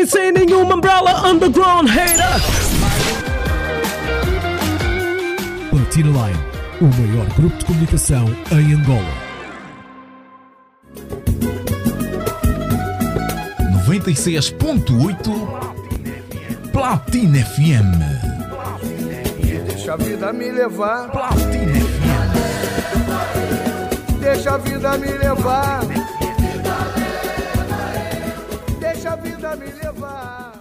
vem sem nenhuma umbrella underground hater. Platina Line, o maior grupo de comunicação em Angola. 96.8 Platina FM. Deixa a vida me levar. Platina FM. Deixa a vida me levar. A vida me levar.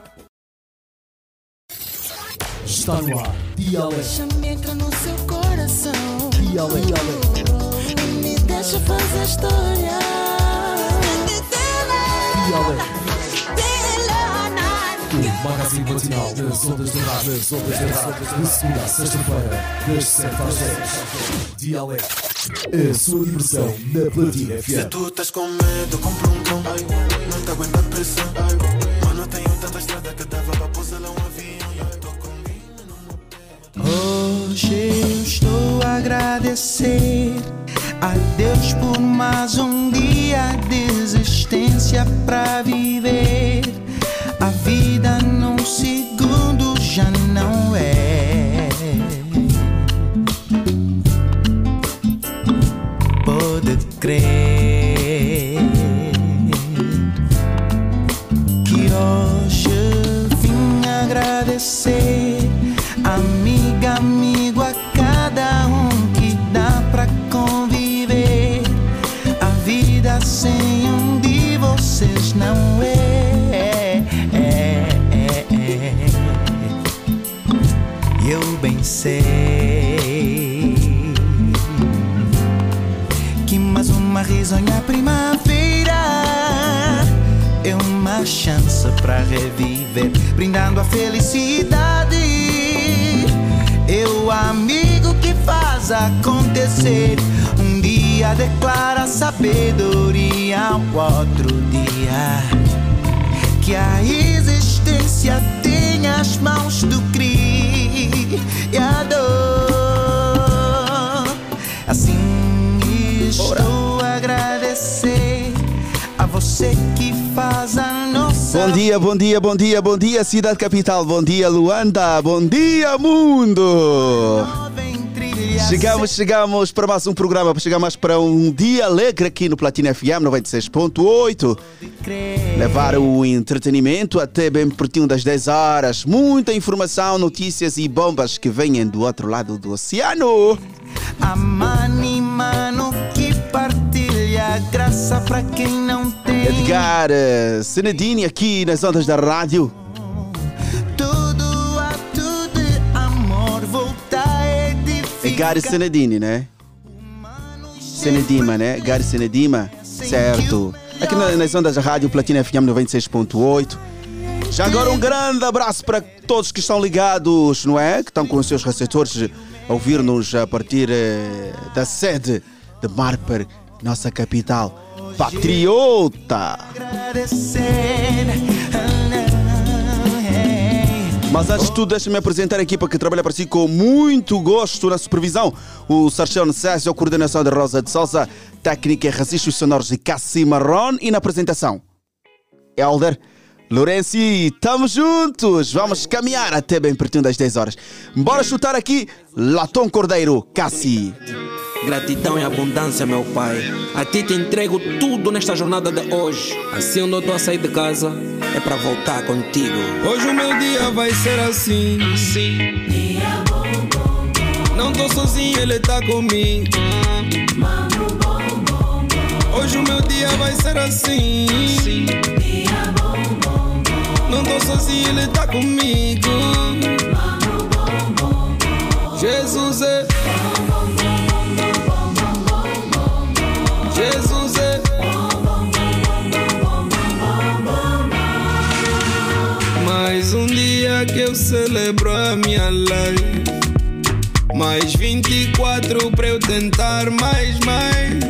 Está no ar. Deixa-me entrar no seu coração. Dialeto. E me deixa fazer história. Dialeto. O magazine matinal das ondas da rádio. Das ondas da rádio. De segunda a sexta-feira, das 7 às 10. Dialeto. A sua diversão na Platina FM. Tu estás com medo, compra um cão. Não te aguenta a pressão. Mano, tenho tanta estrada que dava para pousar lá um avião. E eu tô comigo Hoje eu estou a agradecer a Deus por mais um dia de existência para viver. Pode risonha primavera é uma chance para reviver, brindando a felicidade. Eu, amigo que faz acontecer, um dia declara sabedoria ao outro dia. Que a existência tem as mãos do Criador. Assim estou agradecer a você que faz a nossa Bom dia, bom dia, bom dia, bom dia, cidade capital, bom dia, Luanda, bom dia, mundo! Chegamos, chegamos para mais um programa, para chegar mais para um dia alegre aqui no Platina FM 96.8. Levar o entretenimento até bem pertinho das 10 horas. Muita informação, notícias e bombas que vêm do outro lado do oceano. Mano que graça pra quem não tem. Edgar eh, Senedini aqui nas ondas da rádio. Tudo ato de amor volta a edificar. É Gary Senedini, né? Senedima, né? Gary Senedima, certo. Aqui na- nas ondas da rádio Platina FM 96.8. Já agora um grande abraço para todos que estão ligados, não é? Que estão com os seus receptores a ouvir-nos a partir eh, da sede de Marper, nossa capital. Patriota! Mas antes de tudo, deixa-me apresentar a equipa que trabalha para si com muito gosto na supervisão. O Sarchão César, coordenação da Rosa de Sousa, técnica e registros sonoros de Cassi Marron e na apresentação. Elder, Lourenci, estamos juntos! Vamos caminhar até bem pertinho das 10 horas. Bora chutar aqui Latom Cordeiro, Cassi. Gratidão e abundância, meu Pai. A ti te entrego tudo nesta jornada de hoje. Assim onde eu estou a sair de casa, é para voltar contigo. Hoje o meu dia vai ser assim. Assim. Não tô sozinho, ele tá comigo. Hoje o meu dia vai ser assim. Não tô sozinho, ele tá comigo. Jesus é. Jesus dia que eu celebro a minha life. Mais 24 para eu tentar mais, mais.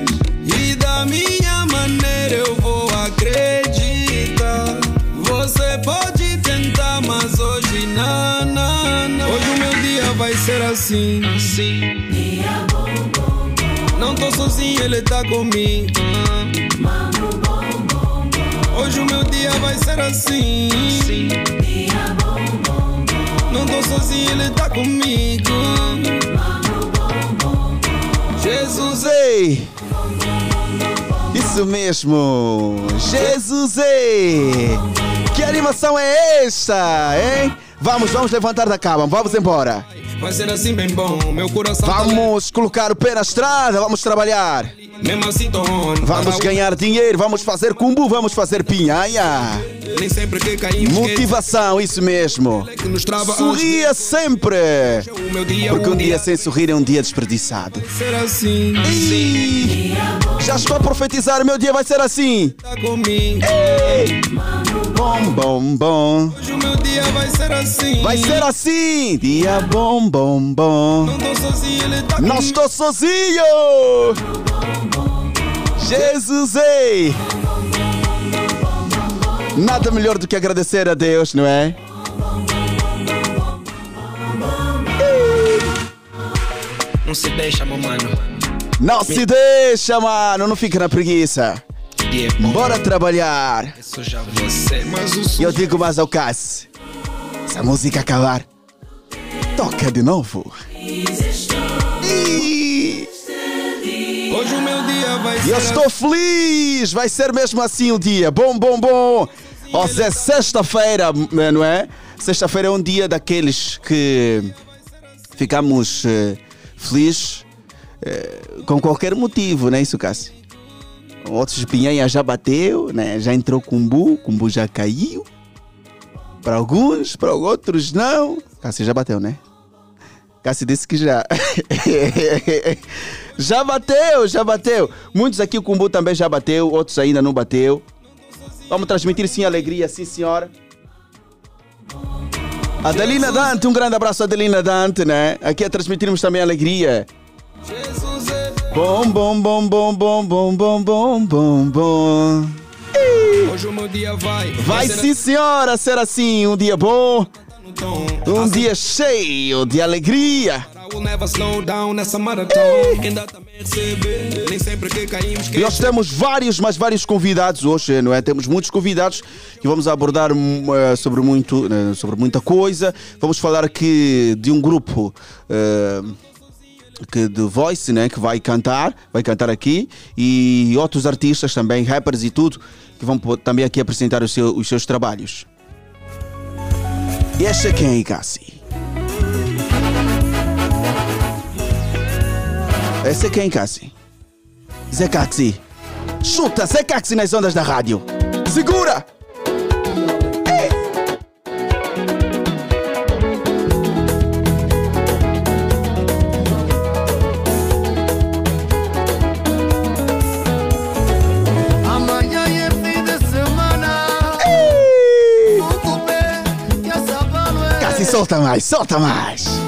E da minha maneira eu vou acreditar. Você pode tentar, mas hoje não, não, não. Hoje o meu dia vai ser assim, assim. Não tô sozinho, ele tá comigo. Hoje o meu dia vai ser assim. Não tô sozinho, ele tá comigo. Jesus Ei! Isso mesmo! Jesus! Ei! Que animação é esta, hein? Vamos, vamos levantar da cama, vamos embora. Vai ser assim bem bom. Meu coração tá Vamos colocar o pé na estrada, vamos trabalhar. mesmo assim tô. Vamos ganhar dinheiro, vamos fazer cumbu, vamos fazer pinhanha. Nem sempre que caímos Motivação, isso mesmo. Sorria sempre. Porque um dia sem sorrir é um dia desperdiçado. ser assim. Já estou a profetizar, meu dia vai ser assim. Tá comigo. Bom, bom. Hoje o meu dia vai ser assim. Vai ser assim. Dia bom, bom, bom. Não tô sozinho, ele tá Não estou sozinho. Jesus, ei. Nada melhor do que agradecer a Deus, não é? Não se deixa, meu mano. Não se deixa, mano. Não fica na preguiça. Bora trabalhar. E eu digo mais ao Cassi. Se a música acabar, toca de novo. Ih, Hoje o meu dia vai E ser eu estou feliz. Vai ser mesmo assim o dia. Bom, bom, bom. Ó, Zé, sexta-feira, não é? Sexta-feira é um dia daqueles que ficamos eh, felizes eh, com qualquer motivo, não é isso, Cássio? Outros Pinhanha já bateu, né? já entrou Cumbu, Cumbu já caiu. Para alguns, para outros não. Cássio já bateu, né? Cássio disse que já. já bateu, já bateu. Muitos aqui o Cumbu também já bateu, outros ainda não bateu. Vamos transmitir sim alegria, sim senhora. Adelina Dante, um grande abraço Adelina Dante, né? Aqui a transmitirmos também alegria. Jesus é. Bom, bom, bom, bom, bom, bom, bom, bom, bom, bom. Hoje o meu dia vai. Vai sim senhora, ser assim, um dia bom, tom. um dia cheio de alegria. Que caímos, E que nós temos vários, mas vários convidados hoje, não é? Temos muitos convidados e vamos abordar eh, sobre, muito, eh, sobre muita coisa. Vamos falar aqui de um grupo eh, que de voice, né? Que vai cantar, vai cantar aqui e outros artistas também, rappers e tudo, que vão também aqui apresentar os, seu- os seus trabalhos. E este é quem, Cassi? Esse é quem, Cassi? Zé Caxi. Chuta, Zé Caxi nas ondas da rádio. Segura! Assim, solta mais, solta mais.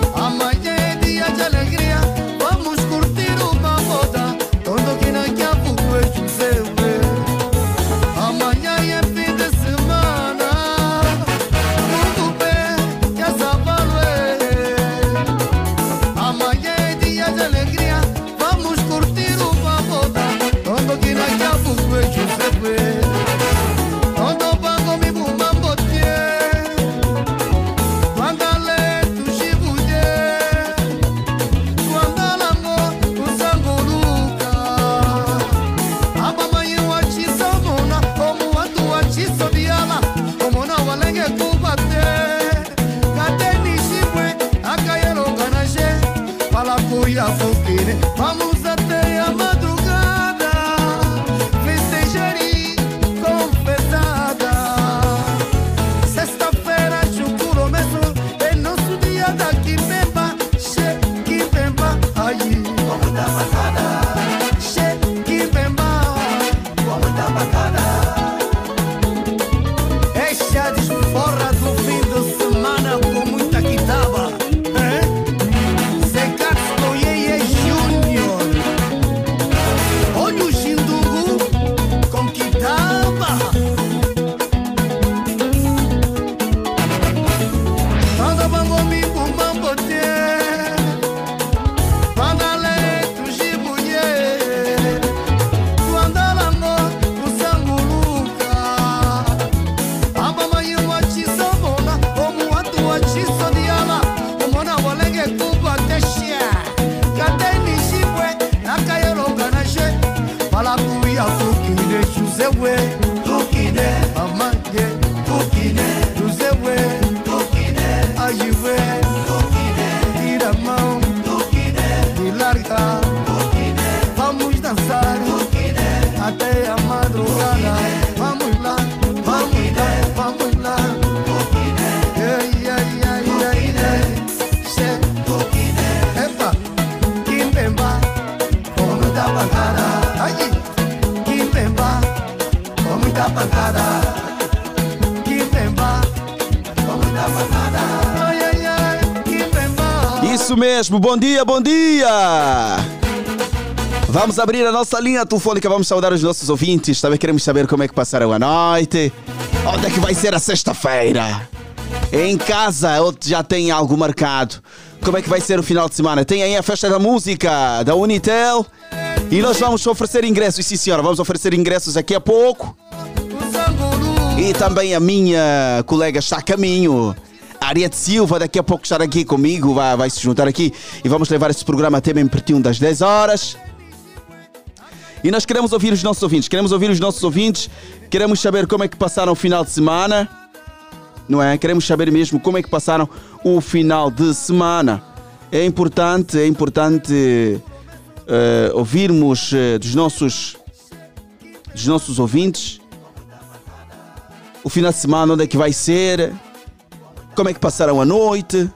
Mesmo, bom dia, bom dia! Vamos abrir a nossa linha telefônica, vamos saudar os nossos ouvintes. Também queremos saber como é que passaram a noite. Onde é que vai ser a sexta-feira? Em casa ou já tem algo marcado? Como é que vai ser o final de semana? Tem aí a festa da música da Unitel. E nós vamos oferecer ingressos, sim senhora, vamos oferecer ingressos daqui a pouco. E também a minha colega está a caminho. Ariete Silva, daqui a pouco estará aqui comigo, vai, vai se juntar aqui e vamos levar esse programa até bem pertinho das 10 horas. E nós queremos ouvir os nossos ouvintes, queremos ouvir os nossos ouvintes, queremos saber como é que passaram o final de semana, não é? Queremos saber mesmo como é que passaram o final de semana. É importante, é importante eh, ouvirmos eh, dos nossos dos nossos ouvintes o final de semana, onde é que vai ser, como é que passaram a noite.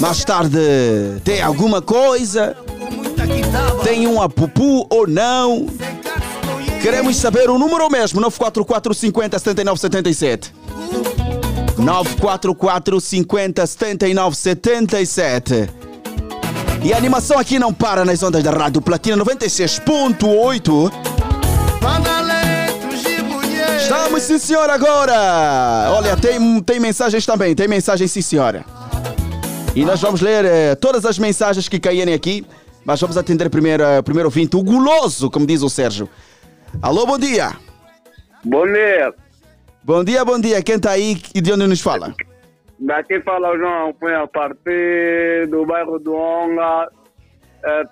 Mais tarde tem alguma coisa, tem um apupu ou não. Queremos saber o número mesmo, 944 50 79 77. 944 50 79 77. E a animação aqui não para nas ondas da Rádio Platina 96.8. Estamos, sim, senhora, agora! Olha, tem, tem mensagens também, tem mensagens, sim, senhora. E nós vamos ler eh, todas as mensagens que caírem aqui, mas vamos atender primeiro eh, o primeiro ouvinte, o guloso, como diz o Sérgio. Alô, bom dia! Bom dia. Bom dia, bom dia. Quem está aí e de onde nos fala? Daqui fala o João Cunha a partir do bairro do Onga, eh.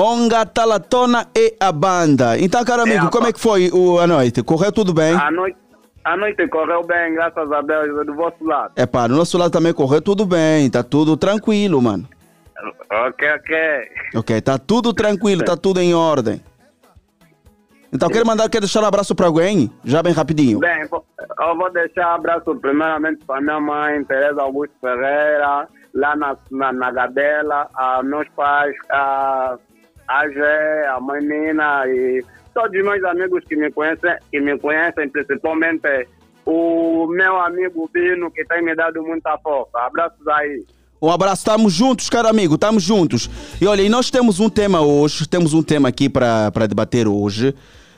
Onga, Talatona e a banda. Então, caro amigo, a como é que foi o, a noite? Correu tudo bem? A noite, a noite correu bem, graças a Deus, do vosso lado. É pá, do nosso lado também correu tudo bem, tá tudo tranquilo, mano. Ok, ok. Ok, tá tudo tranquilo, tá tudo em ordem. Então, quero mandar, quer deixar um abraço para alguém? Já bem rapidinho. Bem, eu vou deixar abraço primeiramente para minha mãe, Tereza Augusto Ferreira, lá na, na, na Gadela, a meus pais, a, a Gé, a mãe Nina e todos os meus amigos que me conhecem, que me conhecem principalmente o meu amigo Bino, que tem me dado muita força. Abraços aí. Um abraço, estamos juntos, caro amigo, estamos juntos. E olha, e nós temos um tema hoje, temos um tema aqui para debater hoje.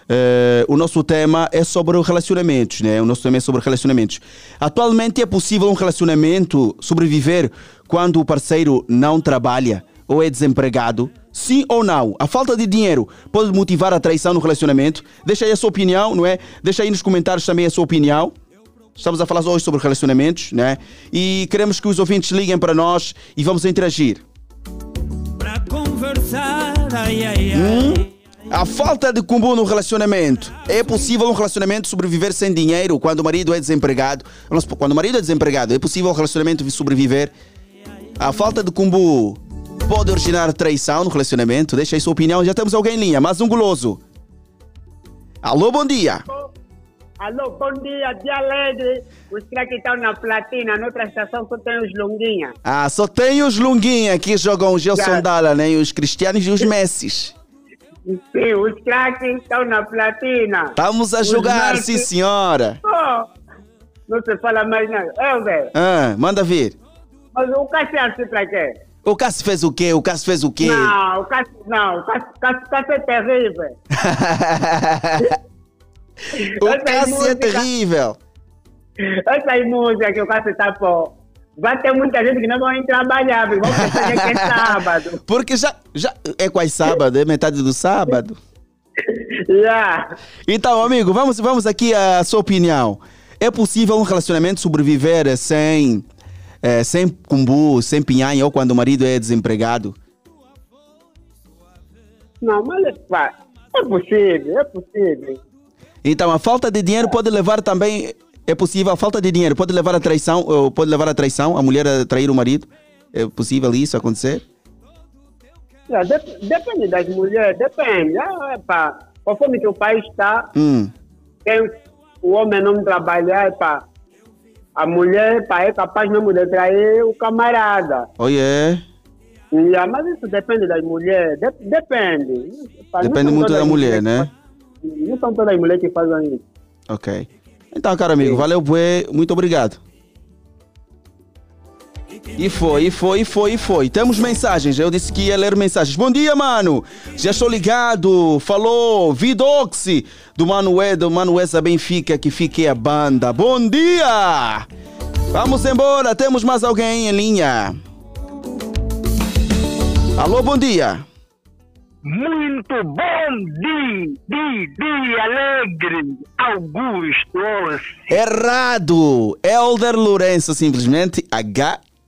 Eh, o nosso tema é sobre relacionamentos, né? O nosso tema é sobre relacionamentos. Atualmente é possível um relacionamento sobreviver quando o parceiro não trabalha ou é desempregado? Sim ou não? A falta de dinheiro pode motivar a traição no relacionamento? Deixa aí a sua opinião, não é? Deixa aí nos comentários também a sua opinião. Estamos a falar hoje sobre relacionamentos, né? E queremos que os ouvintes liguem para nós e vamos interagir. Pra conversar, ai, ai, ai. Hum? A falta de combo no relacionamento. É possível um relacionamento sobreviver sem dinheiro quando o marido é desempregado? Quando o marido é desempregado, é possível o relacionamento sobreviver? A falta de combo pode originar traição no relacionamento? Deixa aí sua opinião. Já temos alguém em linha, mais um guloso. Alô, bom dia. Alô, bom dia, dia alegre. Os que estão na platina, noutra estação só tem os longuinhas. Ah, só tem os Lunguinha que jogam o Gelson. Dalla, né? Os Cristianos e os Messis. Sim, os craques estão na platina. Estamos a Os jogar, Messi- sim senhora. Oh, não se fala mais nada. É, velho. Ah, manda vir. Mas o Cássio é assim pra quê? O Cássio fez o quê? O Cássio fez o quê? Não, o Cássio, não, o Cássio, Cássio, Cássio é terrível. o Essa Cássio é música- terrível. Essa aí música que o Cássio tá pô. Vai ter muita gente que não vai trabalhar, vamos pensar que é sábado. Porque já, já é quase sábado, é metade do sábado. Já. Então, amigo, vamos, vamos aqui à sua opinião. É possível um relacionamento sobreviver sem, eh, sem cumbu, sem pinhanha ou quando o marido é desempregado? Não, mas pá, É possível, é possível. Então, a falta de dinheiro pode levar também. É possível, a falta de dinheiro pode levar a traição, pode levar a traição, a mulher a trair o marido? É possível isso acontecer? É, dep- depende das mulheres, depende. Ah, epá, conforme que o país está, Hum. quem o homem não trabalhar, epá, a mulher epá, é capaz mesmo de trair o camarada. Oh, yeah. Yeah, mas isso depende das mulheres, de- depende. Depende muito da mulher, né? Não são todas as mulheres que fazem isso. Ok. Então, caro amigo, valeu, bué. Muito obrigado. E foi, e foi, e foi, e foi. Temos mensagens. Eu disse que ia ler mensagens. Bom dia, mano. Já estou ligado. Falou. Vidoxi. Do Manuel, do Manuel da Benfica, que fique a banda. Bom dia. Vamos embora. Temos mais alguém em linha. Alô, bom dia. Muito bom dia, dia, dia alegre, Augusto. Errado. Elder Lourenço, simplesmente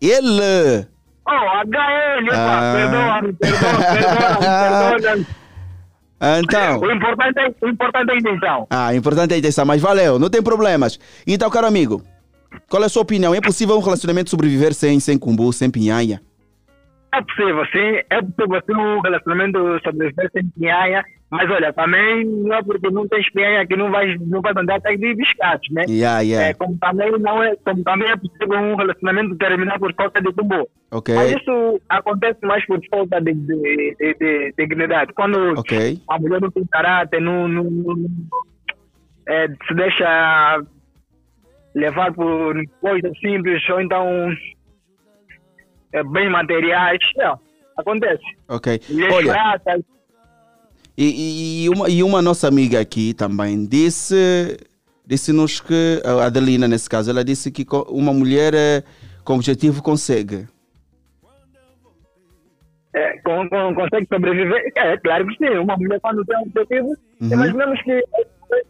HL. Oh, HL, Ah. ah. perdoa-me, perdoa-me, perdoa-me. Então. O importante, é, o importante é a intenção. Ah, importante é a intenção, mas valeu, não tem problemas. Então, caro amigo, qual é a sua opinião? É possível um relacionamento sobreviver sem, sem cumbu, sem pinhanha? É possível, sim, é possível sim um relacionamento sobreviver sem pinhanha, mas olha, também não é porque não tens pinhanha que não vais, não vais andar até de biscates, né? Yeah, yeah. É, como, também não é, como também é possível um relacionamento terminar por falta de tumbo. Ok. Mas isso acontece mais por falta de, de, de, de dignidade. Quando Ok. a mulher não tem caráter, não, não, não- não- é, se deixa levar por coisas simples ou então é, bem materiais, não, acontece. Ok. Mulheres Olha, e, e- uma, e uma nossa amiga aqui também disse disse-nos que, a Adelina nesse caso, ela disse que uma mulher eh, com objetivo consegue. é, com, com, consegue sobreviver. É, claro que sim, uma mulher quando tem um objetivo, Uhum. imaginamos que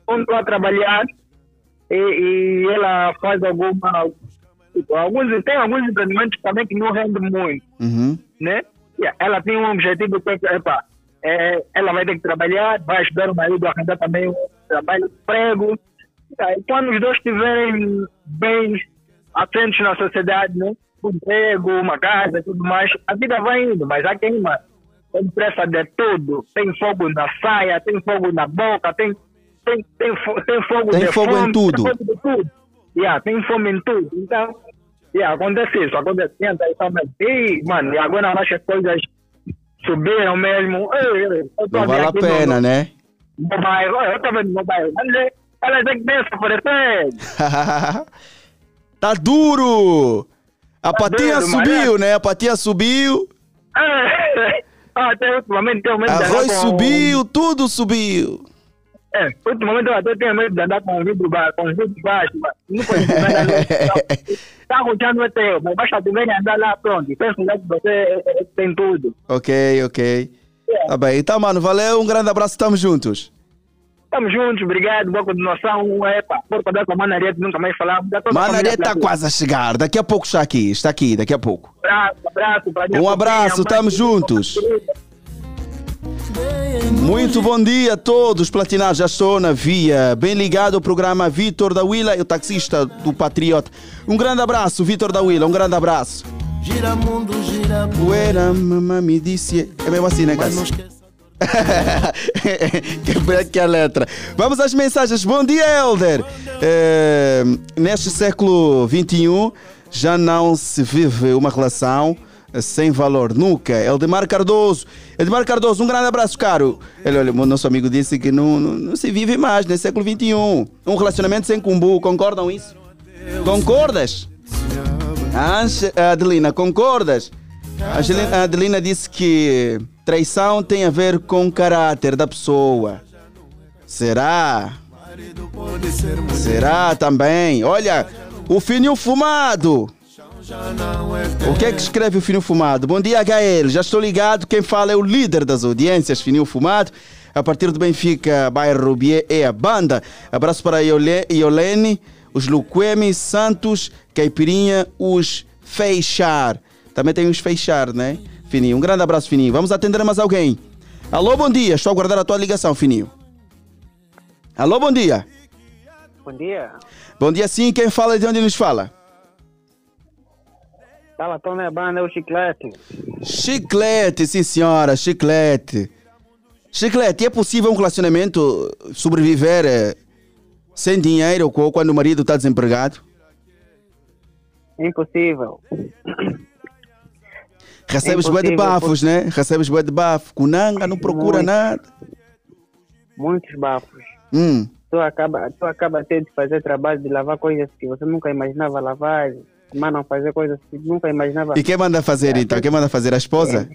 quando está a trabalhar e, e ela faz alguma. Tipo, Alguns, tem alguns empreendimentos também que não rendem muito, Uhum. né? Ela tem um objetivo que é, epa, é, ela vai ter que trabalhar, vai ajudar o marido a arranjar também um trabalho, emprego. E quando os dois estiverem bem atentos na sociedade, né? Um emprego, uma casa e tudo mais, a vida vai indo, mas há quem mano, tem pressa de tudo, tem fogo na saia, tem fogo na boca, tem, tem, tem, tem fogo Tem de fogo em fome, tudo. Tem fogo de tudo. Yeah, tem fome em tudo. Então, yeah, acontece isso, acontece mas, e, mano, e agora as coisas subiram mesmo. Ei, Não vale a aqui no- pena, né? bairro, eu tô vendo no é- elas é que que oferecer. tá duro! A patinha duro, mas subiu, né? A patinha subiu, até ultimamente andar arroz subiu, tudo subiu. É, ultimamente eu até tenho medo de andar com o vidro baixo, com os vidros baixos, mas não pode já não é teu, mas basta tu vir andar lá, pronto. Pensa lá que você é, é, tem tudo. Ok, ok. Tá bem. Então, mano, valeu, um grande abraço, estamos juntos. Tamo juntos, obrigado, boa continuação. Epa, por poder com a Manarete, nunca mais falamos. Manaré família está quase a chegar, daqui a pouco está aqui, está aqui, daqui a pouco. Abraço, abraço. Um abraço, estamos juntos. Muito bom dia a todos, platinados. Já estou na via. Bem ligado ao programa Vitor da Willa, o taxista do Patriota. Um grande abraço, Vitor da Willa, um grande abraço. Gira mundo, gira. Poeira, mamãe me disse. É mesmo assim, né, Cássio? Quebrei aqui a letra. Vamos às mensagens. Bom dia, Helder. Eh, neste século XXI já não se vive uma relação sem valor. Nunca. Eldemar Cardoso. Eldemar Cardoso, um grande abraço, caro. Ele, olha, o nosso amigo disse que não, não, não se vive mais nesse século XXI. Um relacionamento sem cumbu. Concordam isso? Concordas? Ange- Adelina, concordas? Angelina- Adelina disse que traição tem a ver com o caráter da pessoa. Será? Será também? Olha, o fininho fumado. O que é que escreve o Fininho Fumado? Bom dia, HL. Já estou ligado. Quem fala é o líder das audiências, Fininho Fumado. A partir do Benfica, bairro Rubier, é a banda. Abraço para Iole- Iolene, os Luquemi, Santos, Caipirinha, os Feixar. Também tem os Feixar, né? Fininho. Um grande abraço, Fininho. Vamos atender mais alguém. Alô, bom dia. Estou a aguardar a tua ligação, fininho. Alô, bom dia. Bom dia. Bom dia sim, quem fala e de onde nos fala? Fala, Tony Banda, é o Chiclete. Chiclete, sim senhora, chiclete. Chiclete, é possível um relacionamento sobreviver eh, sem dinheiro ou quando o marido está desempregado? Impossível. Recebes bué de bafos, né? Recebes bué de bafo. Kunanga não procura Muito. nada. Muitos bafos. Hum. Tu acaba, tu acaba até de fazer trabalho de lavar coisas que você nunca imaginava lavar, mas não fazer coisas que nunca imaginava. E quem manda fazer então? Quem manda fazer? A esposa?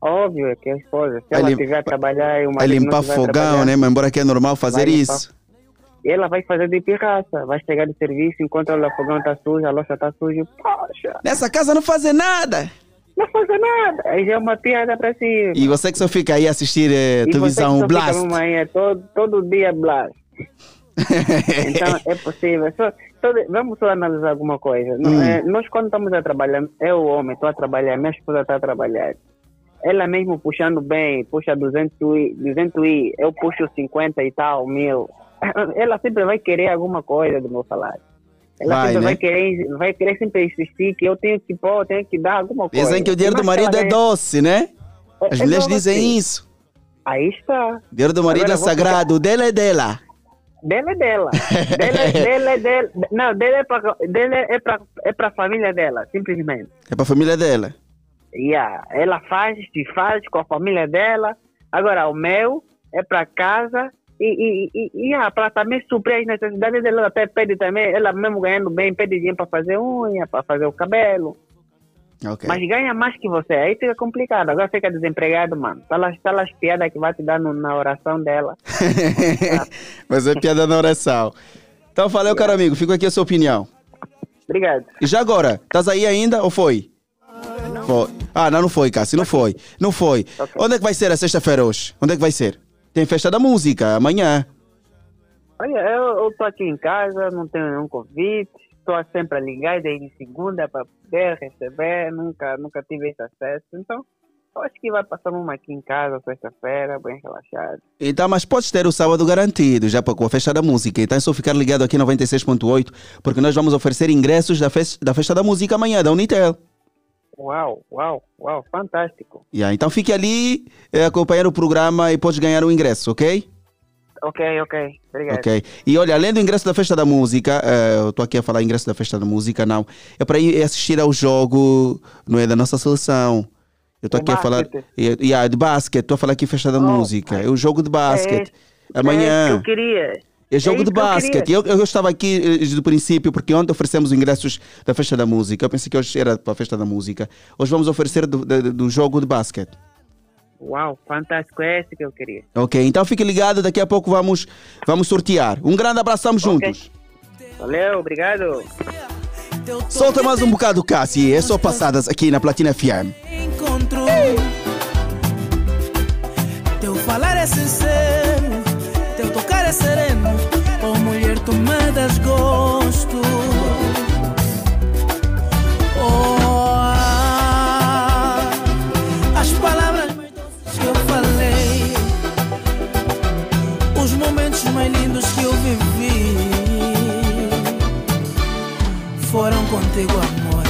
Óbvio é que a esposa, se ela estiver a trabalhar e o A marido não limpar fogão, né? Mas embora que é normal fazer isso. Ela vai fazer de pirraça, vai chegar de serviço, enquanto o fogão está sujo, a louça está suja, poxa, Nessa casa não fazem nada. não fazer nada. Aí já é uma piada para si. E você que só fica aí assistir eh, televisão Blast. Fica manhã, todo, todo dia blast. então é possível. Só, vamos só analisar alguma coisa. Hum. é, nós quando estamos a trabalhar, eu homem estou a trabalhar, minha esposa está a trabalhar. Ela mesmo puxando bem, puxa 200 e, 200 e eu puxo 50 e tal, mil. Ela sempre vai querer alguma coisa do meu salário. Ela Vai, sempre né? vai, querer, vai querer sempre insistir que eu tenho que pôr, tenho que dar alguma coisa. Dizem que o dinheiro do marido é doce, né? As É- é mulheres dizem isso. Aí está. O dinheiro do marido Agora é eu vou sagrado, o dele é dela. Dela é dela. Dela, é- dela é dela. Não, dele é pra, dele é pra, é pra família dela, simplesmente. É pra família dela. Yeah. Ela faz, se faz com a família dela. Agora, o meu é pra casa e, e, e, e yeah, pra também suprir as necessidades dela. Até pede também, ela mesmo ganhando bem, pede dinheiro pra fazer unha, pra fazer o cabelo. Ok. Mas ganha mais que você. Aí fica complicado. Agora fica desempregado, mano. Tá lá, tá lá as piadas que vai te dar no- na oração dela. Mas é piada na oração. Então falei, caro amigo, fico aqui a sua opinião. Obrigado. E já agora, estás aí ainda ou foi? Foi. Ah, não, não foi, Cássio, não foi. Não foi. Onde é que vai ser a sexta-feira hoje? Onde é que vai ser? Tem festa da música, amanhã. Olha, eu, eu tô aqui em casa, não tenho nenhum convite, estou sempre a ligar desde segunda para poder receber, nunca, nunca tive esse acesso, então eu acho que vai passar uma aqui em casa, sexta-feira, bem relaxado. Então, mas podes ter o sábado garantido, já para com a festa da música. Então é só ficar ligado aqui 96.8, porque nós vamos oferecer ingressos da, fes- da festa da música amanhã, da Unitel. Uau, uau, uau, fantástico. Yeah, então fique ali, eh, acompanhar o programa e podes ganhar o ingresso, ok? Ok, ok, obrigado. Ok. E olha, além do ingresso da festa da música, eh, eu estou aqui a falar ingresso da festa da música, não. É para ir assistir ao jogo, não é da nossa seleção. Eu estou aqui a falar. Yeah, de basquete, estou a falar aqui festa da música. É o jogo de basquete. É Amanhã. que eu queria. É jogo isso de que eu basquete. queria. Eu, eu estava aqui eh, desde o princípio, porque ontem oferecemos ingressos da festa da música. Eu pensei que hoje era para a festa da música. Hoje vamos oferecer do, do, do jogo de basquete. Uau, fantástico, é esse que eu queria. Ok, então fique ligado, daqui a pouco vamos, vamos sortear. Um grande abraço, estamos juntos. Valeu, obrigado. Solta mais um bocado, Cassi. É só passadas aqui na Platina FM. encontro. Teu falar é sincero, teu tocar é sereno. Oh mulher, tu me das gosto. Contigo, amor.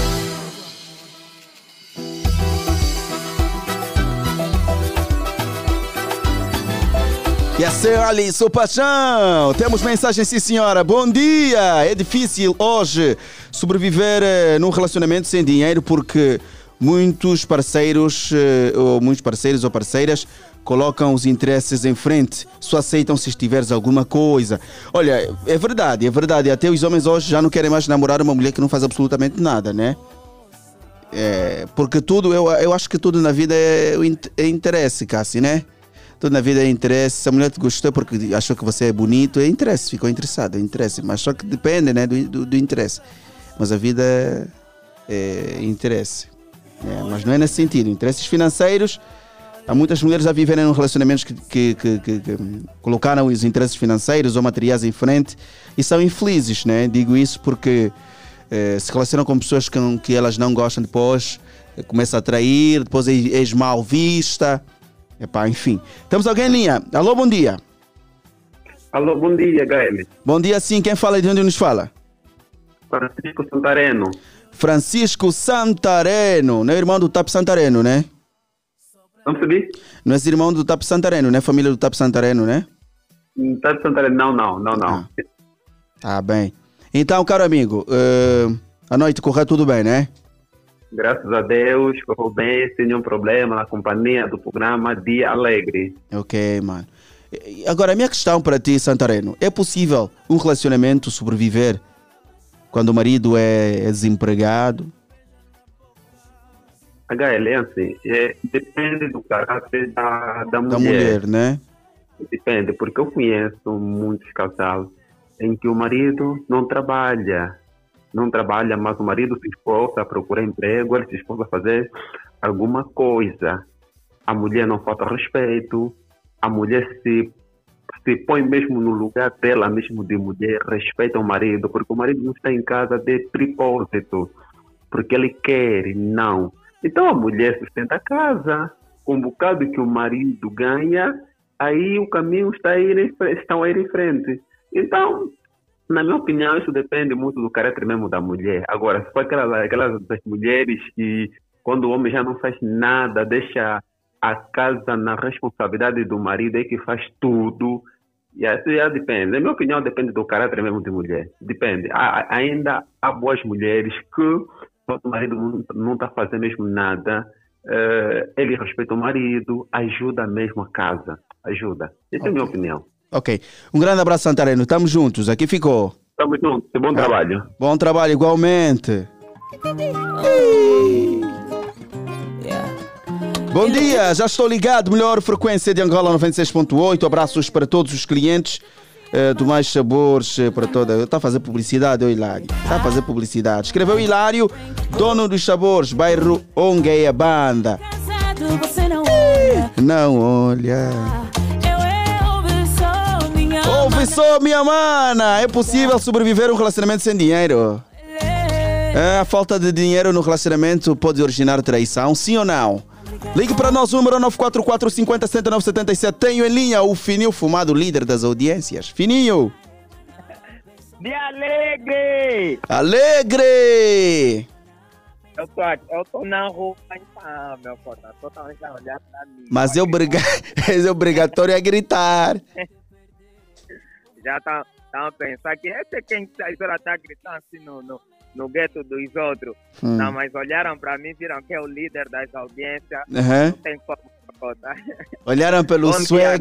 E a senhora Alisson Paixão, temos mensagem sim senhora, bom dia! É difícil hoje sobreviver eh, num relacionamento sem dinheiro porque muitos parceiros, eh, ou muitos parceiros ou parceiras colocam os interesses em frente, só aceitam se estiveres alguma coisa. Olha, é verdade, é verdade, até os homens hoje já não querem mais namorar uma mulher que não faz absolutamente nada, né? É, porque tudo, eu, eu acho que tudo na vida é, é interesse, Cassi, né? Tudo na vida é interesse. Se a mulher te gostou porque achou que você é bonito, é interesse, ficou interessado, é interesse. Mas só que depende né, do, do, do interesse. Mas a vida é, é interesse. É, mas não é nesse sentido. Interesses financeiros, há muitas mulheres a viverem em relacionamentos que, que, que, que- colocaram os interesses financeiros ou materiais em frente e são infelizes, né? Digo isso porque eh, se relacionam com pessoas que, que elas não gostam depois, eh, começa a atrair, depois é, és mal vista. Epá, enfim. Temos alguém em linha. Alô, bom dia. Alô, bom dia, Gael. Bom dia, sim. Quem fala e de onde nos fala? Francisco Santareno. Francisco Santareno. Não é irmão do Tap Santareno, né? Não percebi? Não é irmão do Tap Santareno, né? Família do Tap Santareno, né? Tap Santareno, não, não, não, não. Tá bem. Então, caro amigo, uh, a noite correu tudo bem, né? Graças a Deus, correu bem, sem nenhum problema na companhia do programa Dia Alegre. Ok, mano. Agora, a minha questão para ti, Santareno, é possível um relacionamento sobreviver quando o marido é desempregado? É assim, é, depende do caráter da, da mulher. Da mulher, né? Depende, porque eu conheço muitos casais em que o marido não trabalha, não trabalha, mas o marido se esforça a procurar emprego, ele se esforça a fazer alguma coisa. A mulher não falta respeito, a mulher se, se põe mesmo no lugar dela mesmo de mulher, respeita o marido, porque o marido não está em casa de propósito, porque ele quer, não. Então a mulher sustenta a casa, com um bocado que o marido ganha, aí o caminho está a ir em estão a ir em frente. Então, na minha opinião, isso depende muito do caráter mesmo da mulher. Agora, se for aquelas, aquelas mulheres que, quando o homem já não faz nada, deixa a casa na responsabilidade do marido, é que faz tudo, e aí já depende. Na minha opinião, depende do caráter mesmo de mulher. Depende. Há- ainda há boas mulheres que, o marido não- está fazendo mesmo nada, eh, ele respeita o marido, ajuda mesmo a casa. Ajuda. Essa é a minha opinião. Ok. Um grande abraço, Santareno. Estamos juntos. Aqui ficou. Estamos juntos. Bom trabalho. Bom trabalho, igualmente. Bom dia, já estou ligado. Melhor frequência de Angola 96.8. Abraços para todos os clientes eh, do Mais Sabores eh, para toda. Está a fazer publicidade, o Hilário. Está a fazer publicidade. Escreveu Hilário, dono dos sabores, bairro Ongueia Banda. Não olha. Ouve só, minha mana. É possível sobreviver a um relacionamento sem dinheiro? É, a falta de dinheiro no relacionamento pode originar traição, sim ou não? Ligue para nós, número 944 50 79 77. Tenho em linha o Fininho Fumado, líder das audiências. Fininho! De alegre! Alegre! Eu tô, eu tô na rua, então, meu cota, totalmente a olhar pra mim. Mas é, obriga... é obrigatório a gritar. Já tá, tá a pensar que esse é quem tá gritando assim no, no, no gueto dos outros. Hum. Não, mas olharam pra mim, viram que é o líder das audiências. Aham. Não tem como, meu cota. Olharam pelo Bom swag.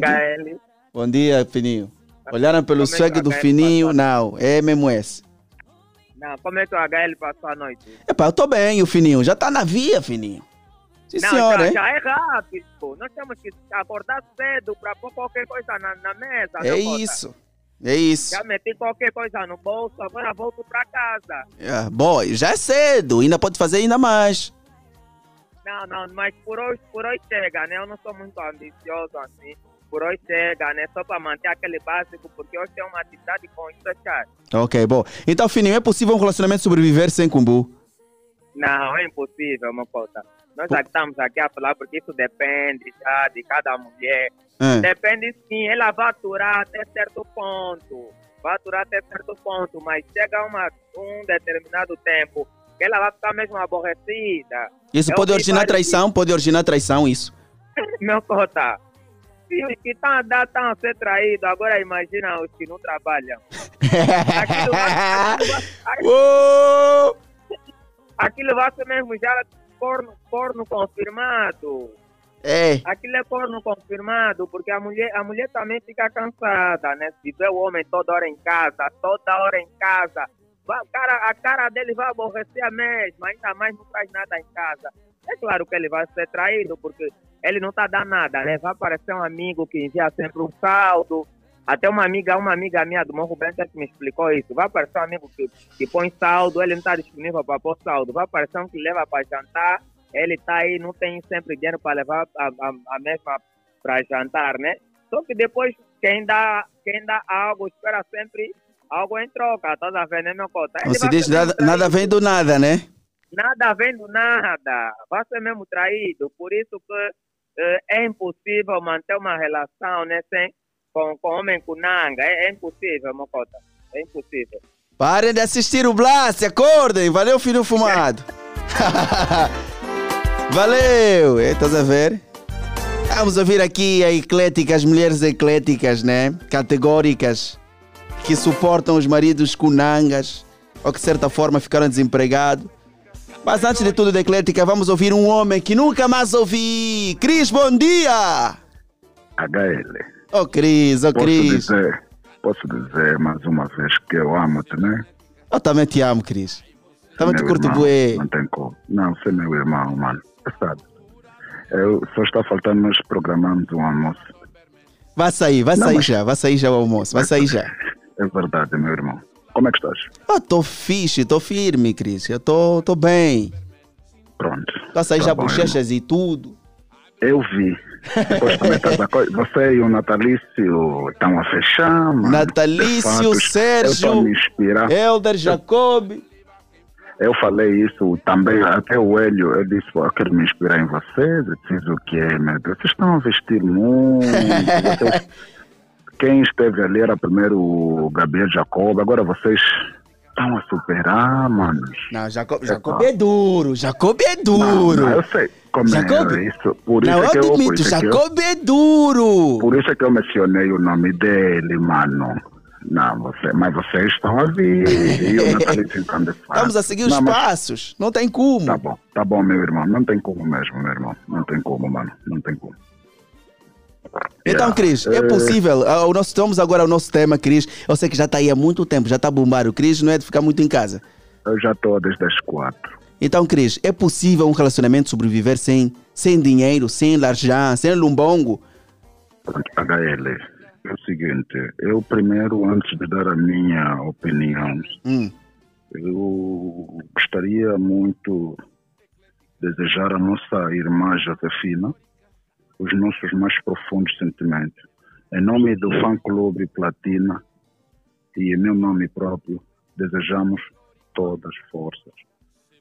Bom dia, Fininho. Olharam pelo Como é swag do HL Fininho? Não, é mesmo esse. Não, como é que o HL passou a noite? Epá, eu tô bem, o Fininho. Já tá na via, Fininho. Sim, não, senhora, já, já é rápido. Nós temos que acordar cedo para pôr qualquer coisa na, na mesa. É meu cota. É isso. Já meti qualquer coisa no bolso, agora volto para casa. É, boy, já é cedo, ainda pode fazer ainda mais. Não, não, mas por hoje, por hoje chega, né? Eu não sou muito ambicioso assim. Por hoje chega, né? Só para manter aquele básico, porque hoje tem uma atividade com isso, cara. Ok, bom. Então, Fininho, é possível um relacionamento sobreviver sem cumbu? Não, é impossível, meu cota. Nós já estamos aqui a falar porque isso depende já de cada mulher. É. Depende sim, ela vai aturar até certo ponto. Vai aturar até certo ponto, mas chega uma, um determinado tempo que ela vai ficar mesmo aborrecida. Isso Eu pode vi originar traição? Pode originar traição, isso. Meu cota, se os que estão estão a ser traídos, agora imagina os que não trabalham. Aquilo vai, aquilo vai- Uou! aquilo vai ser mesmo já corno, corno confirmado. É. Aquilo é corno confirmado, porque a mulher, a mulher também fica cansada, né? Se vê o homem toda hora em casa, toda hora em casa, vai- cara, a cara dele vai aborrecer a mesma, ainda mais não faz nada em casa. É claro que ele vai ser traído, porque ele não tá dando nada, né? Vai aparecer um amigo que envia sempre um saldo. Até uma amiga, uma amiga minha do Morro Branco é que me explicou isso. Vai aparecer um amigo que, que põe saldo, ele não está disponível para pôr saldo. Vai aparecer um que leva para jantar, ele está aí, não tem sempre dinheiro para levar a, a, a mesma para jantar, né? Só que depois, quem dá, quem dá algo, espera sempre algo em troca, tá vendo, né, meu cota? Ele Não se diz nada, nada vem do nada, né? Nada vendo nada. Vai ser mesmo traído. Por isso que eh, é impossível manter uma relação né, sem, com, com homem com nanga. É, é impossível, Mocota. É impossível. Parem de assistir o Blast, acordem. Valeu, filho fumado. Valeu. Estás a ver? Vamos ouvir aqui a eclética, as mulheres ecléticas, né? Categóricas, que suportam os maridos com nangas, ou que de certa forma ficaram desempregados. Mas antes de tudo, da eclética, vamos ouvir um homem que nunca mais ouvi. Cris, bom dia! HL. Oh, Cris, oh, Posso Cris. dizer, posso dizer mais uma vez que eu amo-te, né? Eu também te amo, Cris. Também te Meu curto irmão, bué. Não tem como. Não, você é meu irmão, mano. Sabe. Eu, só está faltando nós programarmos um almoço. Vai sair, vai Não, sair mas- já, vai sair já o almoço, vai sair já. É verdade, meu irmão. Como é que estás? Eu tô fixe, tô firme, Cris. Eu tô bem. Pronto. Vai sair Tá já bom, bochechas e tudo. Eu vi. Co- Você e o Natalício estão a fechar, mano. Natalício, fato, Sérgio, estou. Helder, Jacob. Eu falei isso também, até o Hélio, eu disse, "Pô, eu quero me inspirar em vocês, eu preciso o quê, meu Deus? Vocês estão a vestir muito, vocês- quem esteve ali era primeiro o Gabriel Jacob, agora vocês estão a superar, manos. Não, Jacob, Jacob é duro, Jacob é duro. Não, não, eu sei como Jacob? é isso, por isso Não, é que eu eu, admito, isso é que eu- Jacob é duro. por isso é que eu mencionei o nome dele, mano. Não, você, mas vocês estão a vir. E o Natalício então de fato. Estamos a seguir os Não, passos. Não tem como. Tá bom, tá bom, meu irmão. Não tem como mesmo, meu irmão. Não tem como, mano. Não tem como. Então. Cris, é Eh, possível. ah, O nosso, vamos agora ao nosso tema, Cris. Eu sei que já está aí há muito tempo, já está a bombar. O Cris não é de ficar muito em casa. Eu já estou desde as quatro. Então, Cris, é possível um relacionamento sobreviver sem, sem dinheiro, sem larjã, sem lumbongo? HL, é o seguinte. Eu primeiro, antes de dar a minha opinião, Hum. eu gostaria muito de desejar à nossa irmã Josefina os nossos mais profundos sentimentos. Em nome do fã-clube Platina e em meu nome próprio, desejamos todas as forças.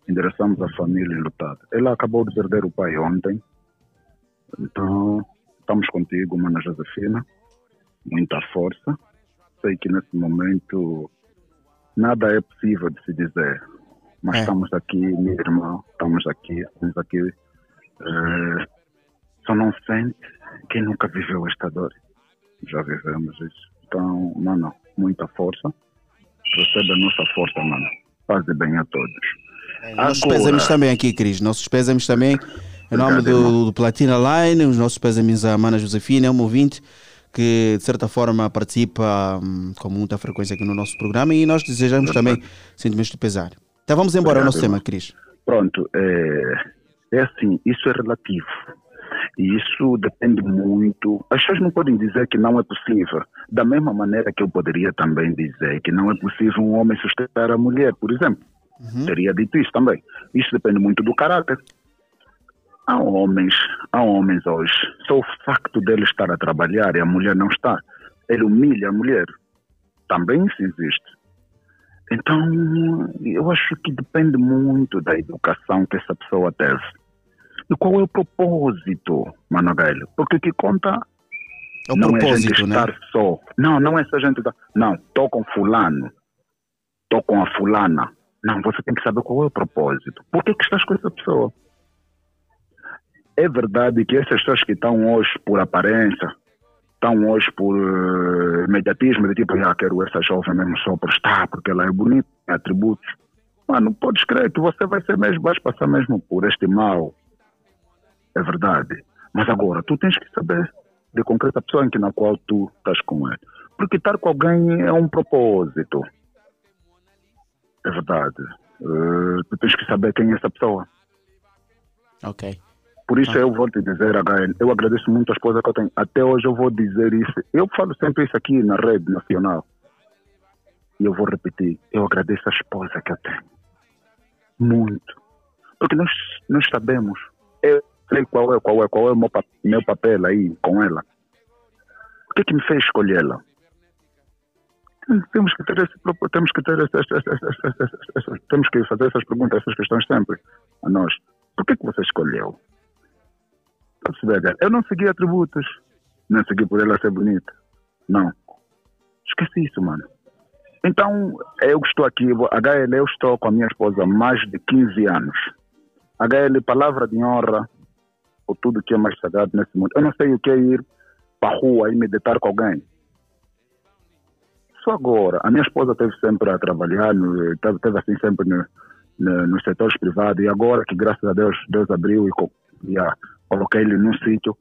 Endereçamos a família enlutada. Ela acabou de perder o pai ontem, então estamos contigo, mana Josefina. Muita força. Sei que nesse momento nada é possível de se dizer, mas É. estamos aqui, minha irmã, estamos aqui, estamos aqui. eh, só não sente quem nunca viveu esta dor. Já vivemos isso. Então, mano, muita força. Recebe a nossa força, mano. Paz e bem a todos. Nossos Agora- pésamos também aqui, Cris. Nossos pésamos também. Em nome do, do Platina Line, os nossos pésamos à Mana Josefina, é um ouvinte que de certa forma participa hum, com muita frequência aqui no nosso programa e nós desejamos também sentimentos de pesar. Então vamos embora ao nosso tema. Cris. Pronto, é, é assim, isso é relativo. E isso depende muito. As pessoas não podem dizer que não é possível. Da mesma maneira que eu poderia também dizer que não é possível um homem sustentar a mulher, por exemplo. Teria dito isso também. Isso depende muito do caráter. Há homens, há homens hoje, só o facto dele estar a trabalhar e a mulher não estar, ele humilha a mulher. Também isso existe. Então, eu acho que depende muito da educação que essa pessoa teve. E qual é o propósito, Manoel? Porque o que conta É o não é a propósito, gente né? estar só. Não, não é essa gente. dar- Não, estou com fulano. Estou com a fulana. Não, você tem que saber qual é o propósito. Por que, que estás com essa pessoa? É verdade que essas pessoas que estão hoje por aparência, estão hoje por eh, imediatismo, de tipo, ah, quero essa jovem mesmo só por estar, porque ela é bonita, tem atributos. Mano, podes crer que você vai ser mesmo, vais passar mesmo por este mal. É verdade. Mas agora, tu tens que saber de concreta pessoa em que na qual tu estás com ele. Porque estar com alguém é um propósito. É verdade. Eh, tu tens que saber quem é essa pessoa. Ok. Por isso eu vou te dizer, HN, eu agradeço muito a esposa que eu tenho. Até hoje eu vou dizer isso. Eu falo sempre isso aqui na rede nacional. E eu vou repetir. Eu agradeço a esposa que eu tenho. Muito. Porque nós, nós sabemos. Eu sei qual é, qual é, qual é o meu, meu papel aí com ela. O que é que me fez escolhê-la? Temos que ter esse temos que ter essas, essas- essas- essas- essas- temos que fazer essas perguntas, essas questões sempre a nós. Por que, que você escolheu? A perceber, cara? Eu não segui atributos. Não segui por ela ser bonita. Não. Esqueci isso, mano. Então, eu que estou aqui, HL, eu estou com a minha esposa há mais de 15 anos. HL, palavra de honra, ou tudo que é mais sagrado nesse mundo. Eu não sei o que é ir para a rua e me deitar com alguém. Só agora. A minha esposa esteve sempre a trabalhar, no, teve, teve assim sempre no, no, nos setores privados, e agora que graças a Deus, Deus abriu e, e ah, coloquei ele num sítio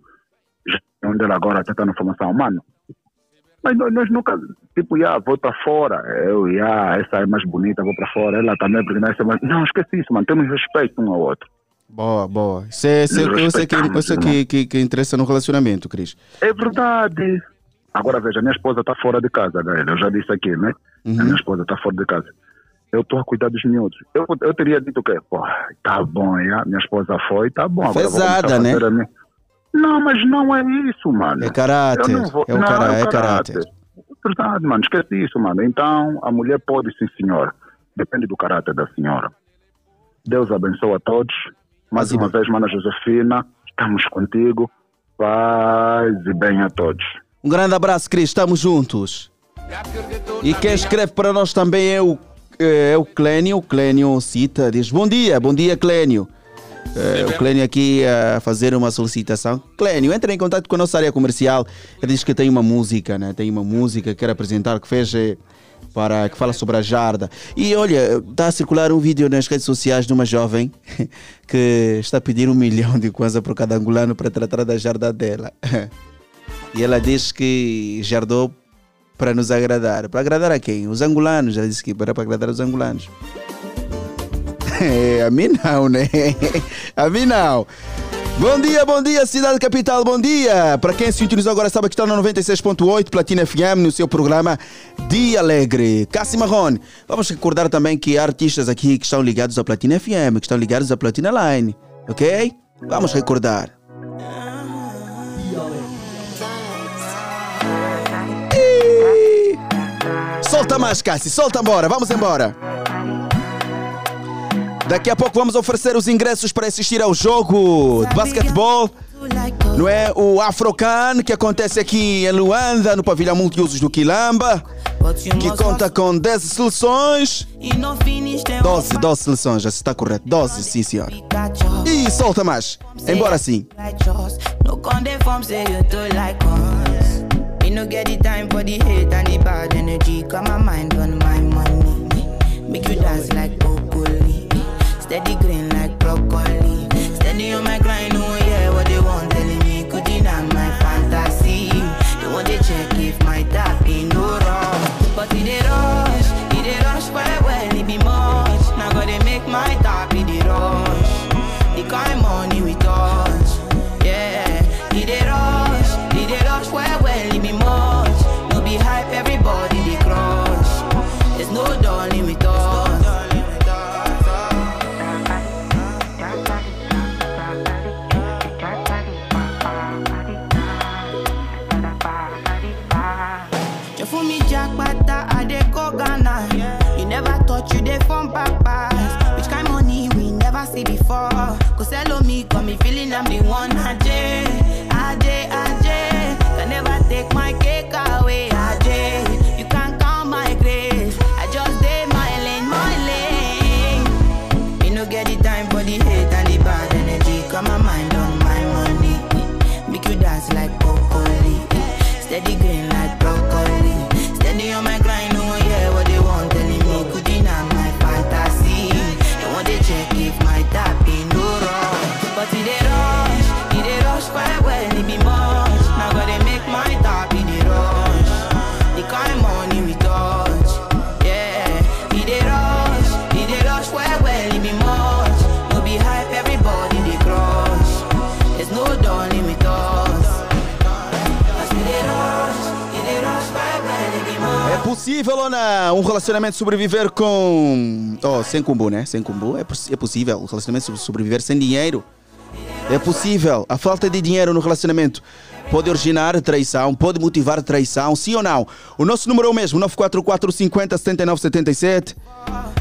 onde ela agora está na formação. Mano, mas nós, nós nunca, tipo, já, vou para fora, eu, já, essa é mais bonita, vou para fora, ela também, porque é. Não, esqueci isso, mano, temos respeito um ao outro. Boa, boa. Isso é, isso é, que, sei que, que, que interessa no relacionamento, Cris. É verdade. Agora veja, minha esposa está fora de casa, galera. Eu já disse aqui, né? Uhum. A minha esposa está fora de casa. Eu estou a cuidar dos miúdos. Eu, eu teria dito que, pô, tá bom, já. minha esposa foi, tá bom. Pesada, né? fazer a minha- Não, mas não é isso, mano. É caráter. Eu não vou- É o não, cara- é caráter. Verdade, mano, esquece isso, mano. Então, a mulher pode, sim, senhora. Depende do caráter da senhora. Deus abençoe a todos. Mais uma vez, mana Josefina, estamos contigo. Paz e bem a todos. Um grande abraço, Cris. Estamos juntos. E quem escreve para nós também é o, é o Clênio. O Clênio cita, diz: Bom dia, bom dia, Clênio. É, o Clênio aqui a fazer uma solicitação. Clênio, entra em contato com a nossa área comercial. Ele diz que tem uma música, né? Tem uma música que quer apresentar, que fez eh, para que fala sobre a jarda. E olha, está a circular um vídeo nas redes sociais de uma jovem que está a pedir um milhão de kwanza por cada angolano para tratar da jarda dela. E ela diz que jardou para nos agradar. Para agradar a quem? Os angolanos. Ela disse que era para agradar os angolanos. É, a mim não, né? A mim não. Bom dia, bom dia, cidade capital, bom dia. Para quem se sintonizou agora, sabe que está no 96.8 Platina FM no seu programa Dia Alegre. Cassi Marrone. Vamos recordar também que há artistas aqui que estão ligados à Platina FM, que estão ligados à Platina Line, ok? Vamos recordar. Solta mais, Cassi, solta embora, vamos embora. Daqui a pouco vamos oferecer os ingressos para assistir ao jogo de basquetebol. Não é o Afrocan que acontece aqui em Luanda, no pavilhão multiusos do Quilamba, que conta com 10 seleções. 12, 12 seleções, já está correto. 12, sim senhor. E solta mais. Embora sim. No get the time for the hate and the bad energy. Got my mind on my money. Make you dance like broccoli. Steady feeling I'm the one possível ou não um relacionamento sobreviver com. Oh, sem cumbu, né? Sem cumbu. É, é possível um relacionamento so- sobreviver sem dinheiro. É possível. A falta de dinheiro no relacionamento pode originar traição, pode motivar traição, sim ou não? O nosso número é o mesmo, 944 50 79 77.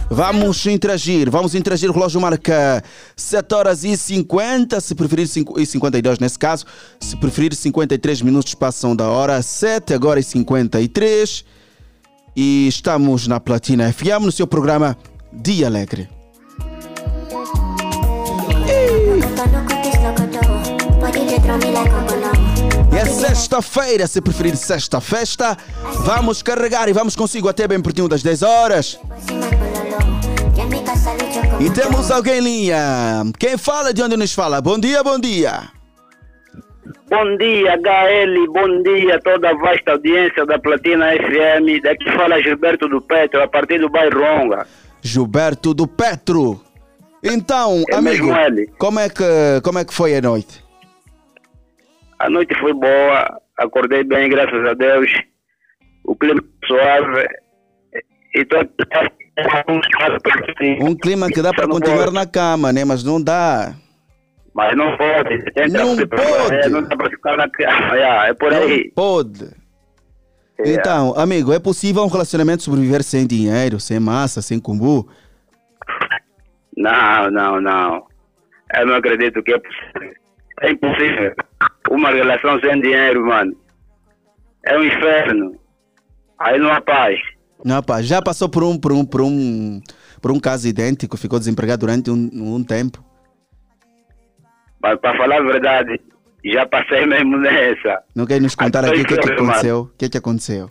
Vamos interagir, vamos interagir. O relógio marca 7 horas e 50, se preferir, e 52 nesse caso. Se preferir, 53 minutos passam da hora 7, agora e 53. E estamos na Platina FM, no seu programa Dia Alegre. E é sexta-feira, se preferir sexta-festa. Vamos carregar e vamos consigo até bem pertinho das 10 horas. E temos alguém em linha. Quem fala de onde nos fala? Bom dia, bom dia. Bom dia, HL, bom dia a toda a vasta audiência da Platina FM. Daqui fala Gilberto do Petro, a partir do bairro Ronga. Gilberto do Petro. Então, É amigo, como é, que, como é que foi a noite? A noite foi boa, acordei bem, graças a Deus. O clima suave. E tô... Um clima que dá para continuar na cama, né? Mas não dá. Mas não pode. Não pode. Não dá para ficar na cama. É, é por aí. Não pode. É. Então, amigo, é possível um relacionamento sobreviver sem dinheiro, sem massa, sem cumbu? Não, não, não. Eu não acredito que é possível. É impossível. Uma relação sem dinheiro, mano. É um inferno. Aí não há paz. Não, pá, já passou por um, por um, por um, por um caso idêntico, ficou desempregado durante um, um tempo. Mas para falar a verdade, já passei mesmo nessa. Não quer nos contar aqui o que, é que aconteceu? O que, é que aconteceu?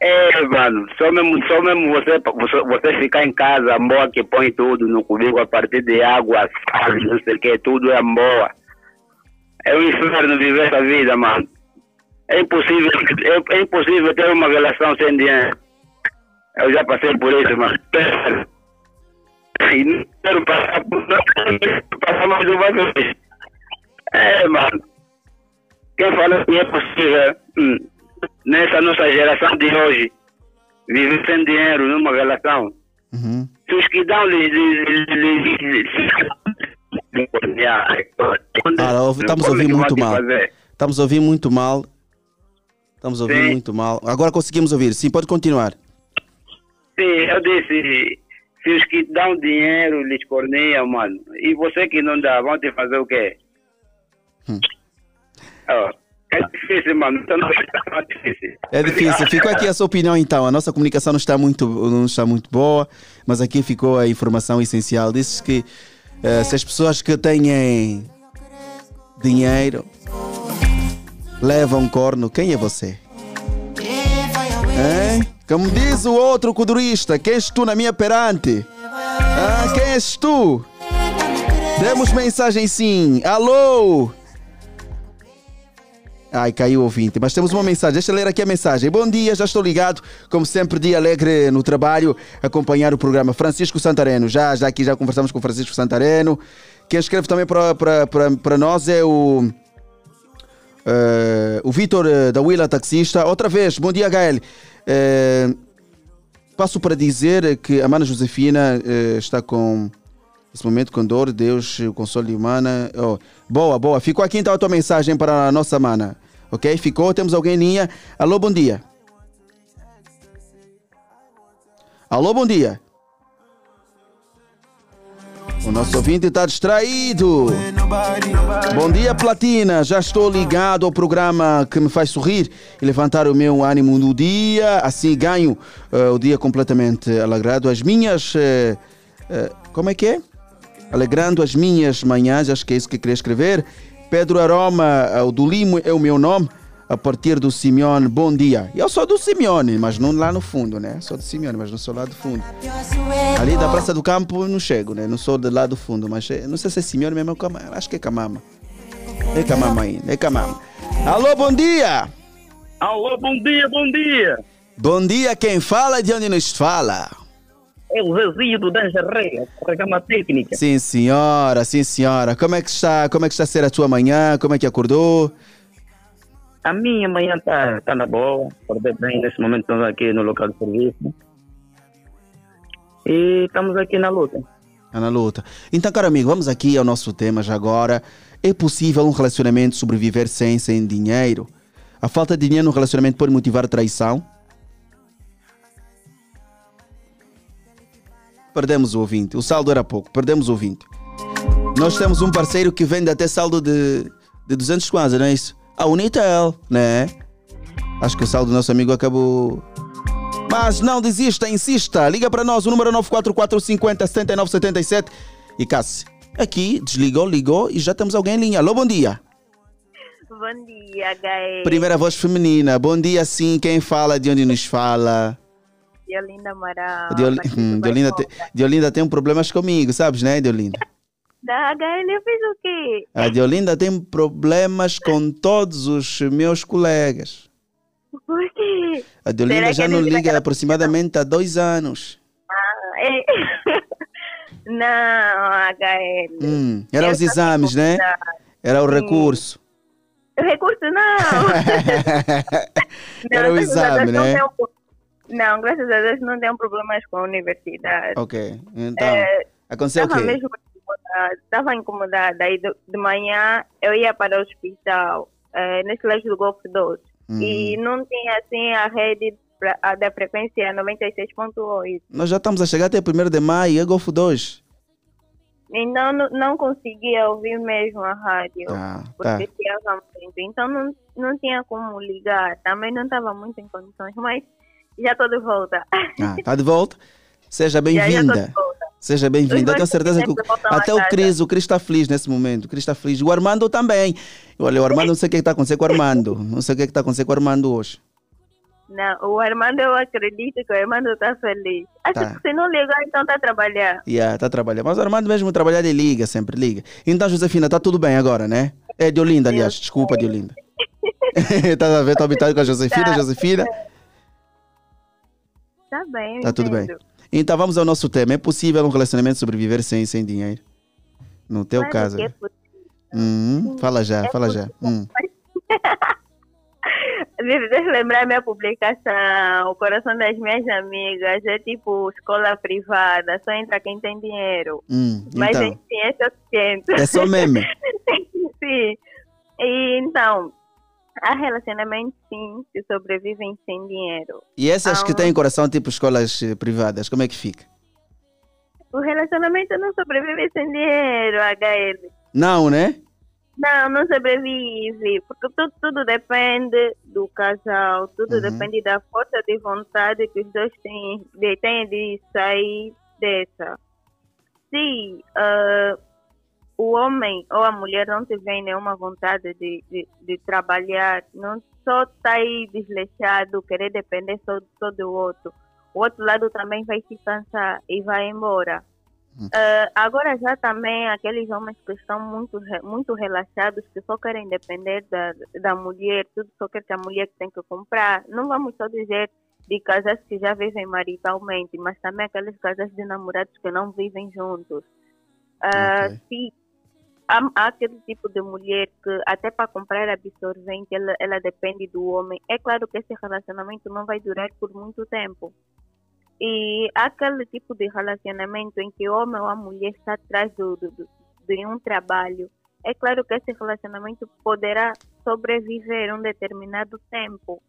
É, mano, só mesmo, só mesmo você, você, você ficar em casa, amor que põe tudo no comigo a partir de água, sal, não sei o que, tudo é amor. É um inferno viver essa vida, mano. É impossível, é, é impossível ter uma relação sem dinheiro. Eu já passei por isso, mano. E não quero passar não quero passar mais uma vez. É, mano. Quem fala que é possível, hum, nessa nossa geração de hoje, viver sem dinheiro numa relação, Uhum. se os que dão lhe. lhe, lhe, lhe, lhe Ah, ouvi- estamos que muito mal. fazer? Estamos ouvir muito mal. Estamos Sim. muito mal. Agora conseguimos ouvir. Sim, pode continuar. Sim, eu disse, se os que dão dinheiro lhes corneiam, mano, e você que não dá, vão te fazer o quê? É difícil, mano. Então não é difícil. É difícil. Ficou aqui a sua opinião então. A nossa comunicação não está muito, não está muito boa, mas aqui ficou a informação essencial. Disse que eh, se as pessoas que têm dinheiro levam corno, quem é você? Hein? Como diz o outro codurista, quem és tu na minha perante? Ah, quem és tu? Demos mensagem sim. Alô? Ai, caiu o ouvinte. Mas temos uma mensagem. Deixa eu ler aqui a mensagem. Bom dia, já estou ligado. Como sempre, dia alegre no trabalho, acompanhar o programa. Francisco Santareno. Já, já aqui já conversamos com Francisco Santareno. Quem escreve também para- nós é o. eh, o Vitor eh, da Willa Taxista. Outra vez, bom dia, HL. Eh, passo para dizer que a Mana Josefina está com. Nesse momento, com dor, Deus, o console humana. Oh, boa, boa. Ficou aqui então a tua mensagem para a nossa mana. Ok? Ficou? Temos alguém em linha. Alô, bom dia. Alô, bom dia. O nosso ouvinte está distraído. Bom dia, Platina. Já estou ligado ao programa que me faz sorrir e levantar o meu ânimo no dia. Assim ganho eh, o dia completamente alegrado. As minhas. eh, eh, como é que é? Alegrando as minhas manhãs, acho que é isso que queria escrever. Pedro Aroma, eh, o do Limo é o meu nome. A partir do Simeone, bom dia. Eu sou do Simeone, mas não lá no fundo, né? Sou do Simeone, mas não sou lá do fundo. Ali da Praça do Campo não chego, né? Não sou do lado do fundo, mas eh, não sei se é Simeone mesmo, Cama- acho que é Camama. É Camama ainda, é Camama. Alô, bom dia! Alô, bom dia, bom dia. Bom dia, quem fala de onde nos fala? É o Zezinho do Dangeré, programa técnica. Sim, senhora, sim, senhora. Como é que está, como é que está a ser a tua manhã? Como é que acordou? A minha manhã está tá na boa, acordei bem. Nesse momento estamos aqui no local de serviço. E estamos aqui na luta. Tá na luta. Então, caro amigo, vamos aqui ao nosso tema já agora. É possível um relacionamento sobreviver sem, sem dinheiro? A falta de dinheiro no relacionamento pode motivar a traição? Perdemos o ouvinte. O saldo era pouco, perdemos o ouvinte. Nós temos um parceiro que vende até saldo de, de 200 kwanza, não é isso? A Unitel, né? Acho que o saldo do nosso amigo acabou. Mas não desista, insista. Liga para nós, o número 944 50 79 77. E Cassi, aqui desligou, ligou e já temos alguém em linha. Alô, bom dia. Bom dia, Gael. Primeira voz feminina. Bom dia, sim. Quem fala? De onde nos fala? Diolinda Amaral. Diol... Hum, Diolinda, te... Diolinda tem problemas comigo, sabes, né, Diolinda? Da HL eu fiz o quê? A Diolinda tem problemas com todos os meus colegas. Por quê? A Diolinda Será já não liga aproximadamente há dois anos. Ah, é. Não, HL. Hum, era Eu os exames, né? Era o recurso. Recurso não. Era o exame, não né? tenho- Não, graças a Deus não tenho problemas com a universidade. Ok. Então, É, aconteceu o Estava quê? mesmo incomodada, estava incomodada. Aí de, de manhã eu ia para o hospital, eh, nesse leste do Golfo 2. E Uhum. não tinha assim a rede pra- a da frequência 96.8. Nós já estamos a chegar até 1 de maio, é Golfo 2. Então não, não conseguia ouvir mesmo a rádio. Tá, tá. porque chiava muito. Então não, não tinha como ligar. Também não estava muito em condições, mas já estou de volta. Ah, tá de volta? Seja tô bem-vinda. Seja bem-vinda. Eu tenho certeza que a até o. Cris, o Cris está feliz nesse momento. O Cris está feliz. O Armando também. Olha, o Armando, não sei o que está acontecendo com o Armando. Não sei o que está acontecendo com o Armando hoje. Não, o Armando, eu acredito que o Armando está feliz. Acho Tá. que se não ligar, então está a trabalhar. Yeah, está trabalhando. Mas o Armando mesmo trabalhar, ele liga, sempre liga. Então, Josefina, está tudo bem agora, né? É de Olinda, aliás. Desculpa, de Olinda. Estás a ver? Está habitado com a Josefina, Tá. Josefina? Tá bem, Está tudo bem. Então, vamos ao nosso tema. É possível um relacionamento sobreviver sem, sem dinheiro? No teu Claro caso. é possível. Uhum. Fala já, É fala já. Hum. Deixa eu lembrar minha publicação. O coração das minhas amigas é tipo escola privada, só entra quem tem dinheiro. Hum, Mas então. enfim, é suficiente. É só meme. sim. E então, há relacionamentos sim que sobrevivem sem dinheiro. E essas que um- têm coração tipo escolas eh, privadas, como é que fica? O relacionamento não sobrevive sem dinheiro, HL. Não, né? Não, não sobrevive, porque tudo, tudo depende do casal, tudo Uhum. depende da força de vontade que os dois têm de, têm de sair dessa. Se ah, o homem ou a mulher não tiver nenhuma vontade de, de, de trabalhar, não só está aí desleixado, querer depender só, só do outro, o outro lado também vai se cansar e vai embora. Ah, agora já também aqueles homens que estão muito, muito relaxados, que só querem depender da, da mulher, tudo só quer que a mulher tem que comprar. Não vamos só dizer de casais que já vivem maritalmente, mas também aqueles casais de namorados que não vivem juntos. Ah, Se há, há aquele tipo de mulher que até para comprar absorvente ela, ela depende do homem, é claro que esse relacionamento não vai durar por muito tempo. E há aquele tipo de relacionamento em que o homem ou a mulher está atrás do, do, do- de um trabalho. É claro que esse relacionamento poderá sobreviver um determinado tempo.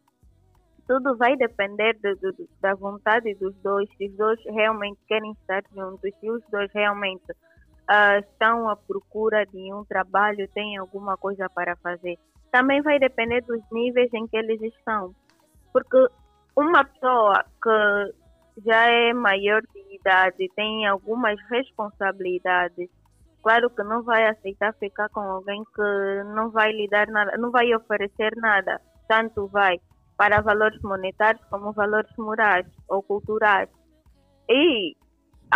Tudo vai depender do- do- da vontade dos dois, se os dois realmente querem estar juntos, se os dois realmente ah, estão à procura de um trabalho, têm alguma coisa para fazer. Também vai depender dos níveis em que eles estão. Porque uma pessoa que já é maior de idade, tem algumas responsabilidades, claro que não vai aceitar ficar com alguém que não vai lhe dar nada, não vai oferecer nada, tanto vai para valores monetários como valores morais ou culturais. E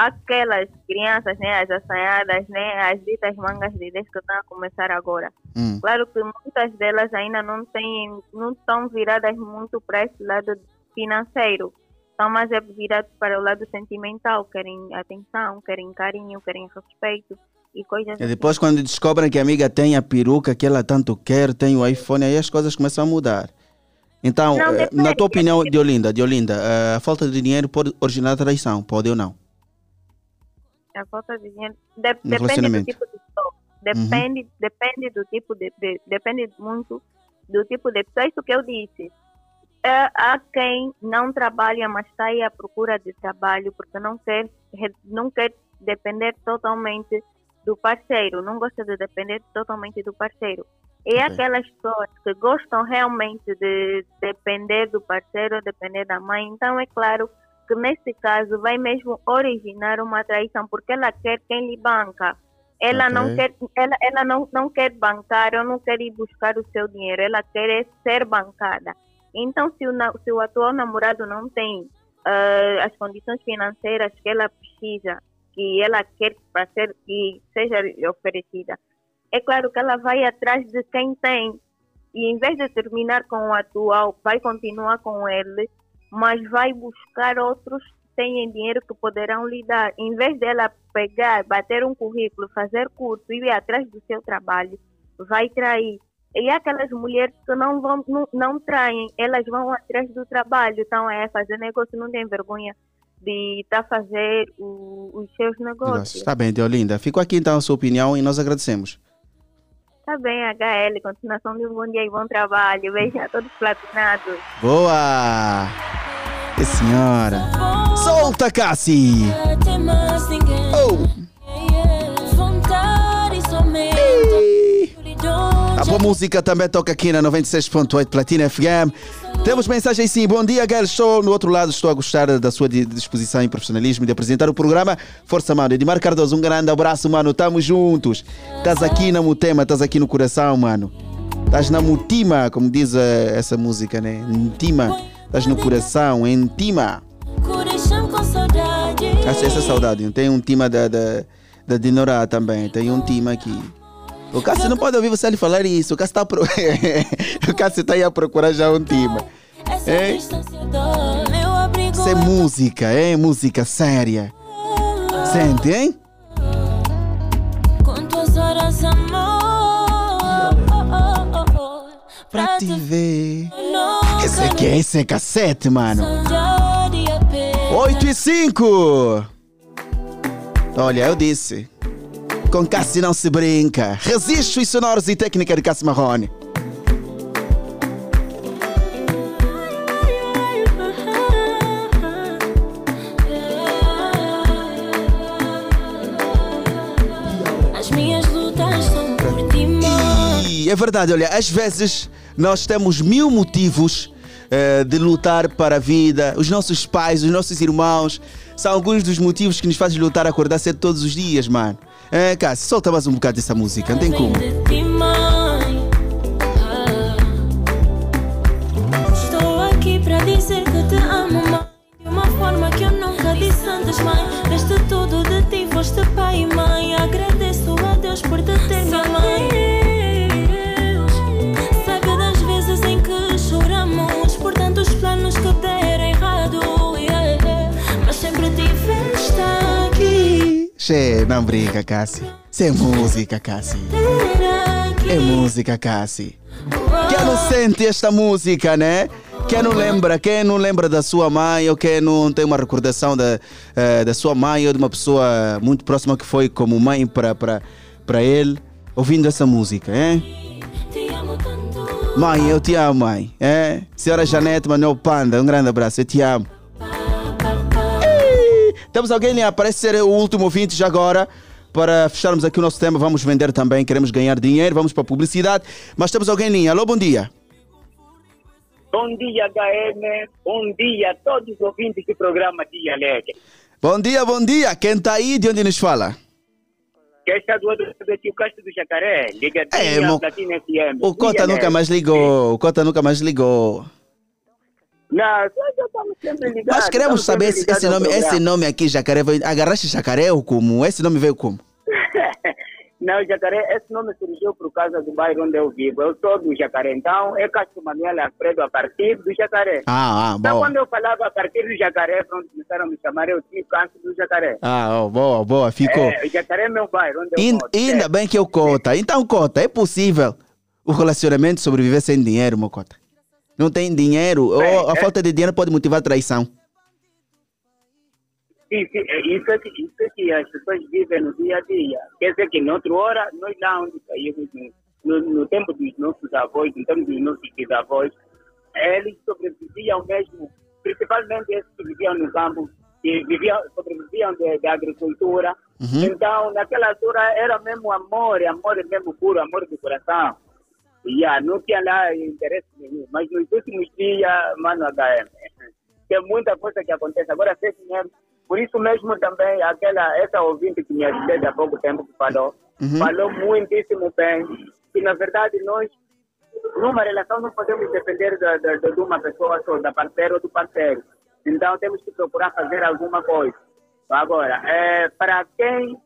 aquelas crianças, né, as assanhadas, né, as ditas mangas de Deus que estão a começar agora. Hum. Claro que muitas delas ainda não têm, não estão viradas muito para esse lado financeiro. Estão mais é viradas para o lado sentimental, querem atenção, querem carinho, querem respeito e coisas E depois, quando descobrem que a amiga tem a peruca que ela tanto quer, tem o iPhone, aí as coisas começam a mudar. Então, Não, eh, na tua opinião, Diolinda, Diolinda, eh, a falta de dinheiro pode originar traição, pode ou não? A falta de dinheiro de- depende do tipo de pessoa. Depende, depende do tipo de, de- depende muito do tipo de pessoa. Isso que eu disse. É, há quem não trabalha, mas está aí à procura de trabalho porque não quer, não quer depender totalmente do parceiro, não gosta de depender totalmente do parceiro. E Ok. aquelas pessoas que gostam realmente de depender do parceiro, depender da mãe, então é claro que nesse caso vai mesmo originar uma traição, porque ela quer quem lhe banca. Ela Ok. não quer, ela, ela não, não quer bancar ou não quer ir buscar o seu dinheiro, ela quer é ser bancada. Então, se o, se o atual namorado não tem ah, as condições financeiras que ela precisa, que ela quer para ser que seja oferecida, é claro que ela vai atrás de quem tem e em vez de terminar com o atual, vai continuar com ele, mas vai buscar outros que têm dinheiro que poderão lhe dar. Em vez dela pegar, bater um currículo, fazer curso e ir atrás do seu trabalho, vai trair. E aquelas mulheres que não vão, não, não traem, elas vão atrás do trabalho, então é fazer negócio, não tem vergonha de estar a fazer o- os seus negócios. Está bem, Deolinda. Ficou aqui então a sua opinião e nós agradecemos. Tá bem, HL, continuação de um bom dia e bom trabalho. Beijo a todos platinados. Boa! E senhora. Solta, Cassi! Tem A boa música também toca aqui na 96.8 Platina FM. Temos mensagem sim. Bom dia, Gael. Estou no outro lado. Estou a gostar da sua di- disposição e profissionalismo de apresentar o programa. Força, mano. Edmar Cardoso, um grande abraço, mano. Tamo juntos. Estás aqui na Mutema, estás aqui no coração, mano. Estás na Mutima, como diz eh, essa música, né? Intima. Estás no coração, com saudade. Essa, essa saudade. Tem um tema da, da, da Dinorá também. Tem um tema aqui. O Cássio não pode ouvir você lhe falar isso. O Cássio está pro... o Cássio está aí a procurar já um. Essa É? Isso é música, é música séria. Sente, hein? Quantas horas amor Pra te ver. Esse aqui é, esse é cassete, mano. Saudade apenas 8 e 5. Olha, eu disse. Com Cássio não se brinca. Registros sonoros e técnica de Cássio Marrone. As minhas lutas são por ti, mãe. É verdade, olha, às vezes nós temos mil motivos eh, de lutar para a vida. Os nossos pais, os nossos irmãos, são alguns dos motivos que nos fazem lutar a acordar cedo todos os dias, mano. É, Cássio, solta mais um bocado dessa música, não tem como. Ah. Estou aqui para dizer que te amo, mãe. De uma forma que eu nunca disse antes, mãe. Deste tudo de ti, foste pai e mãe. Agradeço a Deus por te ter, minha mãe. Che, não brinca, Cássio. Isso é música, Cássio. É música, Cássio. Quem não sente esta música, né? Quem não lembra, quem não lembra da sua mãe ou quem não tem uma recordação da, eh, da sua mãe ou de uma pessoa muito próxima que foi como mãe para ele, ouvindo essa música, é? Mãe, eu te amo, mãe. É? Senhora Janete Manuel Panda, um grande abraço, eu te amo. Temos alguém ali, parece ser o último ouvinte já agora. Para fecharmos aqui o nosso tema, vamos vender também, queremos ganhar dinheiro, vamos para a publicidade. Mas temos alguém em linha. Alô, bom dia. Bom dia, HM. Bom dia a todos os ouvintes do programa Dia Alegre. Bom dia, bom dia. Quem está aí, de onde nos fala? Que está do outro lado aqui, o Castro do Jacaré. Ligadinha É, mo- Platina FM. O Cota nunca mais ligou. O Cota nunca mais ligou. Não, só já estamos sempre ligados. Nós queremos saber esse, esse nome, esse nome aqui, Jacaré. Agarraste Jacaré ou como? Esse nome veio como? Não, Jacaré, esse nome surgiu por causa do bairro onde eu vivo. Eu sou do Jacaré, então é Castro Manuel Alfredo a partir do Jacaré. Ah, ah, Então, boa. quando eu falava a partir do Jacaré, pronto, começaram a me chamar, eu tinha Castro do Jacaré. Ah, oh, boa, boa. Ficou. É, o Jacaré é meu bairro, onde eu In- moro. ainda bem que eu Cota. Então, Cota, é possível o relacionamento sobreviver sem dinheiro, meu Cota? Não tem dinheiro, ou a é. falta de dinheiro pode motivar traição. Sim, sim, é isso é, que, isso é que as pessoas vivem no dia a dia. Quer dizer que, noutra hora, nós lá onde saímos, no, no, no tempo dos nossos avós, no tempo dos nossos bisavós, eles sobreviviam mesmo, principalmente esses que viviam no campo, que viviam, sobreviviam da agricultura. Uhum. Então, naquela altura, era mesmo amor, amor mesmo puro, amor do coração. Ah, não tinha lá interesse nenhum. Mas nos últimos dias, mano, HM, tem muita coisa que acontece. Agora, sei que mesmo, por isso mesmo também, aquela, essa ouvinte que me ajudou há pouco tempo que falou, Uhum. falou muitíssimo bem, que na verdade nós, numa relação, não podemos depender da, da- de uma pessoa só, da parceira ou do parceiro. Então temos que procurar fazer alguma coisa. Agora, é, para quem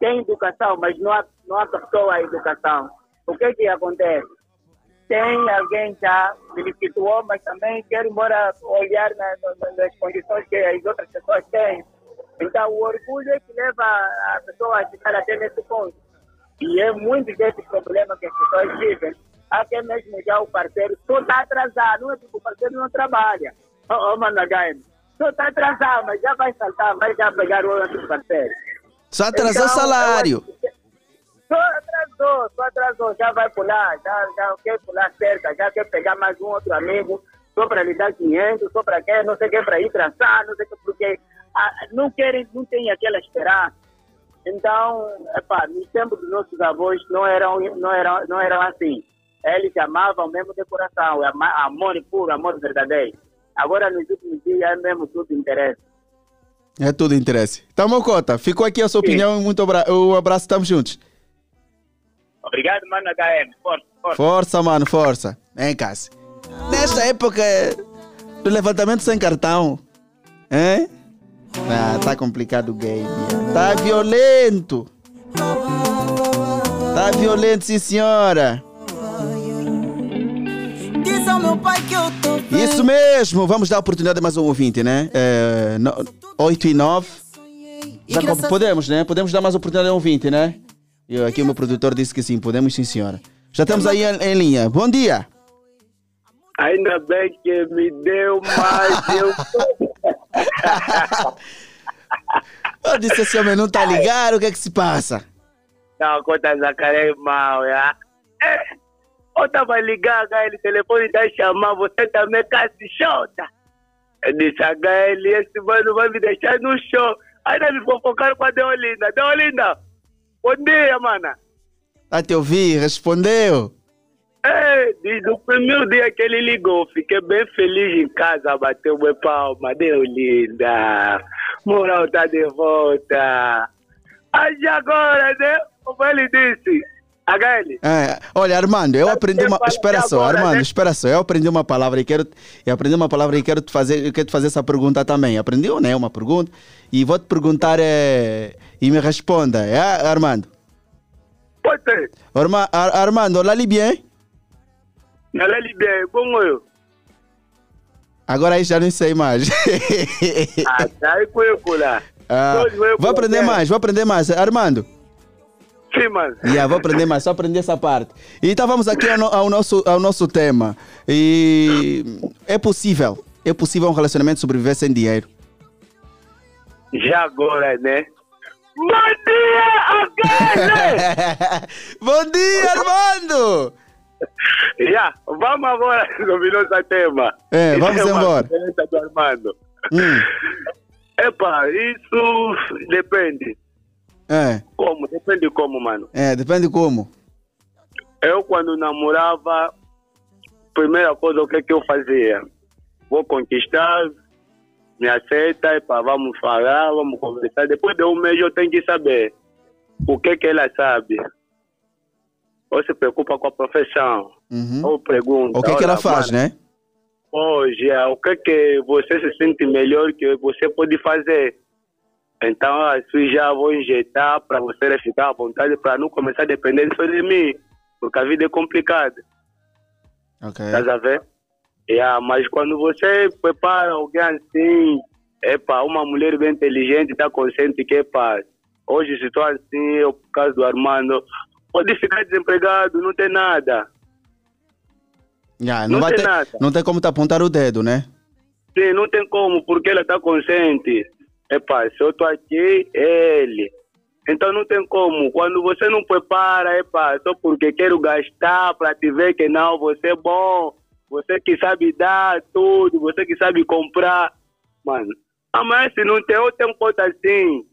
tem educação, mas não, a- não acessou a educação, o que que acontece? Tem alguém já beneficiou, mas também quer embora olhar na- na- nas condições que as outras pessoas têm. Então, o orgulho é que leva a pessoa a chegar até nesse ponto. E é muito desse problema que as pessoas vivem. Até mesmo já o parceiro só está atrasado, não é porque o parceiro não trabalha. Ô, oh, mano, HM, só está atrasado, mas já vai saltar, vai já pegar o outro parceiro. Só atrasou Então, salário. Só atrasou, só atrasou, já vai pular, já, já quer pular cerca, já quer pegar mais um outro amigo, só para lhe dar 500, só para quê, não sei o que, para ir traçar, não sei o que, porque ah, não querem, não tem aquela esperança. Então, epá, nos tempos dos nossos avós não eram, não eram, não eram assim. Eles amavam mesmo de coração, amor puro, amor verdadeiro. Agora, nos últimos dias, é mesmo tudo interesse. É tudo interesse. Então, Mocota, ficou aqui a sua opinião. Muito abra um abraço, estamos juntos. Obrigado, mano HM. Força, força. Força, mano, força. Vem, Cássio. Nesta época do levantamento sem cartão, hein? Ah, tá complicado o game. Tá violento. Tá violento, sim, senhora. Diz ao meu pai que eu tô bem. Isso mesmo. Vamos dar oportunidade a mais um ouvinte, né? É, no, 8 e 9. Já podemos, né? Podemos dar mais oportunidade a um ouvinte, né? E aqui o meu produtor disse que sim, podemos sim, senhora. Já estamos aí em, em linha. Bom dia. Ainda bem que me deu mais. Eu... Eu disse esse homem não tá ligado, o que é que se passa? Não, conta Zacaré mal, já. É, eu tava ligado, ele telefone tá chamando, você também cacichota. Eu disse, HL, esse mano vai me deixar no show. Ainda me fofocaram com a Deolinda. Deolinda, bom dia, mana. Tá te ouvir, respondeu. É, desde o primeiro dia que ele ligou, fiquei bem feliz em casa, bateu meu palma, deu linda. Moral tá de volta. Aí agora, né? Como ele disse, HL, É, olha, Armando, eu aprendi uma. Espera só, agora, Armando, né? espera só. Eu aprendi uma palavra e quero. Eu aprendi uma palavra e quero te fazer, eu quero te fazer essa pergunta também. Aprendeu, né? Uma pergunta. E vou te perguntar é, e me responda. É, Armando? pode ser. Arma, Ar- Armando, olá? Ela é bem, como eu. Agora aí já não sei mais. Ah, tá aí com eu lá. Ah, vou aprender mais, vou aprender mais. Armando? Sim, mano. Yeah, vou aprender mais, só aprender essa parte. E então vamos aqui ao, no- ao nosso, ao nosso tema. E é possível, é possível um relacionamento sobreviver sem dinheiro. Já agora, né? Bom dia! Bom dia, Armando! Já, vamos agora sobre nosso tema. É, vamos Tema embora. do Armando. Hum, Epa, isso depende. É, Como? Depende como, mano. é, depende como. Eu, quando namorava, primeira coisa, o que, que eu fazia? Vou conquistar, me aceita, epa, vamos falar, vamos conversar. Depois de um mês, eu tenho que saber o que, que ela sabe. Ou se preocupa com a profissão. Uhum. Ou pergunta. O que, que ela "Olha, faz, mano, né? Hoje, é, o que que você se sente melhor que você pode fazer? Então, assim já vou injetar para você ficar à vontade, para não começar a depender só de mim, porque a vida é complicada. Ok. Estás a ver? Yeah, mas quando você prepara alguém assim, é para uma mulher bem inteligente, está consciente que, epa, hoje se estou assim, eu, por causa do Armando, pode ficar desempregado, não tem nada. Yeah, não, Não tem ter, nada. não tem como te apontar o dedo, né? Sim, não tem como, porque ela está consciente. Epa, se eu tô aqui, é ele. Então não tem como. Quando você não prepara, epa, só porque quero gastar para te ver que não, você é bom, você que sabe dar tudo, você que sabe comprar. Mano, amanhã se não tem, eu tenho conta assim.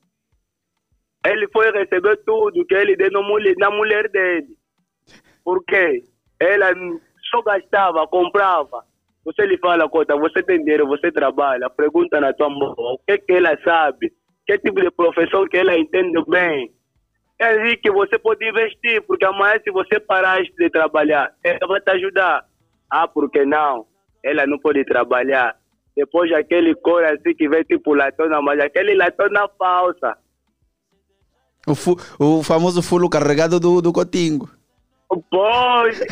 Ele foi receber tudo que ele deu na mulher, na mulher dele. Por quê? Ela só gastava, comprava. Você lhe fala, conta, você tem dinheiro, você trabalha, pergunta na tua mão, o que que ela sabe, que tipo de profissão que ela entende bem. É aí que você pode investir, porque amanhã se você parar de trabalhar, ela vai te ajudar. Ah, por que não? Ela não pode trabalhar. Depois aquele cor assim que vem tipo latona, mas aquele latona falsa. O, fu- o famoso fulo carregado do, do Cotingo. Pois!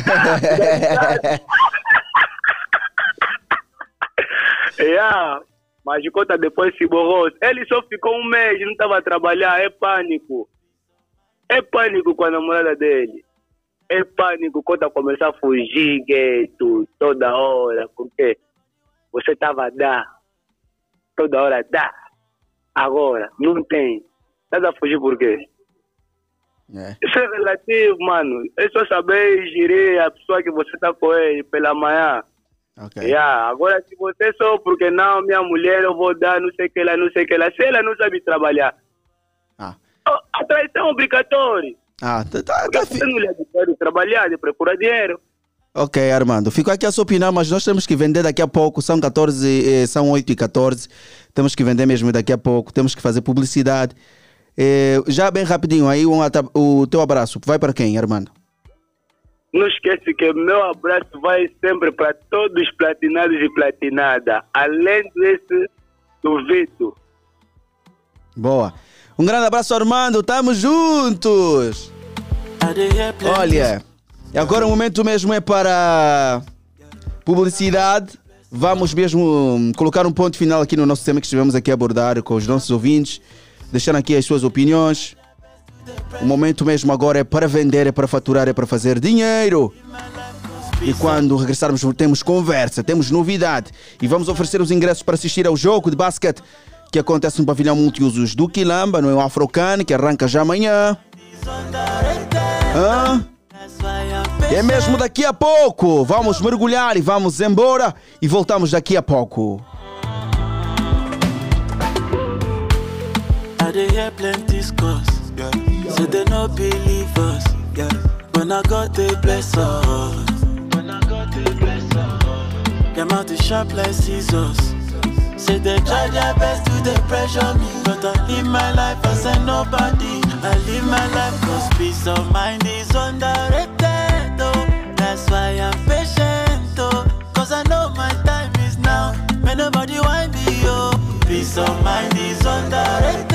yeah. Mas de conta depois se borrou. Ele só ficou um mês, não estava a trabalhar. É pânico. É pânico com a namorada dele. É pânico quando começar a fugir, gueto, toda hora. Porque você estava a dar. Toda hora dá. Agora, não tem. Estás a fugir por quê? Isso é relativo, mano. É só saber gerir a pessoa que você está com ele pela manhã. Yeah. Agora, se você só porque não, minha mulher, eu vou dar, não sei o que lá, não sei o que lá. Se ela não sabe trabalhar, Ah. oh, a traição é obrigatória. Ah, tá, tá, lhe habituou de trabalhar, de procurar dinheiro. Ok, Armando. Ficou aqui a sua opinião, mas nós temos que vender daqui a pouco. São 14, eh, são 8 e 14. Temos que vender mesmo daqui a pouco. Temos que fazer publicidade. Eh, já bem rapidinho, aí um o teu abraço. Vai para quem, Armando? Não esquece que meu abraço vai sempre para todos os platinados e platinada. Além desse, do Vitor. Boa. Um grande abraço, Armando. Tamo juntos. Olha, agora o momento mesmo é para publicidade. Vamos mesmo colocar um ponto final aqui no nosso tema que estivemos aqui a abordar com os nossos ouvintes, deixando aqui as suas opiniões. O momento mesmo agora é para vender, é para faturar, é para fazer dinheiro. E quando regressarmos, temos conversa, temos novidade. E vamos oferecer os ingressos para assistir ao jogo de basquete que acontece no pavilhão multiusos do Quilamba, no Afrocane, que arranca já amanhã. Hã? É mesmo daqui a pouco. Vamos mergulhar e vamos embora. E voltamos daqui a pouco. I dey hear plenty scores. Say they no believe us. When I got the bless us. Them out the sharp like scissors. Say they try their best to they pressure me. But I live my life as a nobody. I live my life cause peace of mind is underrated. Oh. That's why I'm patient. Oh. Cause I know my time is now. May nobody want me. Oh. Peace of mind is underrated.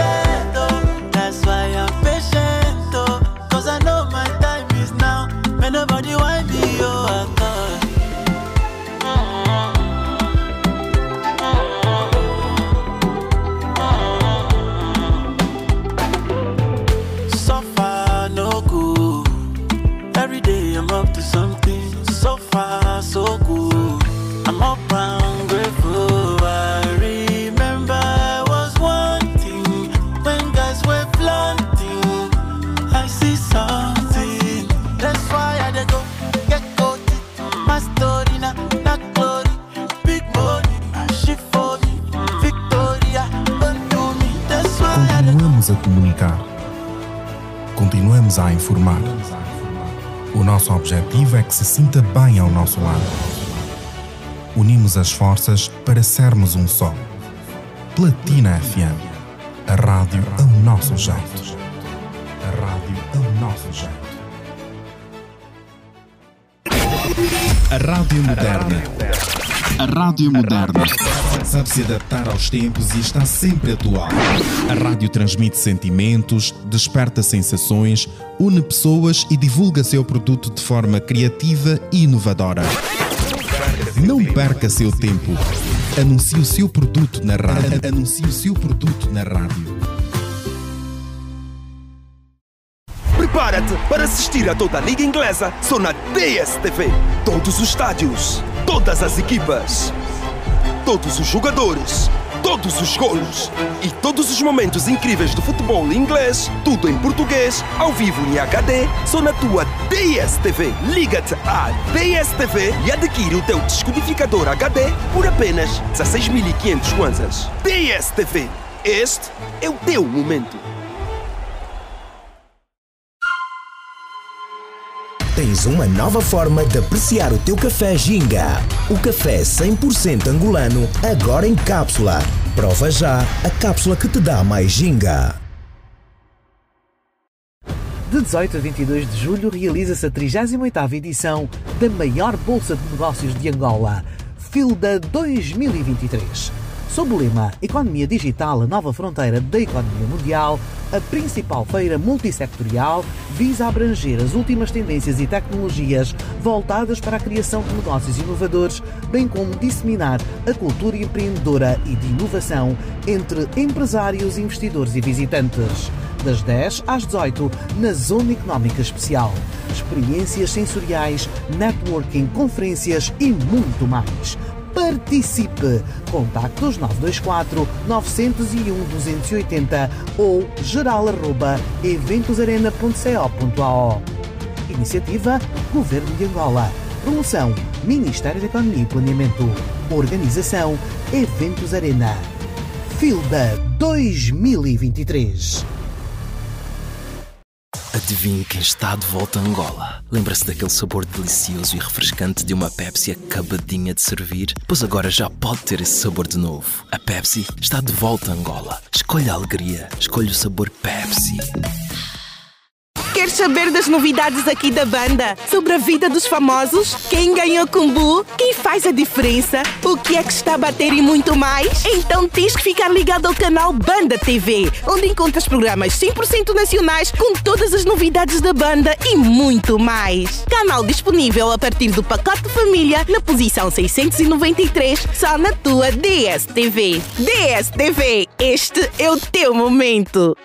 Nosso lado. Unimos as forças para sermos um só. Platina FM. A rádio ao nosso jeito. A rádio ao nosso jeito. A Rádio Moderna. A Rádio Moderna. Sabe se adaptar aos tempos e está sempre atual. A rádio transmite sentimentos, desperta sensações, une pessoas e divulga seu produto de forma criativa e inovadora. Não perca seu tempo. Anuncie o seu produto na rádio. Anuncie o seu produto na rádio. Prepara-te para assistir a toda a Liga Inglesa só na DSTV. Todos os estádios, todas as equipas, todos os jogadores, todos os golos e todos os momentos incríveis do futebol inglês, tudo em português, ao vivo em HD, só na tua DSTV. Liga-te à DSTV e adquire o teu descodificador HD por apenas 16.500 kwanzas. DSTV, este é o teu momento. Tens uma nova forma de apreciar o teu café Ginga. O café 100% angolano, agora em cápsula. Prova já a cápsula que te dá mais Ginga. De 18 a 22 de julho realiza-se a 38ª edição da maior Bolsa de Negócios de Angola, FILDA 2023. Sob o lema Economia Digital, a nova fronteira da economia mundial, a principal feira multissectorial visa abranger as últimas tendências e tecnologias voltadas para a criação de negócios inovadores, bem como disseminar a cultura empreendedora e de inovação entre empresários, investidores e visitantes. Das 10 às 18, na Zona Económica Especial. Experiências sensoriais, networking, conferências e muito mais. Participe! Contactos 924 901 280 ou geral arroba eventosarena.co.ao Iniciativa Governo de Angola. Promoção Ministério da Economia e Planeamento. Organização Eventos Arena. Filda 2023. Adivinhe quem está de volta a Angola. Lembra-se daquele sabor delicioso e refrescante de uma Pepsi acabadinha de servir? Pois agora já pode ter esse sabor de novo. A Pepsi está de volta a Angola. Escolha a alegria, escolha o sabor Pepsi. Quer saber das novidades aqui da banda? Sobre a vida dos famosos? Quem ganhou Kumbu? Quem faz a diferença? O que é que está a bater e muito mais? Então tens que ficar ligado ao canal Banda TV, onde encontras programas 100% nacionais com todas as novidades da banda e muito mais. Canal disponível a partir do pacote família na posição 693, só na tua DSTV. DSTV, este é o teu momento.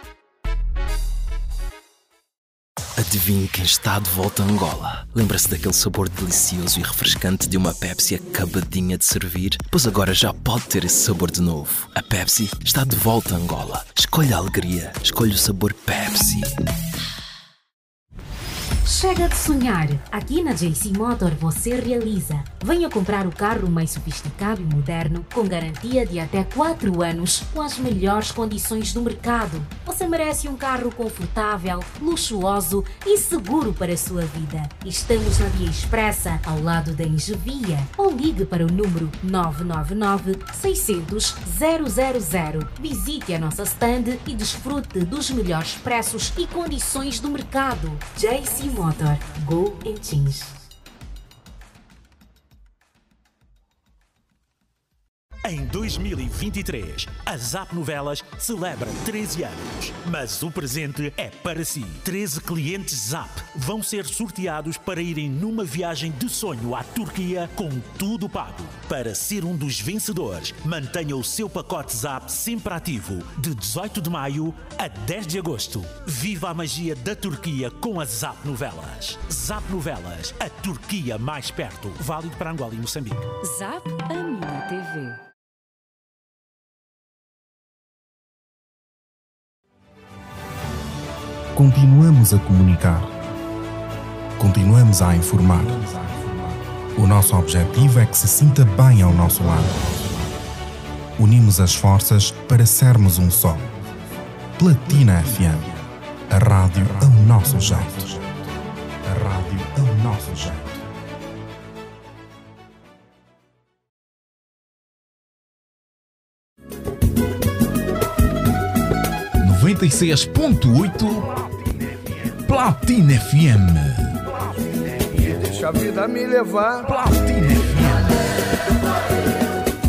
Adivinhe quem está de volta a Angola. Lembra-se daquele sabor delicioso e refrescante de uma Pepsi acabadinha de servir? Pois agora já pode ter esse sabor de novo. A Pepsi está de volta a Angola. Escolha a alegria, escolha o sabor Pepsi. Chega de sonhar! Aqui na JC Motor você realiza. Venha comprar o carro mais sofisticado e moderno, com garantia de até 4 anos, com as melhores condições do mercado. Você merece um carro confortável, luxuoso e seguro para a sua vida. Estamos na Via Expressa, ao lado da Engevia. Ou ligue para o número 999 600 000. Visite a nossa stand e desfrute dos melhores preços e condições do mercado. JC Motor. Go and change. Em 2023, a Zap Novelas celebra 13 anos, mas o presente é para si. 13 clientes Zap vão ser sorteados para irem numa viagem de sonho à Turquia com tudo pago. Para ser um dos vencedores, mantenha o seu pacote Zap sempre ativo de 18 de maio a 10 de agosto. Viva a magia da Turquia com a Zap Novelas. Zap Novelas, a Turquia mais perto. Válido para Angola e Moçambique. Zap a minha TV. Continuamos a comunicar. Continuamos a informar. O nosso objetivo é que se sinta bem ao nosso lado. Unimos as forças para sermos um só. Platina FM. A rádio ao nosso jeito. A rádio ao nosso jeito. Seis ponto oito Platina FM. Deixa a vida me levar. Platina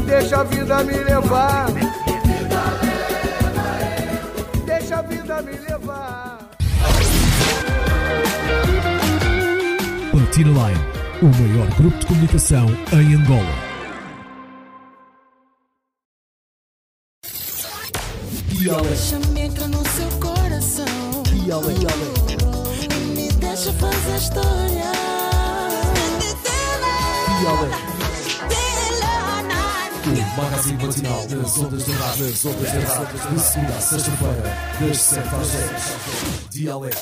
Deixa a vida me levar. Deixa a vida me levar. Platina Line, o maior grupo de comunicação em Angola. Deixa-me entrar no seu coração. E me deixa fazer história. O Magazine matinal nas ondas da rádio. Nas ondas da rádio. De segunda a sexta-feira, das 7 às 10. Dialeto.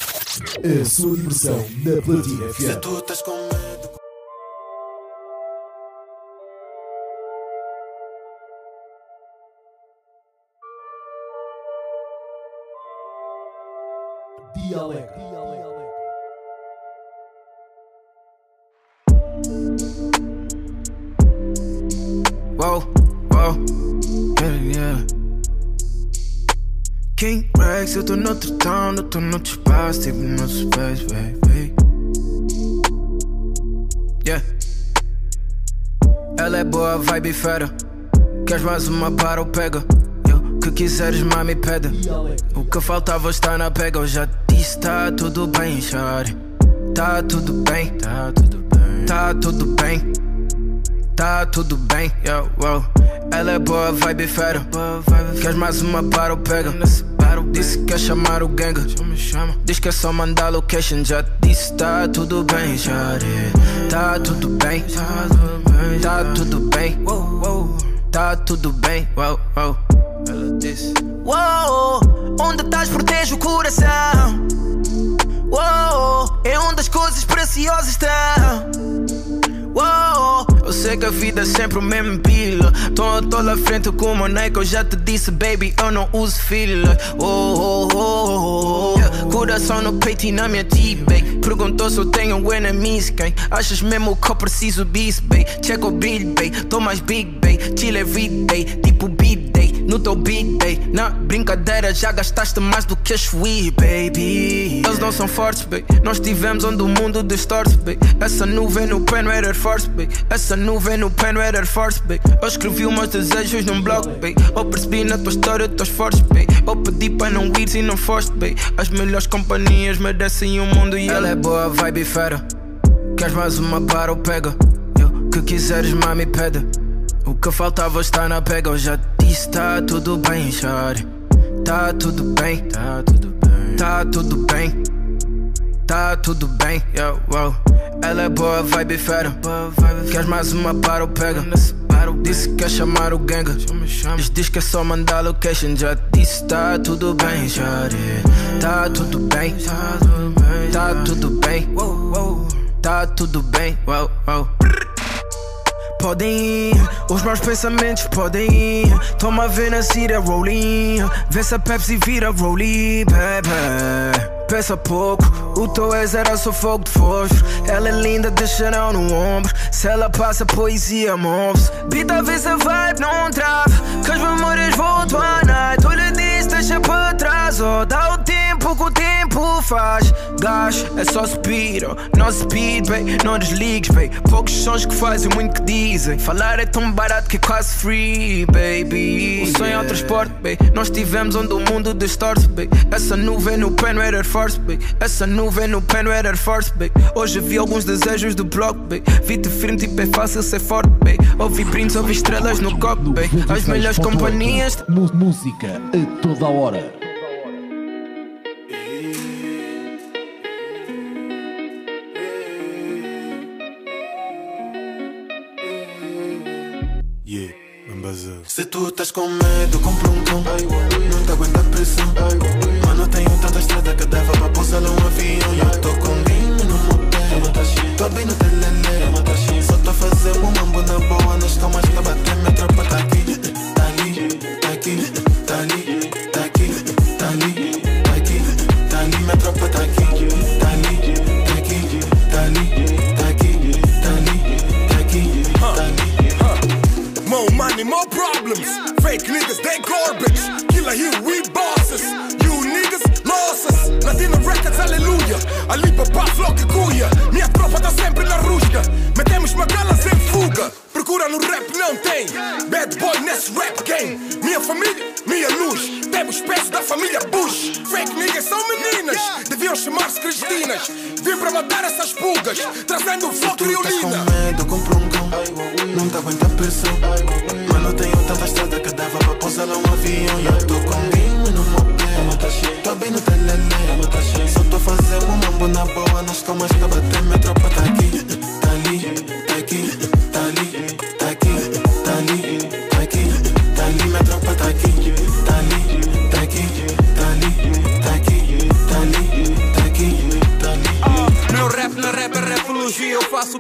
A sua diversão na Platina FM. tu Rex, eu tô noutro town, eu tô noutro espaço, tipo noutro space, baby. Yeah. Ela é boa, vibe fera. Queres mais uma para ou pega? Eu que quiseres, mami, pede. O que faltava está na pega. Eu já disse, tá tudo bem, chore. Tá tudo bem, tá tudo bem. Tá tudo bem. Tá tudo bem, yo, wow. Ela é boa, vibe fera. Queres mais uma para ou pega? Disse que quer chamar o ganga. Diz que é só mandar location. Já disse, tá tudo bem, já Tá tudo bem, tá tudo bem. Tá tudo bem, wow, wow. Ela disse. Uou, onde estás protege o coração. Uou, é onde as coisas preciosas estão. Eu sei que a vida é sempre o mesmo pila. Tô, tô lá frente com o Nike, eu já te disse, baby, eu não uso fila. Oh, oh, oh, oh. Coração no peito e na minha T-Bay. Perguntou se eu tenho enemies, quem? Achas mesmo que eu preciso disso, baby? Check o brilho, baby. Tô mais big, baby. Chill everyday, tipo beat day. No teu beat day, na brincadeira já gastaste mais do que as fui, baby. Eles não são fortes, baby. Nós estivemos onde o mundo distorce, baby. Essa nuvem no pen no Air Force, baby. Essa nuvem no pen no Air Force, baby. Eu escrevi meus desejos num blog, baby. Eu percebi na tua história teus fortes, baby. Eu pedi para não ir e não foste, baby. As melhores companhias merecem o mundo e ela é boa, vibe fera. Queres mais uma para ou pega? Eu que quiseres, mami, pede. O que faltava está na pega, eu já disse, tá tudo bem, chore. Tá tudo bem, tá tudo bem, tá tudo bem. Tá tudo bem, yo, wow. Ela é boa, vibe fera. Queres mais uma para ou pega? Disse que quer chamar o ganga. Diz, diz que é só mandar location. Já disse, tá tudo bem, chore. Tá tudo bem, tá tudo bem. Tá tudo bem, wow, wow. Podem ir, os meus pensamentos podem ir. Toma a ver na cira rolling. Vê se a Pepsi vira rolling, baby. Pensa pouco, o teu ex era só fogo de fósforo. Ela é linda, deixarão no ombro. Se ela passa, poesia move-se. Beat a ver se a vibe não trava. Que as memórias voltam à night. Eu lhe disse, deixa para trás. Oh, dá o tempo que o tempo faz. Gás, é só speed, oh. não speed, babe. Não desligues, babe. Poucos sons que fazem muito que dizem. Falar é tão barato que é quase free, baby. O sonho é o transporte, babe. Nós estivemos onde o mundo distorce, babe. Essa nuvem no pen no Air Force, babe. Essa nuvem no pen no Air Force, babe. Hoje vi alguns desejos do bloco, babe. Vi-te firme, tipo é fácil ser forte, babe. Ouvi brindes, ouvi estrelas no copo, babe. As melhores companhias. Música a toda hora. Se tu estás com medo, compra um cão. Não te aguenta a pressão. Mano, tenho tanta estrada que dava para pousar num avião. Eu tô com guinho no motel. Tô bem no telele. Só tô a fazer um mambo na boa. Nas calmas tá batendo, minha Fake niggas, they garbage. Killer here, we bosses. You niggas, losses. Latino Records, aleluia. Ali papá, flock e cuia. Minha tropa tá sempre na rusga. Metemos magalas em fuga. Procura no rap, não tem. Bad boy nesse rap game. Minha família, minha luz. Temos peço da família Bush. Fake niggas são meninas. Deviam chamar-se Cristinas. Vim para matar essas pulgas. Trazendo flock Tu estás com criolina. medo, um cão Não te aguenta a pressão tenho tanta estrada que pousar num avião E eu tô com guinho no motel. Tô bem no telele Só tô fazer um mambo na boa Nas calmas tá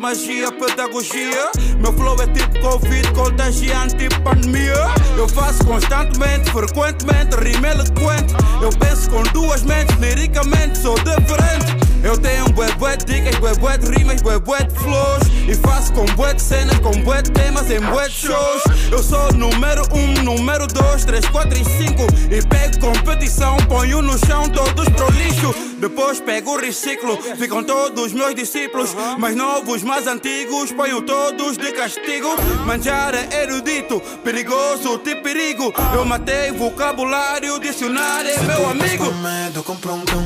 magia, pedagogia. Meu flow é tipo Covid, contagiante, tipo pandemia. Eu faço constantemente, frequentemente, rima eloquente. Eu penso com duas mentes, liricamente sou diferente. Eu tenho um bué de dicas, bué de rimas, bué de flows E faço com bué de cenas, com bué de temas em bué de shows Eu sou número um, número dois, três, quatro e cinco E pego competição, ponho no chão todos pro lixo Depois pego o reciclo, ficam todos meus discípulos. Mais novos, mais antigos, ponho todos de castigo. Manjar é erudito, perigoso, tipo perigo. Eu matei vocabulário, dicionário é meu amigo. Com medo, compro um cão.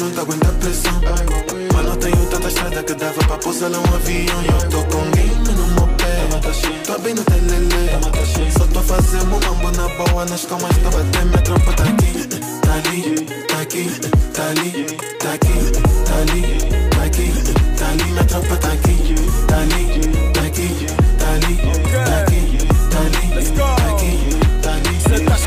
Não te aguenta a pressão. Mano, tenho tanta estrada que dava pra pousar um avião. E eu tô com game no meu pé. Tô bem no telele Só tô um mambo na boa Nas calmas tô batendo, minha tropa tá aqui Tá ali, tá aqui, tá ali Tá aqui, tá ali, tá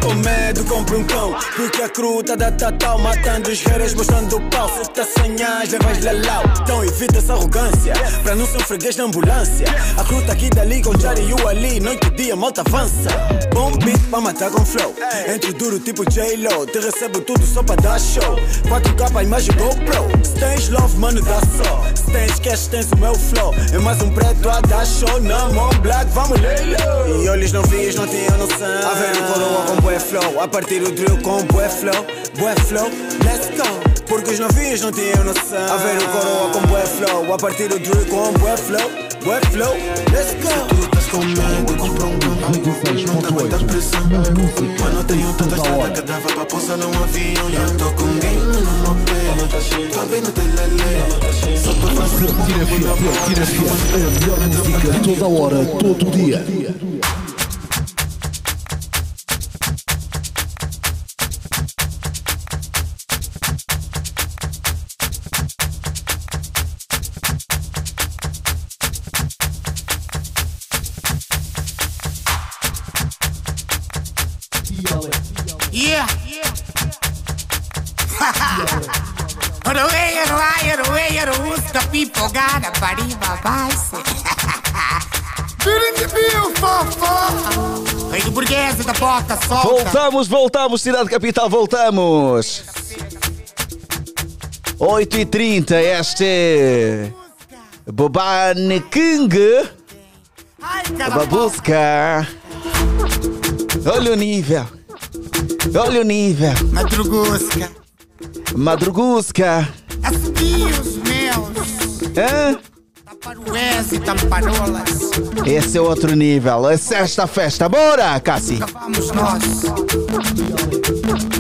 com medo, compra um cão. Porque a cruta da Tatal Matando os haters, mostrando o pau. Se tá sonhas, levas lalau. Então evita essa arrogância Pra não ser um freguês na ambulância. A cruta aqui dali com Jari e o Ali Noite e dia, malta avança. Bom beat pra matar com flow. Entre duro tipo J-Lo Te recebo tudo só pra dar show. 4K pra imagem GoPro. Se tens love, mano, dá só. Se tens cash, tens o meu flow. É mais um preto a dar show Na mão black, vamos leilo E olhos não vias, não tinham noção. A ver o coroa com bué flow. A partir o drill com bué flow Bué flow, let's go. Porque os novinhos não tinham noção. A ver o coroa com bué flow. A partir o drill com bué flow Bué flow, let's go. Tu estás com medo, compra um cão Não te aguenta a pressão. Mano, tenho tanta estrada que dava pra pousar lá um avião. E eu tô com game no meu pé. Tô bem no telele Só tô fazendo Tira fio, tira fio. A melhor música toda hora, todo dia. Rusta, pipogada, pariba, baixa. Durante o fofo. Rei do burguês da bota solta. Voltamos, voltamos, Cidade Capital, voltamos. 8h30, este Bobane King. Babuska. Olha o nível. Olha o nível. Madrugusca. Madrugusca. Espios meus. Hã? Taparués e tamparolas. Esse é outro nível. É sexta festa. Bora, Cassi. Vamos nós.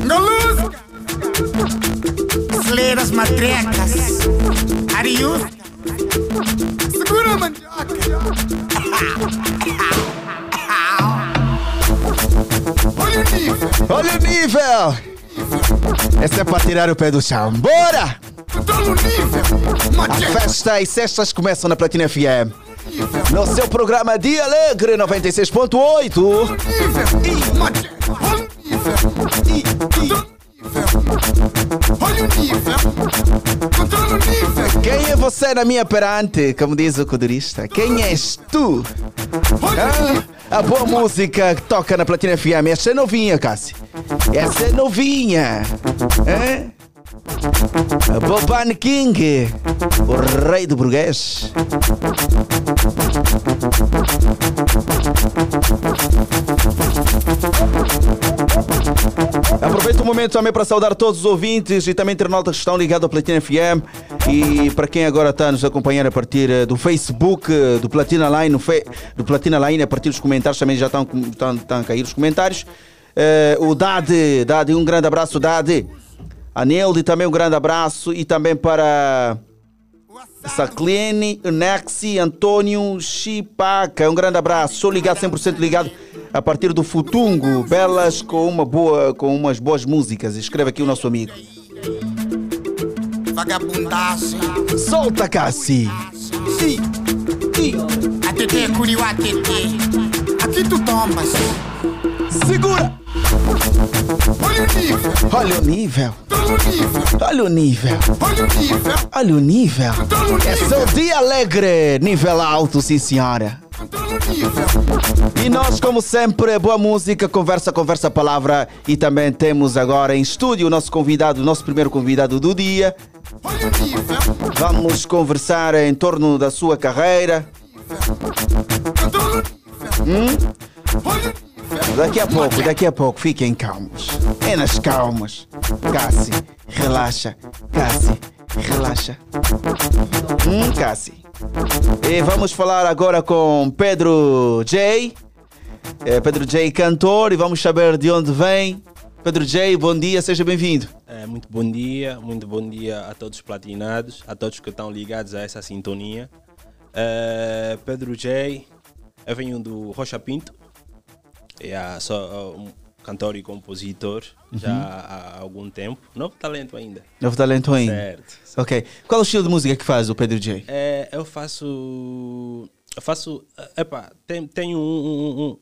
Nolusca. Celeiras matrecas. Ariusca. Segura a mandioca. Olha o nível. Olha o nível. Essa é pra tirar o pé do chão. Bora! A festa e sextas começam na Platina FM. No seu programa Dia Alegre 96.8. Quem é você na minha perante, como diz o codurista? Quem és tu? Ah, a boa música que toca na Platina FM. Essa é novinha, Cassi. Essa é novinha. Hã? Boban King, o rei do burguês. Aproveito o momento também para saudar todos os ouvintes e também internautas que estão ligados ao Platina FM e para quem agora está a nos acompanhar a partir eh, do Facebook, eh, do Platina Line, do Platina Line, a partir dos comentários também já estão, estão, estão a cair os comentários. Eh, o Dade, Dade, um grande abraço, Dade. A Neilde também um grande abraço e também para Saclene, Nexi, Antônio, Chipaca, um grande abraço. Sou ligado, 100% ligado a partir do Futungo, belas com uma boa, com umas boas músicas. Escreve aqui o nosso amigo. Vagabundagem. Solta, Cassi. ATT, curiu ATT. Aqui tu tomas. Segura. Olha o nível. Olha o nível. Olha o nível. Olha o nível. É seu dia alegre. Nível alto, sim senhora. E nós, como sempre, boa música, conversa, conversa, palavra. E também temos agora em estúdio o nosso convidado, o nosso primeiro convidado do dia. Vamos conversar em torno da sua carreira. Hum? Daqui a pouco, daqui a pouco, fiquem calmos. É nas calmas. Cassi, relaxa. Cassi, relaxa. Hum, Cassi. E vamos falar agora com Pedro J. É, Pedro J, cantor, e vamos saber de onde vem. Pedro J, bom dia, seja bem-vindo. É, muito bom dia, muito bom dia a todos os platinados, a todos que estão ligados a essa sintonia. É, Pedro J, eu venho do Rocha Pinto, é, sou um cantor e compositor já Uhum. há algum tempo. Novo talento ainda. Novo talento ainda. Certo. Ok. Qual é o estilo de música que faz o Pedro J? É, eu faço. Eu faço. Epá, tem- tenho um. um,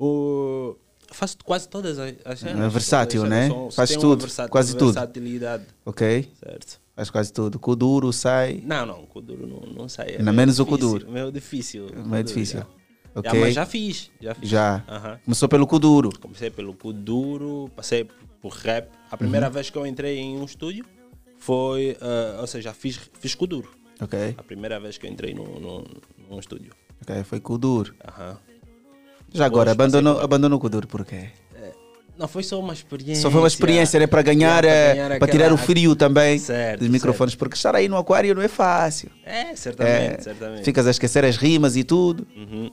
um, um- faço quase todas as, cenas. É versátil, né? São- Faz tudo, quase tudo. versatilidade. Ok. Certo. Faz quase tudo. Kuduro, sai. Não, não, Kuduro não, não sai. É Ainda menos o difícil, Kuduro. Meio difícil. Meio Kuduro, difícil. já. Ok. Já, mas já fiz. Já. Fiz. Já. Aham. Começou pelo Kuduro. Comecei pelo Kuduro, passei por rap. A primeira Uhum. vez que eu entrei em um estúdio foi, eh, ou seja, fiz, fiz Kuduro. Ok. A primeira vez que eu entrei num, num, num estúdio. Ok, foi Kuduro. Aham. Já agora, Depois passei abandonou, abandonou o Kuduro por quê? Não, foi só uma experiência. Só foi uma experiência, né? Para ganhar, ganhar para tirar o frio também Certo, dos microfones, porque estar aí no aquário não é fácil. É, certamente, É, certamente. Ficas a esquecer as rimas e tudo. Uhum.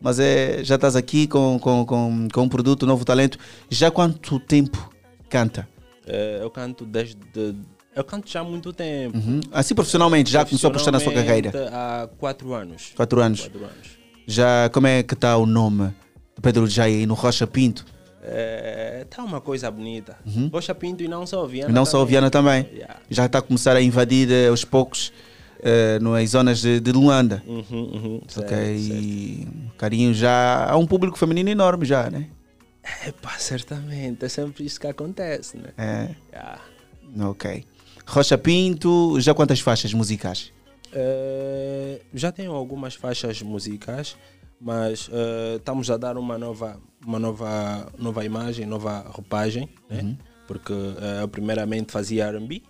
Mas é, já estás aqui com, com, com, com um produto, um novo talento. Já quanto tempo canta? Eh, eu canto desde. Eu canto já há muito tempo. Uhum. Assim profissionalmente, já começou a prestar na sua carreira? Profissionalmente, Há quatro anos. Quatro anos. Quatro anos. Já como é que está o nome do Pedro Jai no Rocha Pinto? Está uma coisa bonita. Uhum. Rocha Pinto e não só Viana. E não só. Viana também. Yeah. Já está a começar a invadir eh, aos poucos eh, nas zonas de, de Luanda. Uhum, uhum, certo, ok, e carinho já. Há um público feminino enorme já, né? Epá, certamente. É sempre isso que acontece, né? É. Yeah. Ok. Rocha Pinto, já quantas faixas musicais? Eh, já tenho algumas faixas musicais, mas eh, estamos a dar uma nova, uma nova, nova imagem, nova roupagem, né? Uhum. porque eh, eu primeiramente fazia R&B,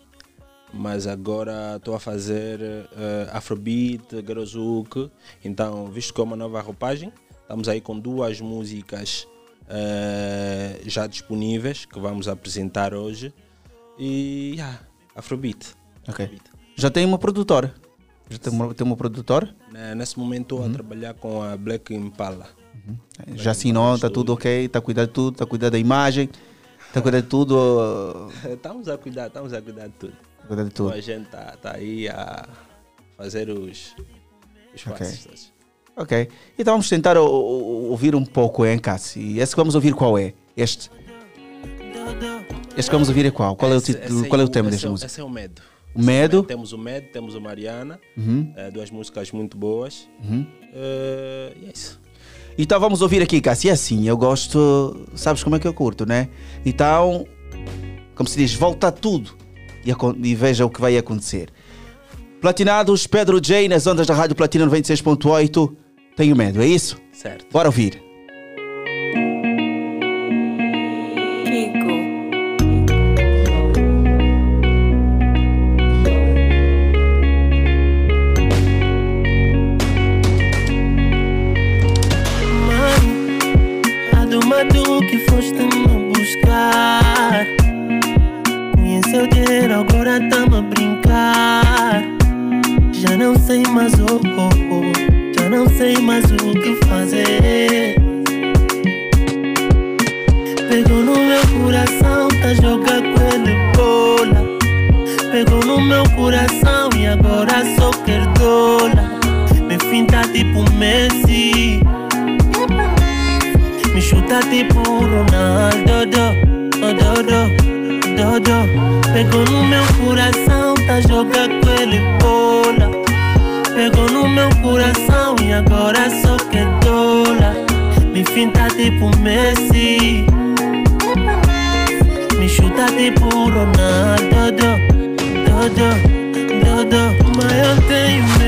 mas agora estou a fazer eh, Afrobeat, Garozouk, então visto que é uma nova roupagem, estamos aí com duas músicas eh, já disponíveis que vamos apresentar hoje e yeah, Afrobeat. Ok. Já tem uma produtora. Já tem uma, tem uma produtora? Nesse momento estou a trabalhar com a Black Impala. Já assinou, está tudo ok, está a cuidar de tudo, está a cuidar da imagem, está a cuidar de tudo. estamos a cuidar, estamos a cuidar de tudo. Cuidar de tudo. Então a gente está tá aí a fazer os, os Ok. passos. todos. Ok. Então vamos tentar o- o- ouvir um pouco, hein, Cassi? E esse que vamos ouvir qual é? Este. Este que vamos ouvir é qual? Qual é o, Esse- título, esse qual é o tema esse desta é o- música? Esse é o Medo. O Medo? Temos o Medo, temos o Mariana, Uhum. eh, duas músicas muito boas. Uhum. Eh, e é isso. Então vamos ouvir aqui, Cassi. É assim, eu gosto. Sabes como é que eu curto, né? Então, como se diz, volta tudo e, e veja o que vai acontecer. Platinados, Pedro J nas ondas da Rádio Platina 96.8. Tenho medo, é isso? Certo. Bora ouvir. Já não sei mais o que fazer. Pegou no meu coração, tá jogar com ele bola. Pegou no meu coração e agora só quer dólar. Me finta tipo Messi. Me chuta tipo Ronaldo, do, do, do, do. Pegou no meu coração, tá jogando ele bola. Pegou no meu coração e agora só quer dólar. Me finta tipo Messi. Me chuta tipo Ronaldo, do, do, do, do. Mas eu tenho medo,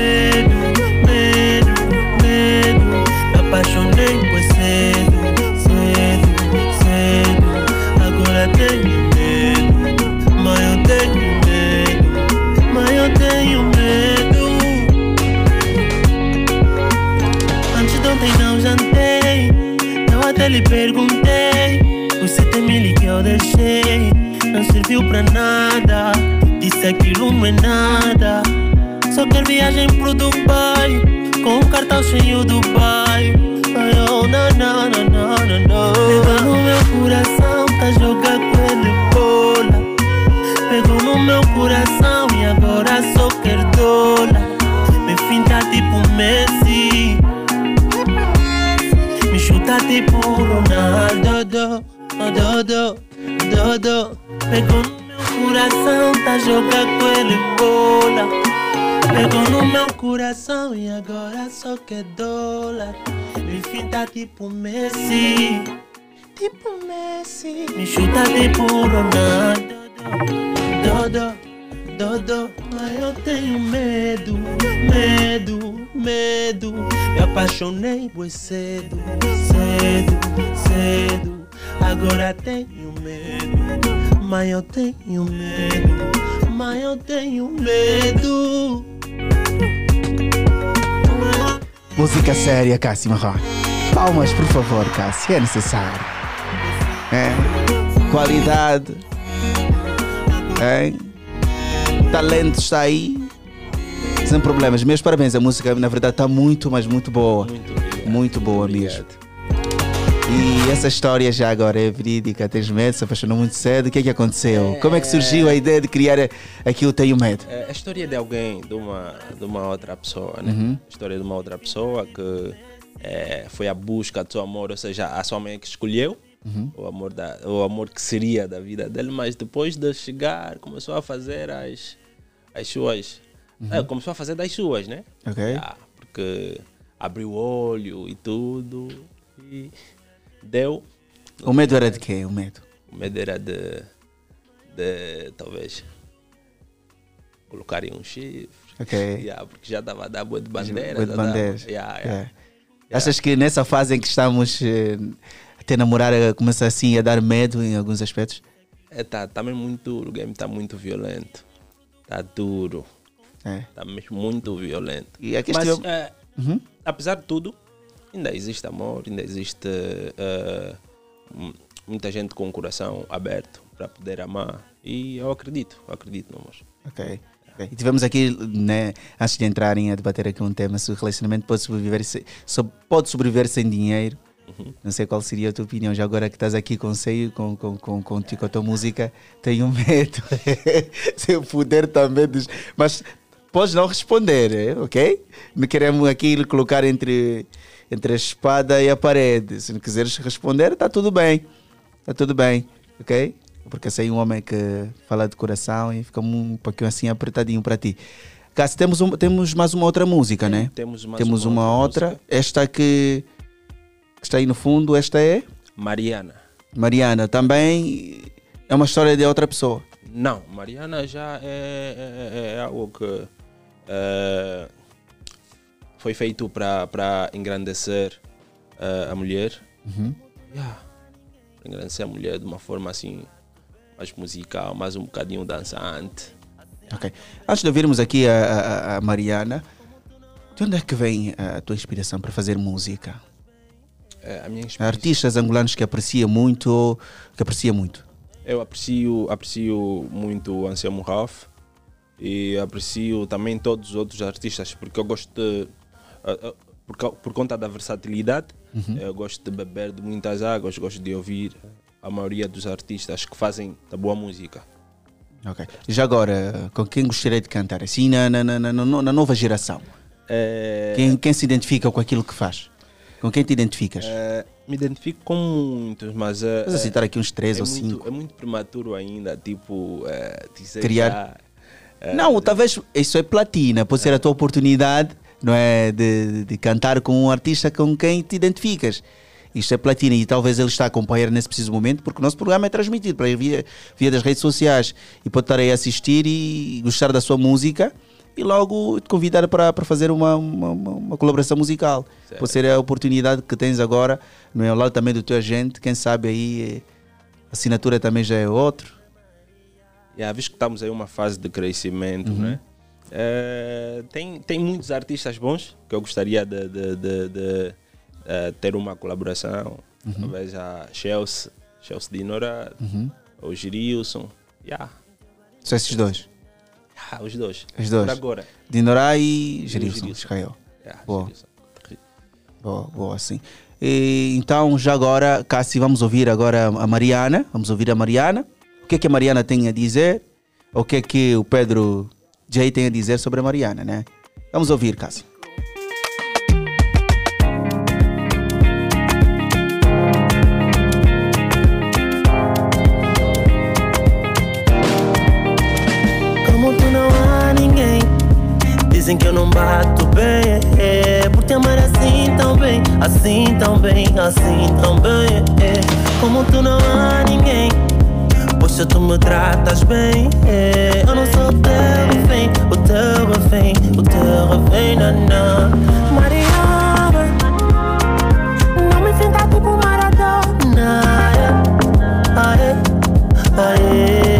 pra nada. Disse aquilo não é nada. Só quero viagem pro Dubai com um cartão cheio do pai. Ai, oh, não, não, não, não, não. Pegou no meu coração, tá jogando com ele bola. Pegou no meu coração e agora só quer dólar. Me finta tipo Messi. Me chuta tipo Ronaldo. Do, do, do, do, tá jogando com ele bola. Pegou no meu coração e agora só quer dólar. Me finta tipo Messi. Tipo Messi. Me chuta tipo Ronaldo. Dodo, Dodo, mas eu tenho medo, medo, medo. Me apaixonei por cedo, cedo, cedo. Agora tenho medo, mas eu tenho medo, mas eu tenho medo. Música séria, Cássio Marroque. Palmas, por favor, Cássio, é necessário. É. Qualidade. É. Talento está aí. Sem problemas. Meus parabéns. A música, na verdade, está muito, mas muito boa. Muito, boa mesmo. E essa história já agora é verídica. Tens medo, se apaixonou muito cedo. O que é que aconteceu? Como é que surgiu a ideia de criar aqui o Tenho Medo? É a história de alguém, de uma, de uma outra pessoa, né? Uhum. A história de uma outra pessoa que é, foi à busca do seu amor, ou seja, a sua mãe que escolheu Uhum. o, amor da, o amor que seria da vida dele, mas depois de chegar, começou a fazer as, as suas. Uhum. é, começou a fazer das suas, né? Ok. Ah, porque abriu o olho e tudo. E deu. O medo era de quê? O medo? O medo era de. de talvez. colocarem um chifre. Ok. Yeah, porque já estava a dar boa de bandeira. Boa de dava- bandeiras. Yeah, yeah. Achas que nessa fase em que estamos eh, a ter namorar eh, começa assim a dar medo em alguns aspectos? É, tá, tá mesmo muito duro, o game tá muito violento. Tá duro. É. Tá mesmo muito violento. E aqui Mas, estive- é, Uhum. apesar de tudo, ainda existe amor, ainda existe mu- muita gente com o coração aberto para poder amar. E eu acredito, eu acredito no amor. Ok. E tivemos aqui, né, antes de entrarem a debater aqui um tema, se o relacionamento pode sobreviver, se, pode sobreviver sem dinheiro. Uhum. Não sei qual seria a tua opinião. Já agora que estás aqui com o seio, com, com, com, com, com a tua música, tenho medo. se eu puder também. Dos... Mas podes não responder, eh, ok? Não queremos aqui colocar entre, entre a espada e a parede. Se não quiseres responder, está tudo bem. Está tudo bem, ok? Porque sei um homem que fala de coração e fica um pouquinho assim apertadinho para ti. Cássio, temos, um- temos mais uma outra música, né? temos mais temos uma uma, outra outra. Esta que, que está aí no fundo, esta é Mariana. Mariana. Também é uma história de outra pessoa. Não, Mariana já é, é- é- é algo que eh, foi feito para engrandecer eh, a mulher. Uhum. Yeah. Pra Engrandecer a mulher de uma forma assim mais musical, mais um bocadinho dançante. Ok. Antes de ouvirmos aqui a, a- a Mariana, de onde é que vem a tua inspiração para fazer música? Eh, minha Artistas angolanos que aprecia muito, que aprecia muito. Eu aprecio, aprecio muito o Anselmo Ralph e aprecio também todos os outros artistas porque eu gosto de. Ah, ah, por, por conta da versatilidade, Uhum. eu gosto de beber de muitas águas, gosto de ouvir a maioria dos artistas que fazem da boa música. Ok. Já agora, com quem gostaria de cantar? Assim, na, na, na, na, no- na nova geração. Eh, Quem, quem se identifica com aquilo que faz? Com quem te identificas? eh, me identifico com muitos, mas. eh, Vamos citar aqui uns três é ou muito- cinco. É muito prematuro ainda, tipo, eh, dizer Criar. já, eh, Não, talvez isso é platina, pode ser a tua oportunidade, não é? De, de cantar com um artista com quem te identificas. Isto é platina e talvez ele está a acompanhar nesse preciso momento, porque o nosso programa é transmitido para via, via das redes sociais e pode estar aí a assistir e gostar da sua música e logo te convidar para, para fazer uma, uma, uma- colaboração musical. Certo. Pode ser a oportunidade que tens agora, não é? Ao lado também do teu agente, quem sabe aí eh, a assinatura também já é outro. Yeah, visto que estamos em uma fase de crescimento, Uhum. né? Eh, tem, tem muitos artistas bons que eu gostaria de, de- de- de, eh, ter uma colaboração. Uhum. Talvez a Chelsea, Chelsea Dinora, Uhum. o Girilson. Yeah. Só esses dois. Ah, os dois. Os dois. Por agora. Dinorá e Gerilson. Israel. Yeah, Boa. Gerilson. Boa, boa, sim. E, então, já agora, Cassi, vamos ouvir agora a Mariana. Vamos ouvir a Mariana. O que é que a Mariana tem a dizer? O que é que o Pedro J tem a dizer sobre a Mariana, né? Vamos ouvir, Cassi. Como tu não há ninguém. Dizem que eu não bato bem. É, por te amar assim tão bem, assim tão bem, assim tão bem. É, como tu não há ninguém. Poxa, tu me tratas bem. É, eu não sou o teu refém, o teu refém, o teu refém, nanã. Mariana, não me finta tipo Maradona. é. Aê, aê,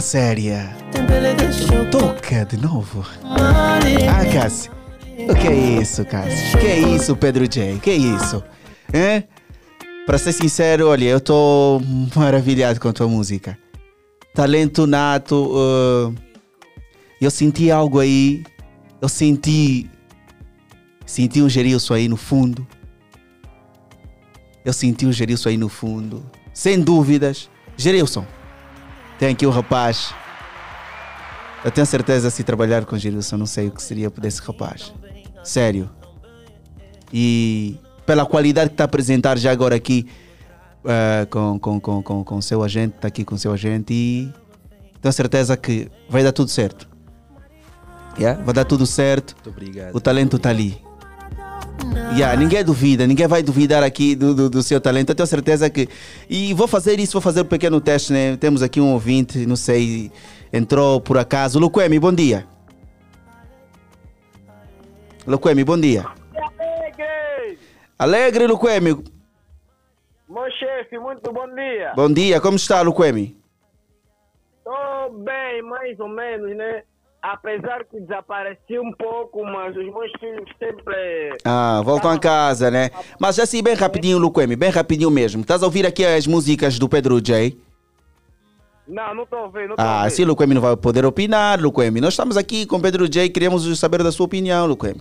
Música séria. Toca de novo. Ah, Cassi. O que é isso, Cassi? O que é isso, Pedro J? O que é isso? Hein? Para ser sincero, olha, eu estou maravilhado com a tua música. Talento nato. uh, eu senti algo aí. Eu senti. Senti um Gerilson aí no fundo. Eu senti um Gerilson aí no fundo. Sem dúvidas. Gerilson, tem aqui um rapaz. Eu tenho certeza se trabalhar com Gerilson, não sei o que seria desse rapaz. Sério. E pela qualidade que está a apresentar já agora aqui eh, com, com, com, com, com o seu agente, está aqui com o seu agente e tenho certeza que vai dar tudo certo. Yeah? Vai dar tudo certo. Muito obrigado. O talento está ali. Yeah, ninguém duvida, ninguém vai duvidar aqui do, do, do seu talento. Eu tenho certeza que. E vou fazer isso, vou fazer um pequeno teste, né? Temos aqui um ouvinte, não sei, entrou por acaso. Luquemi, bom dia. Luquemi, bom dia. Alegre! Alegre, Luquemi. Meu chefe, muito bom dia. Bom dia, como está, Luquemi? Estou bem, mais ou menos, né? Apesar que desapareci um pouco, mas os meus filhos sempre. Ah, voltam a casa, né? Mas assim, bem rapidinho, Luquemi, bem rapidinho mesmo. Estás a ouvir aqui as músicas do Pedro J? Não, não estou vendo, não estou Ah, assim, Luquemi não vai poder opinar, Luquemi. Nós estamos aqui com Pedro J, queremos saber da sua opinião, Luquemi.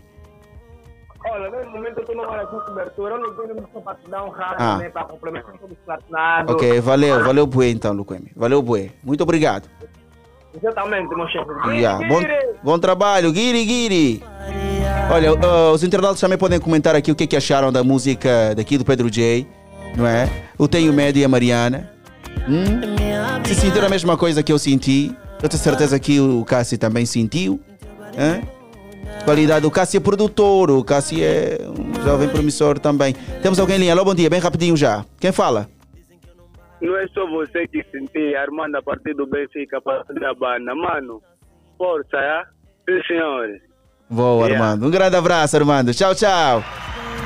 Olha, nesse momento eu estou numa hora com cobertura, eu não tenho só para te dar um rádio, Ah. né? Para complementar todo o platinado. Ok, valeu, valeu bué então, Luquemi. Valeu bué. Muito obrigado. Exatamente, meu chefe. Yeah, bom, bom trabalho, Guiri, Guiri. Olha, uh, os internautas também podem comentar aqui o que, que acharam da música daqui do Pedro J, não é? O Tenho Medo e a Mariana. Hum? Se sentiram a mesma coisa que eu senti, eu tenho certeza que o Cassi também sentiu. Hã? Qualidade, o Cassi é produtor, o Cassi é um jovem promissor também. Temos alguém em linha, alô, bom dia, bem rapidinho já. Quem fala? Não é só você que sentir, Armando, a partir do Benfica fazer a banda. Mano, força, é? Sim, senhores. Boa, Yeah. Armando. Um grande abraço, Armando. Tchau, tchau.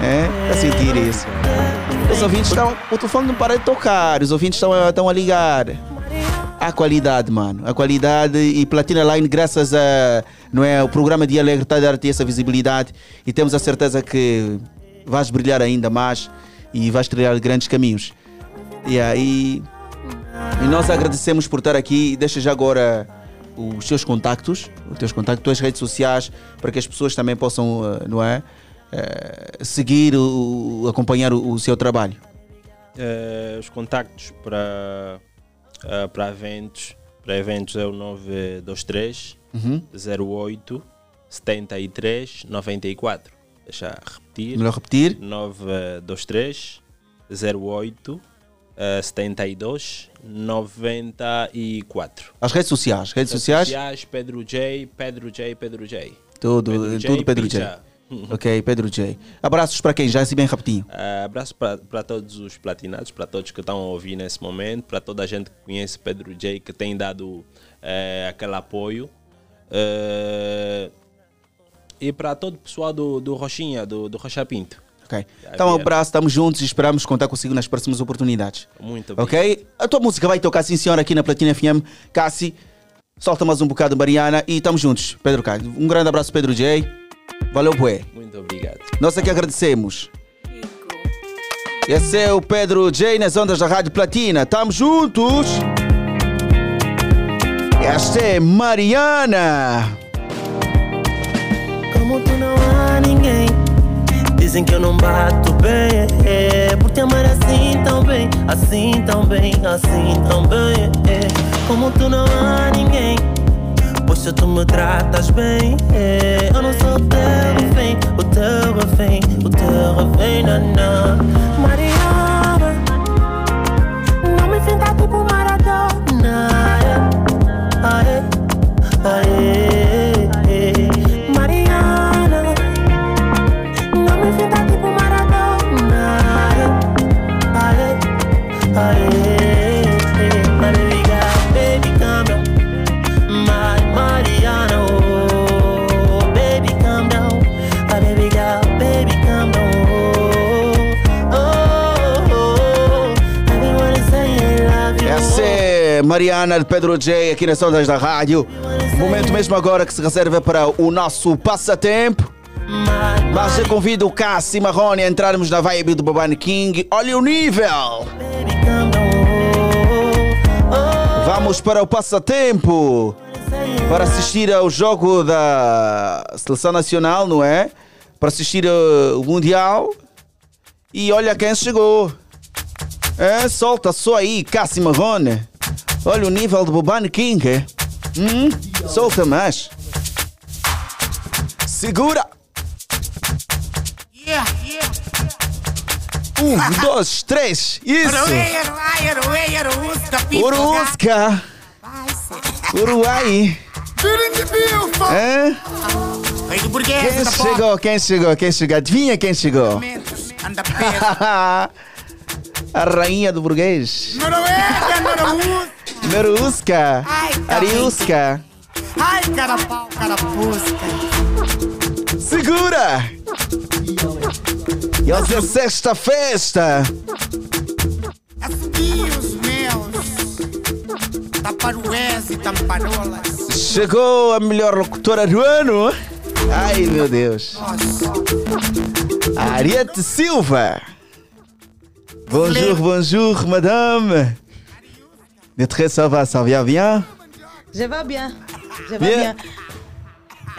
É, a sentir isso. Os ouvintes estão. O telefone não para de tocar. Os ouvintes estão, a- estão a ligar. A qualidade, mano. A qualidade e Platina Line, graças a não é, o programa de Alegre está a dar-te essa visibilidade e temos a certeza que vais brilhar ainda mais e vais trilhar grandes caminhos. E aí. E nós agradecemos por estar aqui. Deixa já agora os seus contactos, os teus contactos, as tuas redes sociais, para que as pessoas também possam, eh, não é? Eh, seguir, acompanhar o, seu trabalho. Eh, os contactos para, eh, para eventos para eventos é o 923 Uhum. 08 73 94. Deixa repetir. Melhor repetir. 923 08 eh, 72 94. As redes sociais, redes sociais, Pedro J, Pedro J, Pedro J. tudo, Pedro J, tudo Pedro J. Pija. Ok, Pedro J. Abraços para quem? Já assim bem rapidinho. Uh, abraço para todos os platinados, para todos que estão a ouvir nesse momento, para toda a gente que conhece Pedro J, que tem dado eh, aquele apoio. Eh, e para todo o pessoal do, do Rochinha, do, do Rocha Pinto. Ok. Então, um abraço, estamos juntos e esperamos contar consigo nas próximas oportunidades. Muito Ok? A tua música vai tocar, sim, senhora, aqui na Platina FM. Cassi, solta mais um bocado, Mariana, e estamos juntos. Pedro Caio. Um grande abraço, Pedro J. Valeu, bué. Muito obrigado. Nós aqui agradecemos. Esse é o Pedro J nas ondas da Rádio Platina. Estamos juntos. Esta é Mariana. Como tu não há ninguém. Dizem que eu não bato bem, é, por te amar assim tão bem, assim tão bem, assim tão bem. é. Como tu não há ninguém. Pois se tu me tratas bem, é, eu não sou o teu refém, o teu refém, o teu refém, não. Mariana, não me finta tipo Maradona. Aê, aê, aê. Mariana de Pedro J aqui nas ondas da rádio. Momento mesmo agora que se reserva para o nosso passatempo. Mas eu convido o Cassi Marrone a entrarmos na vibe do Babane King. Olha o nível! Vamos para o passatempo para assistir ao jogo da Seleção Nacional, não é? Para assistir uh, o Mundial. E olha quem chegou. É, solta só aí, Cassi Marrone. Olha o nível do Bobane King. é? Hum, solta mais. Segura. Yeah, yeah. Um, dois, três. Isso. Urusca. Burguês, Quem chegou? Quem chegou? Quem chegou? Adivinha quem chegou? A rainha do burguês. Noruega, Noruusca. Tá Ariusca. Ai, carapau, carapusca. Segura! E hoje é sexta festa! Assobios meus. Taparués e tamparolas. Chegou a melhor locutora do ano! Ai meu Deus! Ariete Silva! Bonjour, bonjour, madame! Maîtresse, ça va, ça va bien? Já vai bem. Já vai bem.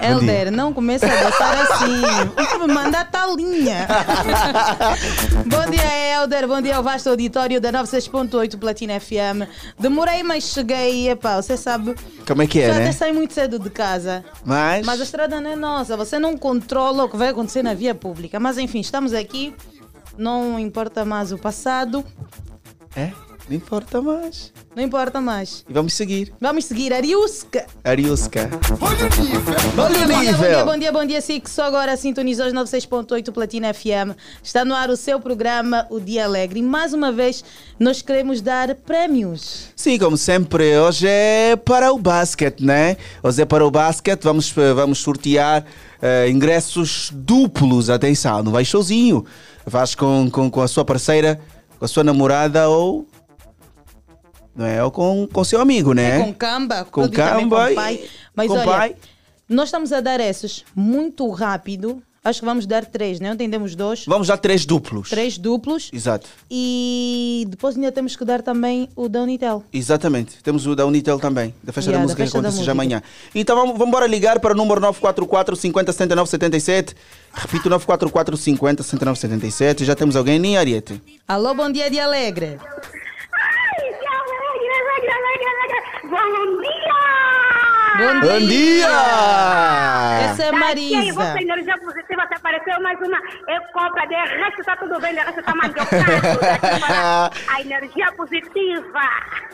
Elder, não começa a botar assim. Vamos mandar tal linha. Bom dia, Elder. Bom dia ao vasto auditório da 96.8 Platina FM. Demorei, mas cheguei. Epá, você sabe. Como é que é, Já até né? saí muito cedo de casa. Mas. Mas a estrada não é nossa. Você não controla o que vai acontecer na via pública. Mas enfim, estamos aqui. Não importa mais o passado. É? Não importa mais. Não importa mais. E vamos seguir. Vamos seguir Ariusca. Ariusca. Olha o nível. Olha o Bom dia, nível. bom dia, bom dia. Sim, que só agora sintonizou os 96.8 Platina FM. Está no ar o seu programa, O Dia Alegre. E mais uma vez, nós queremos dar prémios. Sim, como sempre, hoje é para o basquete, né? Hoje é para o basquete, vamos, eh, vamos sortear eh, ingressos duplos. Atenção, não vais sozinho. Vais com, com, com a sua parceira, com a sua namorada ou. Não é? Com o seu amigo, né? Com camba, Com camba com pai. Mas com olha, pai. nós estamos a dar esses muito rápido. Acho que vamos dar três, né? Entendemos dois. Vamos dar três duplos. Três duplos. Exato. E depois ainda temos que dar também o da Unitel. Exatamente. Temos o da Unitel também, da festa Yeah, da da música que festa da acontece já amanhã. Então vamos, vamos embora ligar para o número 944 50 79 77. Repito, 944 50 79 77. Já temos alguém em Ariete. Alô, bom dia de Alegre. Bom dia! Bom Bom dia! Essa é Tá Marisa. aqui, você energia positiva, você apareceu mais uma é compra, de resto tá tudo bem, de resto tá daqui para a energia positiva.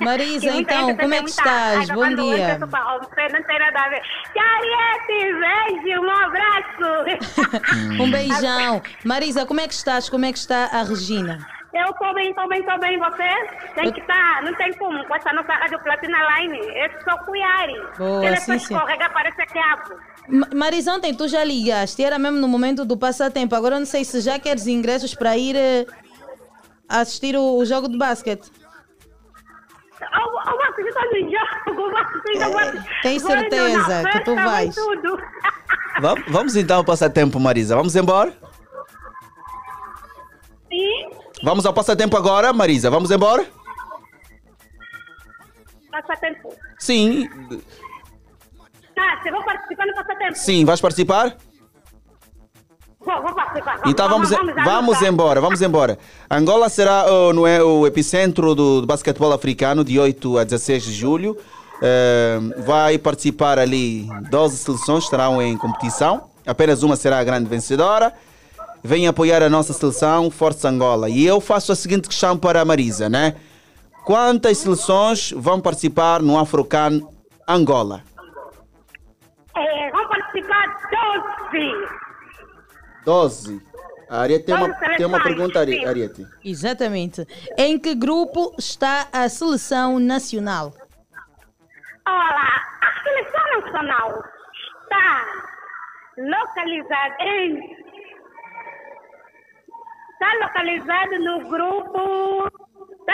Marisa, então, como é que muita estás? Bom dia. Não tem nada a ver. Cariete, beijo, um abraço. Um beijão. Marisa, como é que estás? Como é que está a Regina? Eu tô bem, tô bem, tô bem. Você tem que estar, não tem como, com essa nossa rádio Platina Line. É só cuiare. Boa, Ele sim, sim. escorrega, parece cabo. Ma- Marisa, ontem tu já ligaste, era mesmo no momento do passatempo. Agora eu não sei se já queres ingressos para ir eh, assistir o, o jogo de basquete. Eu vou assistir todo jogo, eu vou assistir, eu ir certeza que tu vais? Vamos, vamos então ao passatempo, Marisa. Vamos embora? Sim, Vamos ao passatempo agora, Marisa. Vamos embora? passatempo. Sim. Ah, você vai participar no passatempo? Sim, vais participar? Vou, vou participar. Vamos, Então vamos, vamos, embora, vamos embora. Angola será oh, não é, o epicentro do, do basquetebol africano de 8 a 16 de julho. Eh, vai participar ali 12 seleções, estarão em competição. Apenas uma será a grande vencedora. Vem apoiar a nossa seleção, Força Angola. E eu faço a seguinte questão para a Marisa, né? Quantas seleções vão participar no Afrocan Angola? É, vamos participar 12. 12. A Ariete tem uma, tem uma pergunta. Ariete. Exatamente. Em que grupo está a seleção nacional? Olha, a seleção nacional está localizada em. Está localizada no grupo D.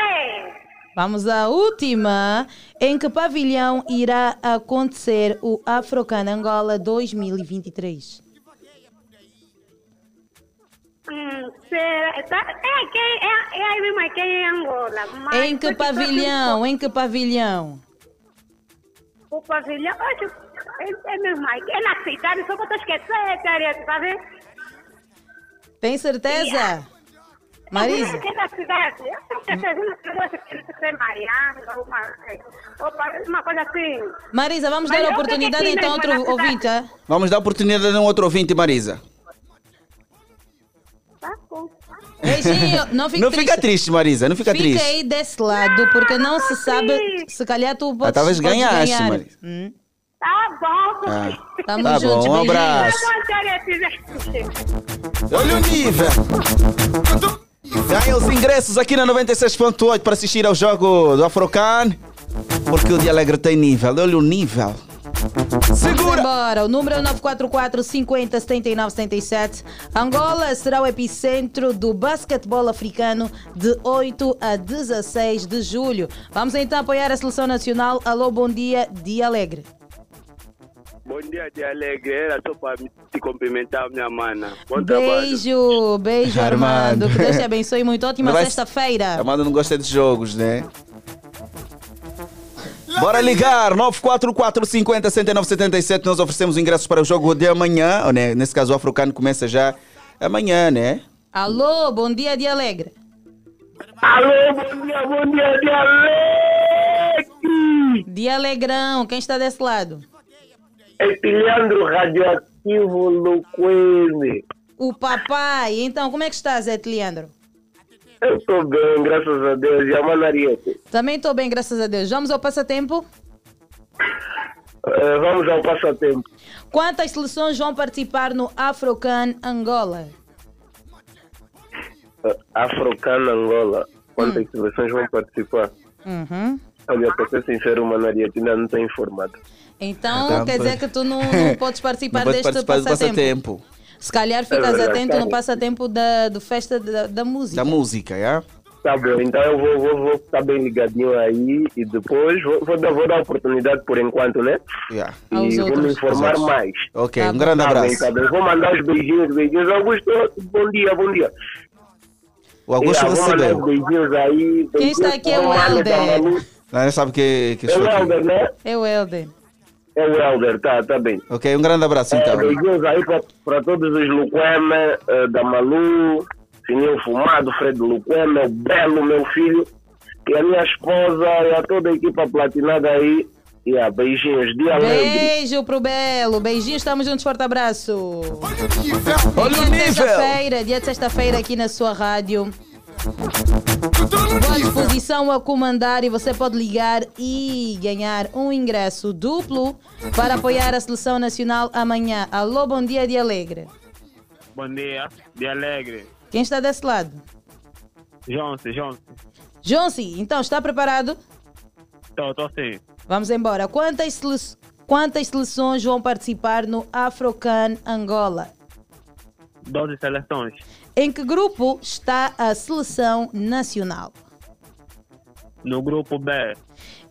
Vamos à última. Em que pavilhão irá acontecer o Afrocan Angola 2023? Hum, será- tá- é, quem, é, é aí mesmo, é quem é Angola. mas Em que pavilhão? Em que pavilhão? O pavilhão, acho, é, é mesmo. É na cidade, só que eu tô esquecendo, tá vendo? Tem certeza? Marisa? É na cidade. Eu tenho certeza que Mariana, uma, coisa assim. Marisa, vamos Mas dar a eu oportunidade então a outro ouvinte. ah? Vamos dar oportunidade a um outro ouvinte, Marisa. Tá bom. Beijinho, não fique não triste. fica triste, Marisa, não fica, Fica triste. aí desse lado, porque não se sabe, se calhar tu podes, Ah, talvez podes ganhaste, ganhar. Marisa. Hum. Tá bom. Ah, Tamo tá juntos, bom, um abraço. Olha o nível. Ganha os ingressos aqui na 96.8 para assistir ao jogo do Afrocan. Porque o Dia Alegre tem nível. Olha o nível. Segura! Embora. O número é 944 50 79 77. Angola será o epicentro do basquetebol africano de 8 a 16 de julho. Vamos então apoiar a seleção nacional. Alô, bom dia, Dia Alegre. Bom dia, de alegre. Era só para te cumprimentar, minha mana. Bom trabalho. Beijo, beijo, Armando. Armando. Que Deus te abençoe muito. Ótima vai- sexta-feira. Amanda não gosta de jogos, né? Bora ligar, 944 50 79 77. Nós oferecemos ingressos para o jogo de amanhã. ou, né? Nesse caso, o Africano começa já amanhã, né? Alô, bom dia, Dia Alegre. Alô, bom dia, bom dia, de alegre. Dia Alegrão, quem está desse lado? Esse Leandro radioativo Luquene. O papai. Então, como é que estás, Zé Leandro? Eu estou bem, graças a Deus. E a Manariete? Também estou bem, graças a Deus. Vamos ao passatempo? Eh, vamos ao passatempo. Quantas seleções vão participar no Afrocan Angola? Eh, Afrocana Angola. Quantas seleções vão participar? Uhum. Olha, para ser sincero, o Manariete ainda não está informado. Então, Então, quer pois. dizer que tu não, não podes participar Não deste participar do passatempo. passatempo. Se calhar ficas É verdade, atento no passatempo da do festa da, da música. Da música, é? Tá bom, então eu vou, vou, vou ficar bem ligadinho aí e depois vou, vou, dar, vou dar oportunidade por enquanto, né? Yeah. Aos E vou outros. me informar Aos mais. Ok, Tá um bom. grande Tá bem, abraço. tá bem. Vou mandar os beijinhos, beijinhos. Augusto, bom dia, bom dia. O Augusto Yeah, vou mandar recebeu. os beijinhos aí. Quem está beijinhos aqui é o Helder. Não sabe que, que É o. Helder, né? É o Helder. É o Helder, tá, tá bem. Ok, um grande abraço É, então. beijinhos aí para todos os Luqueme, eh, da Malu, Sininho Fumado, Fred Luqueme, o Belo, meu filho, e a minha esposa e a toda a equipa platinada aí. E a beijinhos, dia alegre. Beijo pro Belo. Beijinhos, estamos juntos. Forte abraço. Olha o dia de nível. sexta-feira, dia de sexta-feira aqui na sua rádio. Boa disposição a comandar e você pode ligar e ganhar um ingresso duplo para apoiar a seleção nacional amanhã. Alô, bom dia de Alegre. Bom dia, dia alegre. Quem está desse lado? Jonce, Jonce. Jonsi, então está preparado? Tô, tô sim. Vamos embora. Quantas, sele- quantas seleções vão participar no Afrocan Angola? 12 seleções. Em que grupo está a seleção nacional? No grupo B,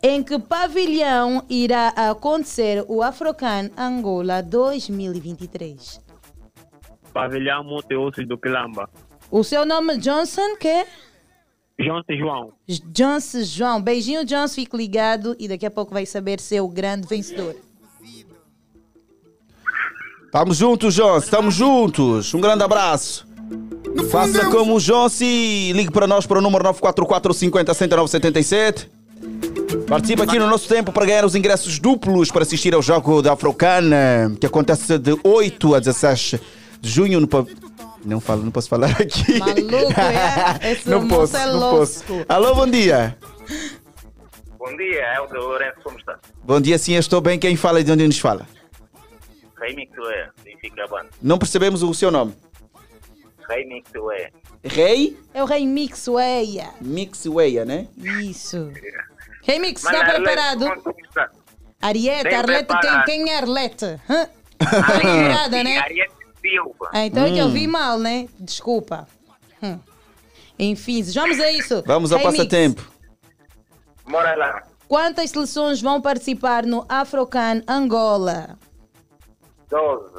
Em que pavilhão irá acontecer o Afrocan Angola 2023? pavilhão multiusos do Quilamba. O seu nome é Johnson, que? Jonce João. Johnson João. Beijinho, Johnson. Fique ligado e daqui a pouco vai saber ser o grande vencedor. Estamos juntos, João. Estamos juntos. Um grande abraço. Faça como o João e ligue para nós para o número 944 50 10977. Participe aqui no nosso tempo para ganhar os ingressos duplos para assistir ao jogo da Afrocana, que acontece de 8 a 16 de junho no pa- Não falo, não posso falar aqui. Maluco, é? Esse não posso, é não louco. posso. Alô, bom dia. Bom dia, é o de Lourenço, como está? Bom dia, sim, estou bem. Quem fala e de onde nos fala? Raimi Tué, Benfica Band. Não percebemos o seu nome. Raimi Tué. Rei É o Rei Mix Weia. Mixweia, né? Isso. Rei Mix, está Arlete, preparado? Ariete, Bem Arlete, quem, preparado. quem é Arlete? Hã? Ariete, né? Ariete Silva. Ah, então é que eu Hum. vi mal, né? Desculpa. Hum. Enfim, vamos a isso. Vamos ao Rei Mix, passatempo. Mora lá. Quantas seleções vão participar no Afrocan Angola? 12.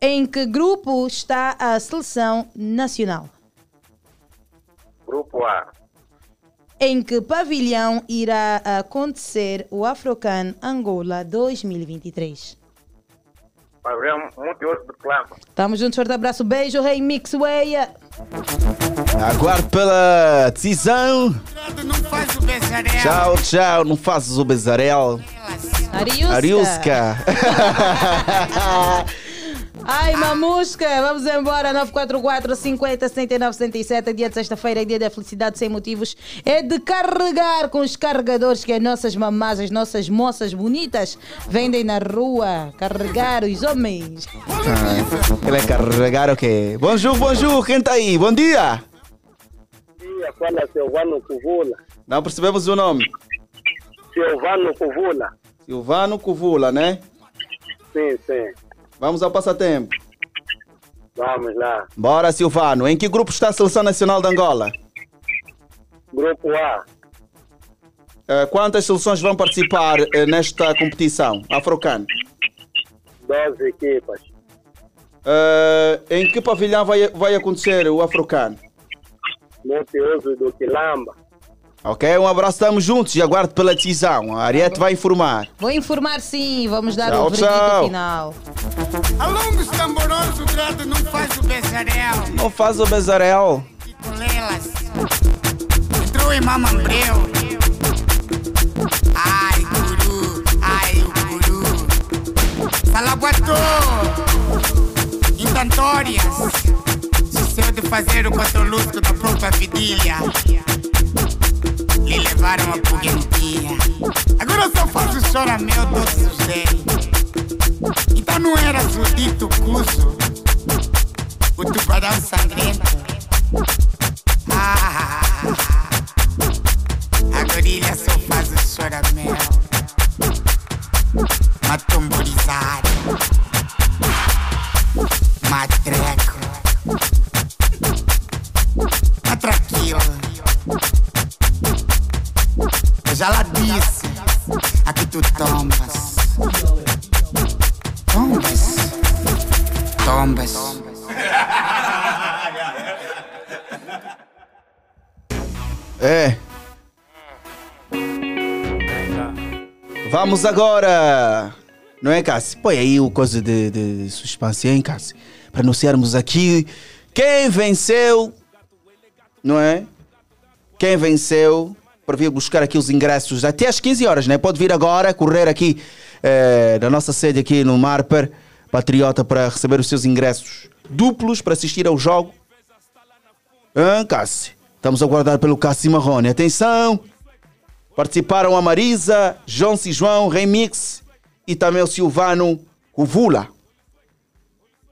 Em que grupo está a seleção nacional? Grupo A. Em que pavilhão irá acontecer o Afrocan Angola 2023? Pavilhão multiuso Quilamba. Tamo juntos, forte abraço, beijo, Rei Mix Weia. Aguardo pela decisão. Tchau, tchau. Não fazes o bezarel. Ariusca. Ariusca. Ai, mamusca, vamos embora. 944 50 69 67. Dia de sexta-feira, é dia da felicidade sem motivos. É de carregar com os carregadores que as nossas mamás, as nossas moças bonitas vendem na rua. Carregar os homens. Ah, ele é carregar o quê? Bonjour, bonjour. Quem tá aí? Bom dia. dia, fala Silvano Cuvula. Não percebemos o nome. Silvano Cuvula. Silvano Cuvula, né? Sim, sim. Vamos ao passatempo. Vamos lá. Bora, Silvano. Em que grupo está a Seleção Nacional de Angola? Grupo A. Eh, quantas seleções vão participar eh, nesta competição? Afrocano. 12 equipas. Eh, em que pavilhão vai, vai acontecer o Afrocano? Multiuso do Quilamba. Ok, um abraço, estamos juntos e aguardo pela decisão. A Ariete vai informar. Vou informar sim, vamos dar Tchau, o veredito tchau. final. Alongo os tamborosos, o grado não faz o bezarel. Não faz o bezarel. Colelas. Entrou em mamambreu. Ai, guru. Ai, guru. Salaguatô. Intantórias. Seu de fazer o controluto da própria vidilha. Lhe levaram a puguentinha. Agora eu só faço todos os dias. Então não eras o dito cuso, o tubarão sangrento. Ah, a gorilha só faz o choramento. Matomborizado, matreco, matraquilo. Já lá disse, aqui tu tombas. Tombas. Tombas. É. Vamos agora. Não é, Cássio? Põe aí o coisa de, de suspense, hein, Cássio? Para anunciarmos aqui quem venceu. Não é? Quem venceu. Para vir buscar aqui os ingressos até às 15 horas, né? Pode vir agora, correr aqui eh, na nossa sede aqui no Marper Patriota para receber os seus ingressos duplos para assistir ao jogo. Hã, Cássio? Estamos a aguardar pelo Cássio Marrone. Atenção! Participaram a Marisa, João João, Remix e também o Silvano Cuvula.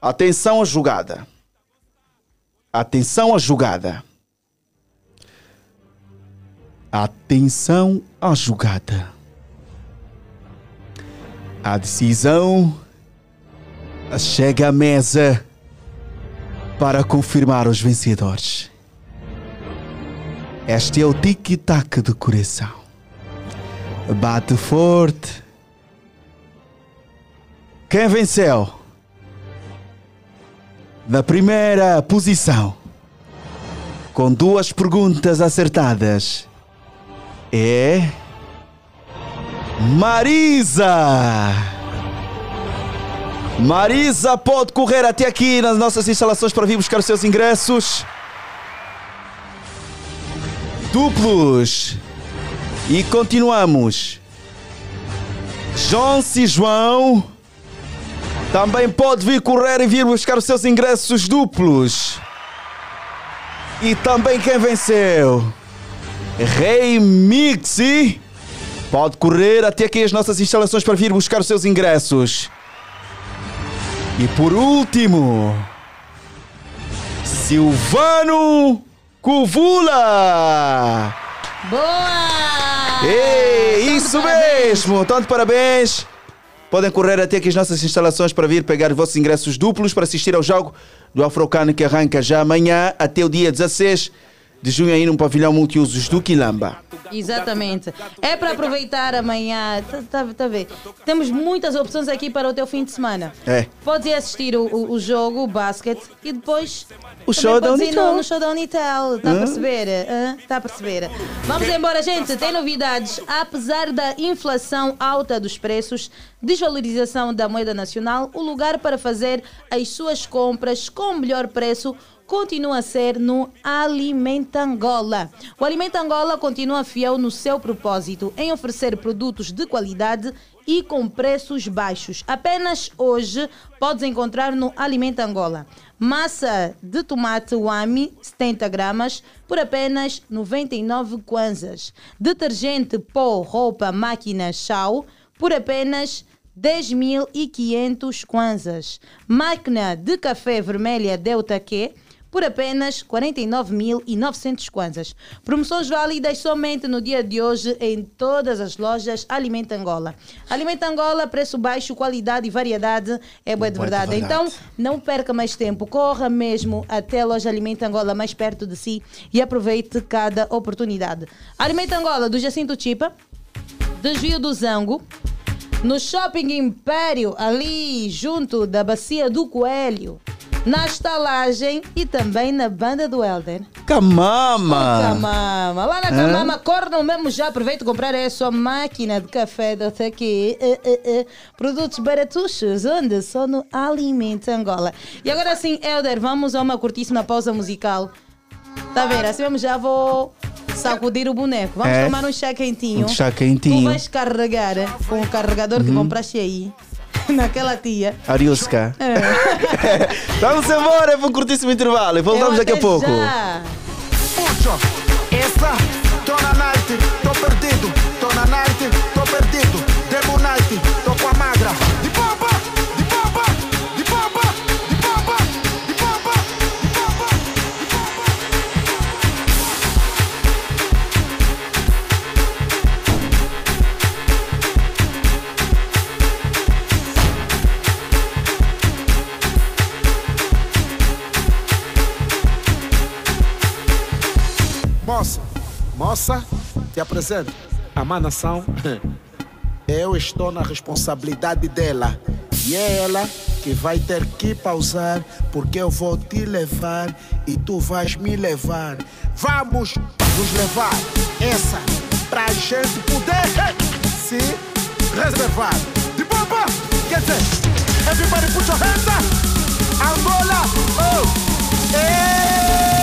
Atenção à jogada. Atenção à jogada. Atenção à jogada. A decisão chega à mesa para confirmar os vencedores. Este é o tic-tac do coração. Bate forte. Quem venceu? Na primeira posição, com duas perguntas acertadas, é. Marisa! Marisa pode correr até aqui nas nossas instalações para vir buscar os seus ingressos. Duplos. E continuamos. João e João também pode vir correr e vir buscar os seus ingressos duplos. E também quem venceu? Rei Mixi pode correr até aqui as nossas instalações para vir buscar os seus ingressos. E por último, Silvano Cuvula. Boa! Ei, isso mesmo! Tanto parabéns! Podem correr até aqui as nossas instalações para vir pegar os vossos ingressos duplos para assistir ao jogo do Afrocano que arranca já amanhã até o dia 16 de junho aí no pavilhão multiusos do Quilamba. Exatamente. É para aproveitar amanhã. Tá, tá, tá a ver? Temos muitas opções aqui para o teu fim de semana. É. Podes ir assistir o, o, o jogo, o basquete, e depois. O show da Unitel. No, no show da Unitel. Está a perceber? Está a perceber? Vamos embora, gente. Tem novidades. Apesar da inflação alta dos preços, desvalorização da moeda nacional, o lugar para fazer as suas compras com melhor preço continua a ser no Alimenta Angola. O Alimenta Angola continua fiel no seu propósito em oferecer produtos de qualidade e com preços baixos. Apenas hoje podes encontrar no Alimenta Angola massa de tomate Wami 70 gramas por apenas 99 kwanzas. Detergente pó roupa máquina Shao por apenas 10.500 kwanzas. Máquina de café vermelha Delta Q por apenas 49.900 kwanzas. Promoções válidas somente no dia de hoje em todas as lojas Alimenta Angola. Alimenta Angola, preço baixo, qualidade e variedade é boa de verdade. Então, não perca mais tempo, corra mesmo até a loja Alimenta Angola mais perto de si e aproveite cada oportunidade. Alimenta Angola do Jacinto Chipa, Desvio do Zango, no Shopping Império, ali junto da Bacia do Coelho, na estalagem e também na banda do Helder. Camama! Camama. Lá na Hã? Camama, corram mesmo já. Aproveita e comprar a sua máquina de café da aqui. Eh, eh, eh. Produtos baratuchos, onde? Só no Alimento Angola. E agora sim, Helder, vamos a uma curtíssima pausa musical. Tá a ver? Assim mesmo já vou sacudir o boneco. Vamos É. tomar um chá quentinho. Um chá Tu quentinho. vais carregar com o carregador que Uhum. compraste aí. naquela tia. Ariuska É. Vamos embora é para um curtíssimo intervalo e voltamos daqui a pouco. Já. Essa nossa, te apresento, a manação. eu é estou na responsabilidade dela. E é ela que vai ter que pausar, porque eu vou te levar e tu vais me levar. Vamos nos levar essa pra gente poder se reservar. De bomba, quer dizer, everybody put your hands up. Angola, oh, hey.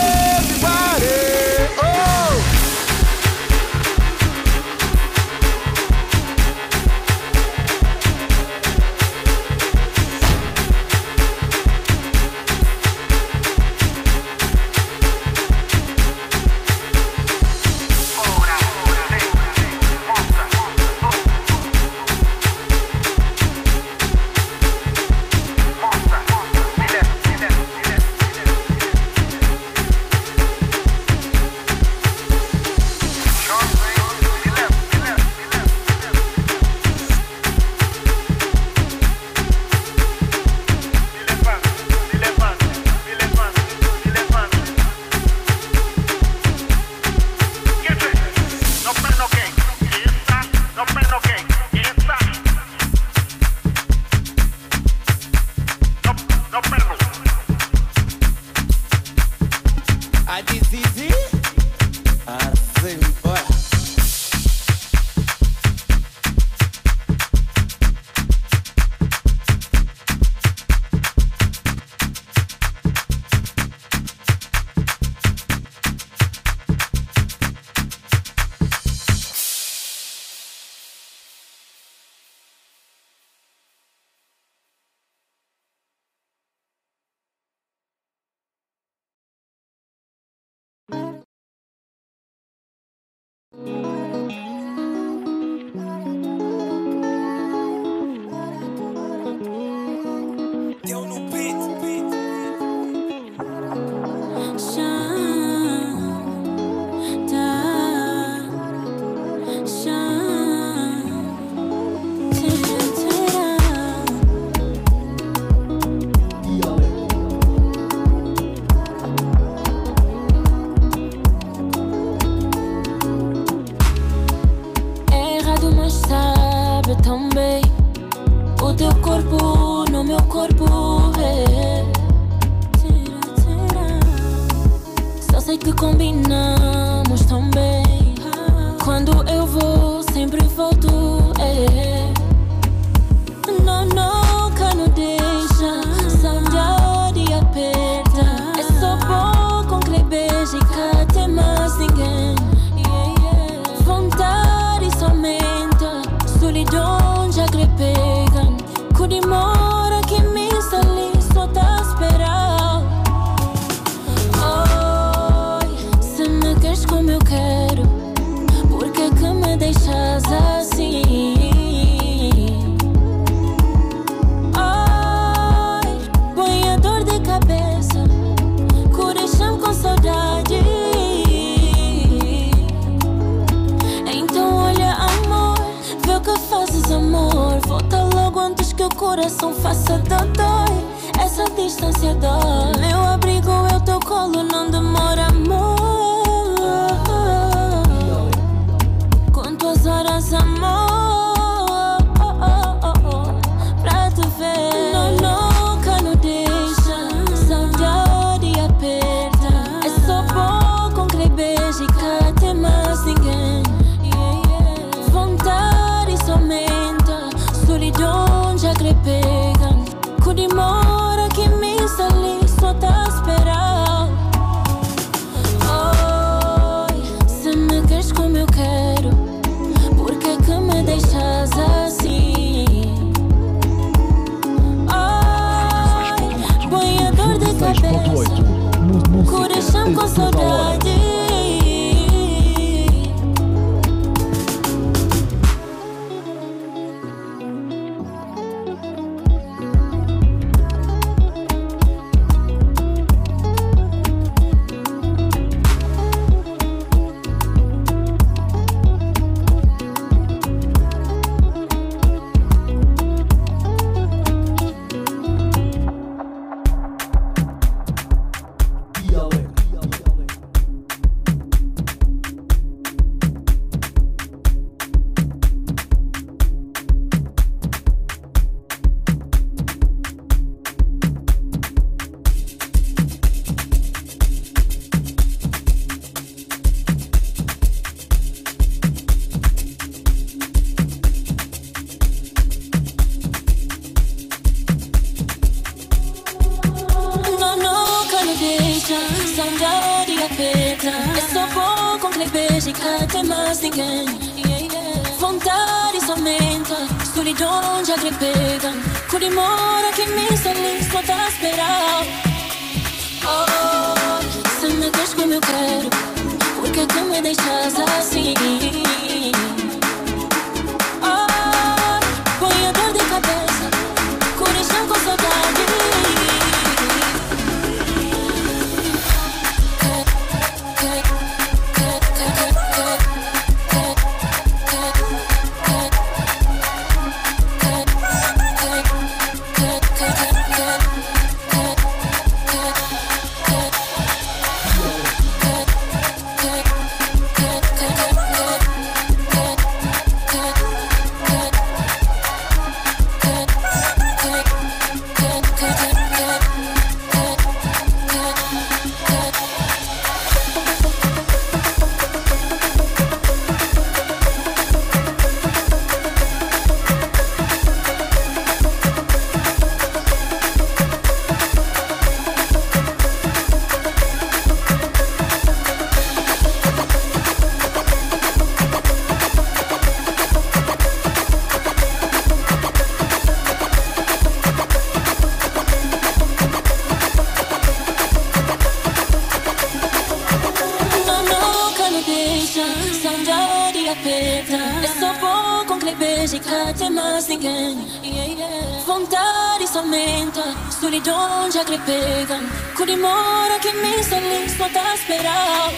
Esperando.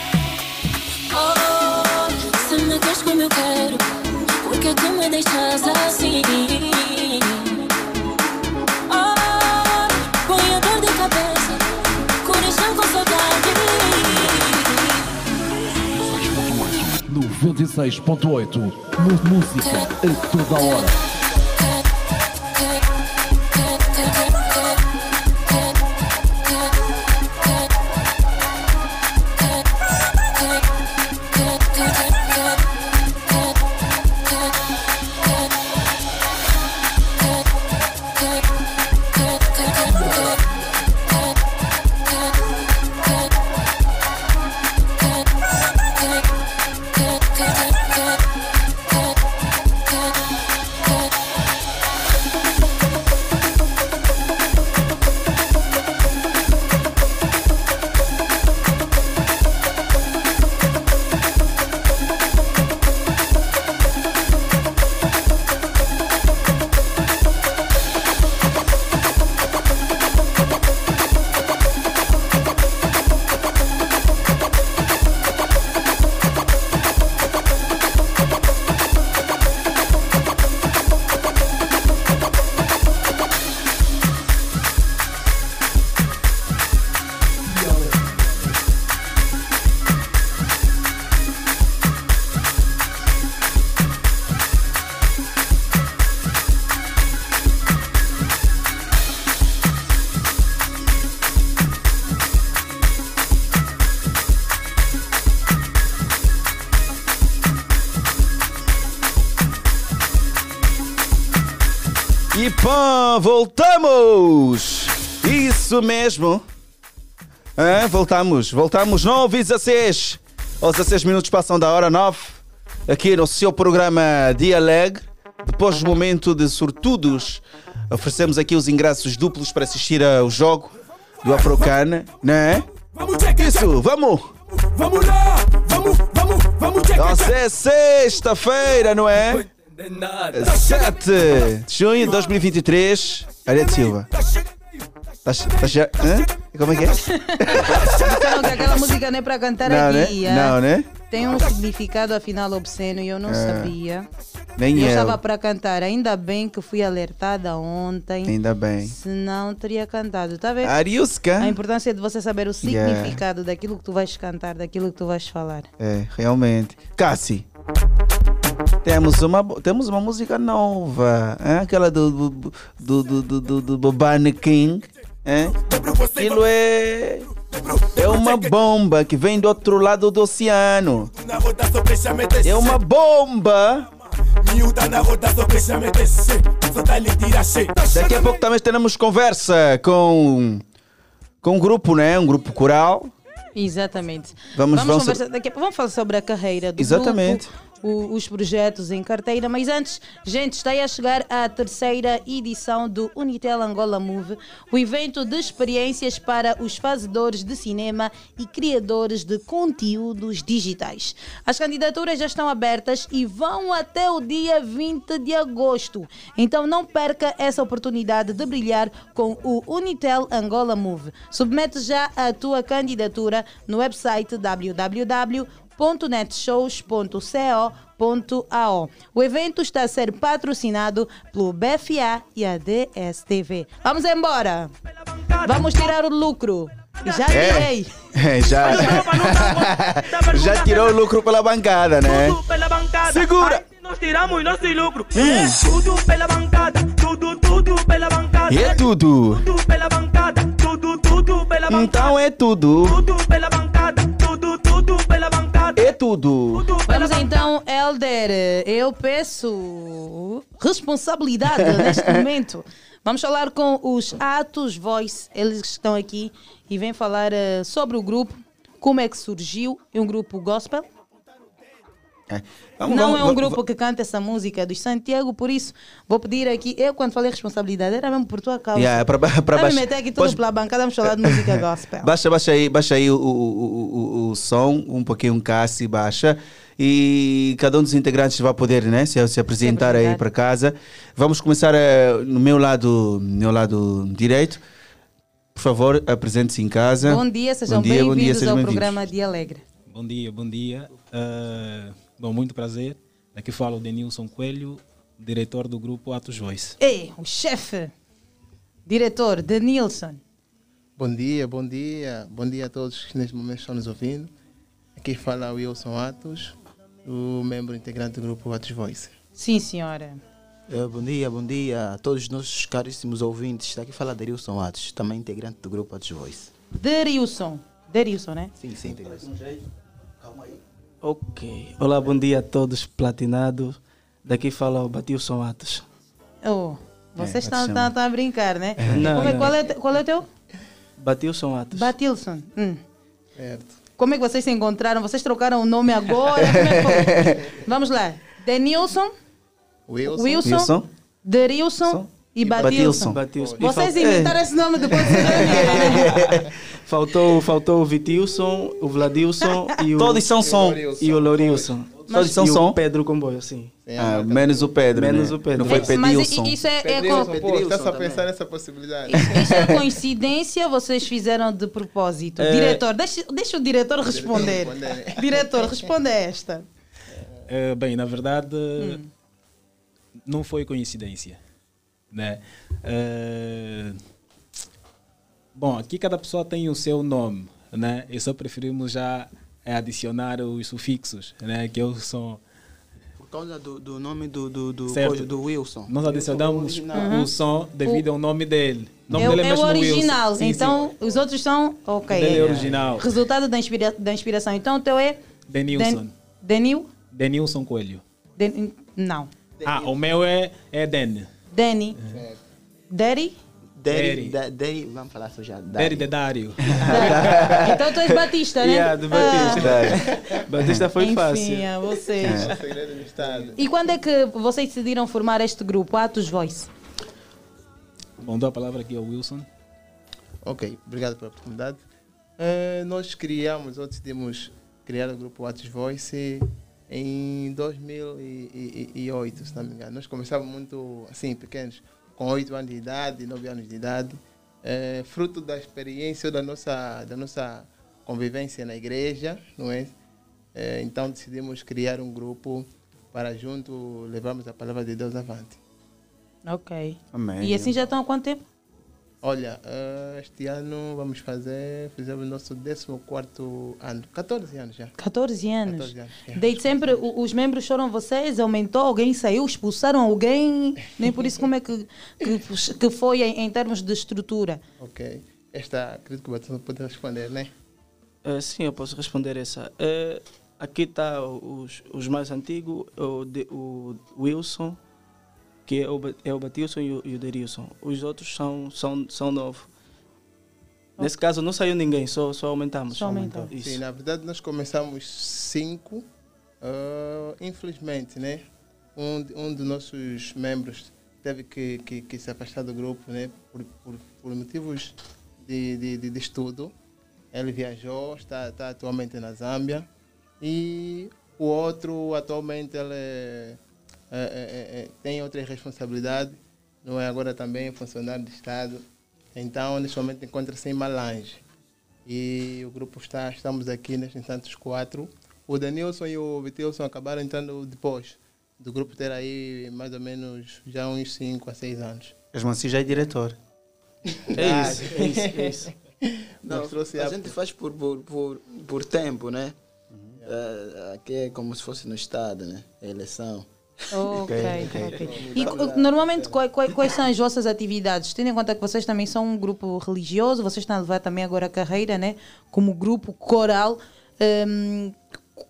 Oh, se me queres como eu quero, porque tu me deixas assim? Oh, põe a dor de cabeça, coração com saudade. 96.8 Mu- Música a toda hora. Voltamos! Isso mesmo! Hã? voltamos, voltamos 9 e 16. Aos 16 minutos passam da hora 9. Aqui no seu programa Dia Alegre. Depois do momento de sortudos, oferecemos aqui os ingressos duplos para assistir ao jogo do Afrocana, né? Isso, vamos! Vamos lá, vamos, vamos, vamos. Nossa, é sexta-feira, não é? 7 de junho de 2023. Ariete Silva. Tá, tá, já- hã? Como é que é? Disseram que aquela música não é para cantar Não, né? aqui. ah. Não, né? Tem um significado afinal obsceno e eu não Ah. sabia. Nem eu eu. estava para cantar. Ainda bem que fui alertada ontem. Ainda bem. Senão teria cantado. Tá vendo? Ariuska. A importância de você saber o Yeah. significado daquilo que tu vais cantar, daquilo que tu vais falar. É, realmente. Cassi, temos uma, temos uma música nova. hein? Aquela do, do, do, do, do, do, do King. hein? Aquilo é. É uma bomba que vem do outro lado do oceano. É uma bomba. Daqui a pouco também teremos conversa com, com um grupo, né? Um grupo coral. Exatamente. Vamos- vamos- conversar daqui a pouco. Vamos falar sobre a carreira do Exatamente. grupo, o- os projetos em carteira. Mas antes, gente, está a chegar a terceira edição do Unitel Angola Move, o evento de experiências para os fazedores de cinema e criadores de conteúdos digitais. As candidaturas já estão abertas e vão até o dia 20 de agosto. Então não perca essa oportunidade de brilhar com o Unitel Angola Move. Submete já a tua candidatura no website www.netshows.co.ao. O evento está a ser patrocinado pelo BFA e a DSTV. Vamos embora! Vamos tirar o lucro. Já É. tirei. É, já, já tirou o lucro pela bancada, né? Segura! Nós tiramos nosso lucro. Hum. Tudo pela bancada. Tudo, tudo pela bancada. E é tudo. Tudo pela bancada. Tudo, tudo pela bancada. Então é tudo. Tudo pela bancada. Tudo, tudo pela bancada. É tudo. Vamos então, Elder. Eu peço responsabilidade neste momento. Vamos falar com os Atos Voice. Eles estão aqui e vêm falar eh, sobre o grupo, como é que surgiu. É um grupo gospel. Vamos- não vamos- é um vamos- grupo que canta essa música dos Santiago, por isso vou pedir aqui. Eu, quando falei responsabilidade, era mesmo por tua causa. Yeah, é para para me baixo. meter aqui tudo Podes- pela bancada, vamos falar de música gospel. Baixa, baixa aí, baixa aí o, o, o, o, o som, um pouquinho Cassi, baixa. E cada um dos integrantes vai poder né, se, se apresentar aí para casa. Vamos começar eh, no meu lado, no meu lado direito. Por favor, apresente-se em casa. Bom dia, sejam bem-vindos ao bem-vindos. programa Dia Alegre. Bom dia, bom dia. Ah, bom, muito prazer. Aqui fala o Denilson Coelho, diretor do grupo Atos Voice. Ei, o chefe, diretor Denilson. Bom dia, bom dia, bom dia a todos que neste momento estão nos ouvindo. Aqui fala o Wilson Atos, o membro integrante do grupo Atos Voice. Sim, senhora. Eh, bom dia, bom dia a todos os nossos caríssimos ouvintes. Daqui fala Darilson Atos, também integrante do grupo Atos Voice. Derilson. Derilson, né? Sim, sim, integrante. Ok. Olá, bom dia a todos, platinados. Daqui fala o Batilson Atos. Oh, vocês É, estão estão- chamar. estão a brincar, né? Não, Como é- não. Qual, é, qual é o teu? Batilson Atos. Batilson. Hum. Certo. Como é que vocês se encontraram? Vocês trocaram o nome agora? Como é que foi? Vamos lá. Denilson, Wilson, Wilson, Derilson e Batilson. Batilson. E Vocês inventaram esse nome depois Faltou, faltou o Vitilson, o Vladilson e o. Todos são som. E o Lourilson. Todos são e som? o Pedro Comboio, sim. Ah, menos o Pedro. Menos né? o Pedro. Não foi É, mas Pedilson. i- isso é, é Pedrilson, co- pô, só a pensar nessa possibilidade. Isso é coincidência, vocês fizeram de propósito. É. Diretor, deixa, deixa o diretor responder. Diretor, responda esta. Eh, bem, na verdade, Hum. não foi coincidência. Né? Eh, bom, aqui cada pessoa tem o seu nome. Né? E só preferimos já eh, adicionar os sufixos, né? que eu sou. Por causa do, do nome do, do, do, coisa, do Wilson. Nós adicionamos Uhum. o som devido ao nome dele. O nome É, o- dele é, é o mesmo original, Wilson. Sim, então sim. os outros são. Ok. Dele é original. Resultado da, inspira, da inspiração. Então o teu é. Denilson. Den- Denil? Denilson Coelho. Den- não. Ah, o meu é, é Den. Danny. Daddy? Daddy, da- Daddy, vamos falar só já. Daddy de Dário. Então tu és Batista, né? Yeah, do Batista. Batista foi Enfim, fácil. a vocês. É segredo do Estado. E quando é que vocês decidiram formar este grupo, Atos Voice? Bom, dou a palavra aqui ao Wilson. Ok, obrigado pela oportunidade. Eh, nós criamos, ou decidimos criar o grupo Atos Voice em 2008, se não me engano. Nós começamos muito assim, pequenos, com 8 anos de idade, 9 anos de idade, eh, fruto da experiência da nossa, da nossa convivência na igreja, não é? Eh, então decidimos criar um grupo para junto levarmos a palavra de Deus avante. Ok. Amém. E assim já estão há quanto tempo? Olha, eh, este ano vamos fazer, fizemos nosso 14 ano, 14 anos já. 14 anos. 14 anos, é. Desde sempre o- os membros foram vocês? Aumentou? Alguém saiu? Expulsaram alguém? Nem por isso como é que, que, que foi em, em termos de estrutura? Ok. Esta, acredito que o Batista pode responder, né? Eh, sim, eu posso responder essa. Eh, aqui está os, os mais antigos, o, de- o Wilson, que é o, é o Batilson e o, e o Derilson. Os outros são, são, são novos. Nesse caso não saiu ninguém, só, só aumentamos. Só aumentou. Isso. Sim, na verdade nós começamos cinco. ah, infelizmente, né? Um, um dos nossos membros teve que, que, que se afastar do grupo, né? Por, por, por motivos de, de, de, de estudo. Ele viajou, está, está atualmente na Zâmbia. E o outro, atualmente, ele é- é- é- é- tem outras responsabilidades. Não é agora também funcionário de Estado. Então, neste momento, encontra-se em Malange. E o grupo está, estamos aqui neste instante os quatro. O Danilson e o Vitilson acabaram entrando depois do grupo ter aí mais ou menos já uns 5 a 6 anos. Mesmo assim já é diretor. É isso, é isso, é isso. Não, a a- gente faz por, por, por, por tempo, né? Eh, aqui é como se fosse no Estado, né? A eleição. Ok, ok. E co- normalmente quais, quais, são as vossas atividades? Tendo em conta que vocês também são um grupo religioso, vocês estão a levar também agora a carreira, né? Como grupo coral. hum,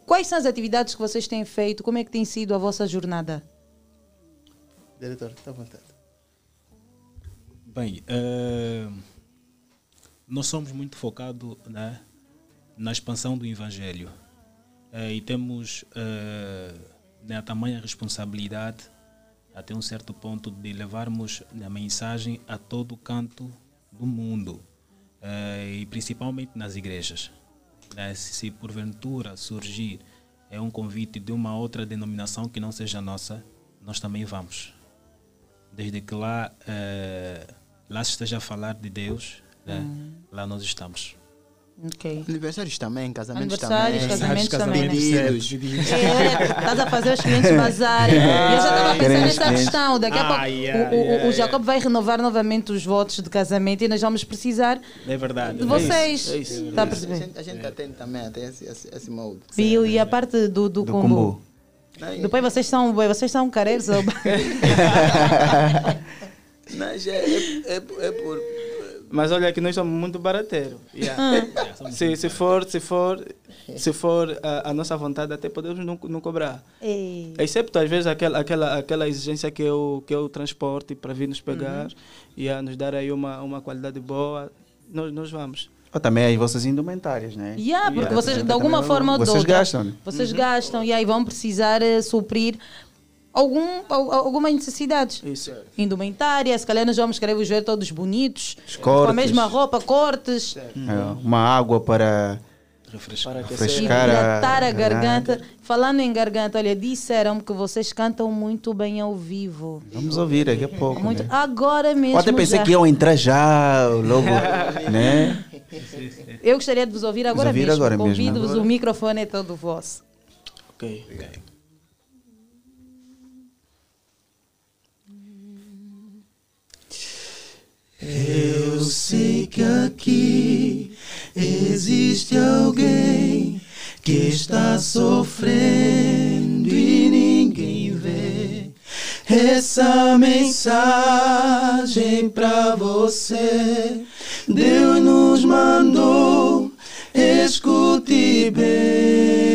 quais são as atividades que vocês têm feito? Como é que tem sido a vossa jornada? Diretor, está à vontade. Bem, eh, nós somos muito focados né, na expansão do Evangelho Eh, e temos eh, a tamanha responsabilidade até um certo ponto de levarmos a mensagem a todo canto do mundo eh, e principalmente nas igrejas. Né, se, porventura surgir é um convite de uma outra denominação que não seja nossa, nós também vamos desde que lá, eh, lá se esteja a falar de Deus, né? Lá nós estamos. Ok. Aniversários também, casamentos Aniversários, também. casamentos também, né? Pedidos. É, olha, estás a fazer os clientes vazarem. E eu já estava a pensar nessa clientes. questão. Daqui a pouco Ai, o- ai, o, Jacob vai renovar novamente os votos de casamento e nós vamos precisar É verdade. de vocês. É isso. Está a A perceber? gente, a gente atende também até esse, esse, esse molde. Viu? E a parte do, do, combo. Não, Depois vocês são, vocês são careiros. ou- Mas é, é, é, é por. Mas olha que nós somos muito barateiros. Yeah. Ah. se, se for, se for, se for a, a nossa vontade, até podemos não, não cobrar. Ei. Excepto às vezes aquela, aquela, aquela exigência que é o, que é o transporte para vir nos pegar Uhum. e a nos dar aí uma, uma qualidade boa, nós, nós vamos. Ou também as vossas indumentárias, né? Yeah, porque Yeah, vocês, de alguma forma ou de Vocês outra, gastam, né? Vocês gastam e aí vão precisar eh, suprir algum, al- algumas necessidades. Isso. Indumentária, se calhar nós vamos querer vos ver todos bonitos, com a cortes. mesma roupa, cortes. É, uma água para refrescar, refrescar hidratar a a garganta. Falando em garganta, olha, disseram que vocês cantam muito bem ao vivo. Vamos ouvir daqui a pouco. Muito, né? Agora mesmo. Eu até pensei já. que iam entrar já logo, né? Eu gostaria de vos ouvir agora ouvir mesmo. agora mesmo. Convido-vos, Agora. o microfone é todo vosso. Ok. Eu sei que aqui existe alguém que está sofrendo e ninguém vê. Essa mensagem pra você, Deus nos mandou, escute bem.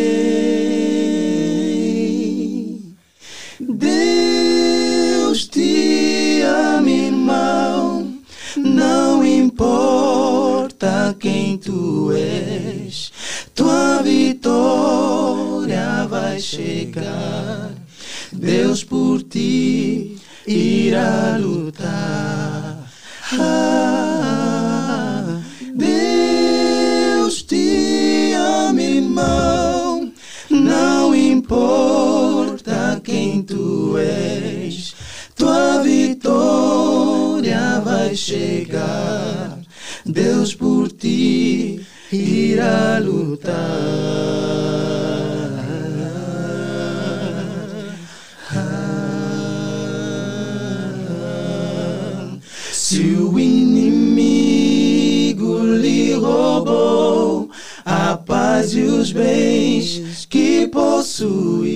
Importa quem tu és, tua vitória vai chegar. Deus por ti irá lutar. Ah, Deus te ama, irmão. Não importa quem tu és, tua vitória vai chegar. Deus por ti irá lutar. Se o inimigo lhe roubou a paz e os bens que possuiu,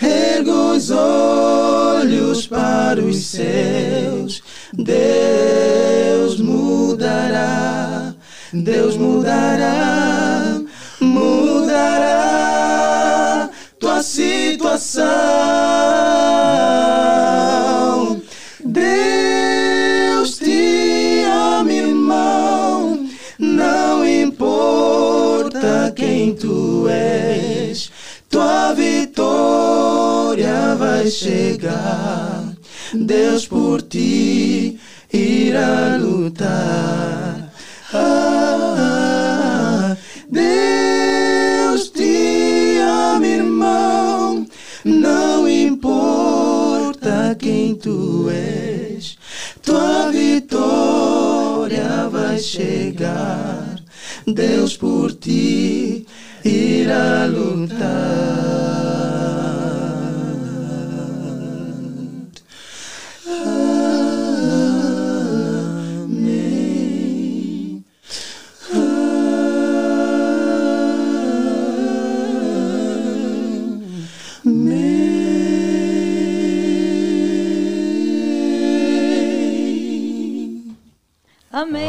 erga os olhos olhos para os céus, Deus mudará, Deus mudará, mudará tua situação. Deus te ama, irmão, não importa quem tu és. Tua vitória vai chegar. Deus por ti irá lutar. Ah, Deus te ama, irmão. Não importa quem tu és, tua vitória vai chegar. Deus por ti irá lutar. Amém. Amém.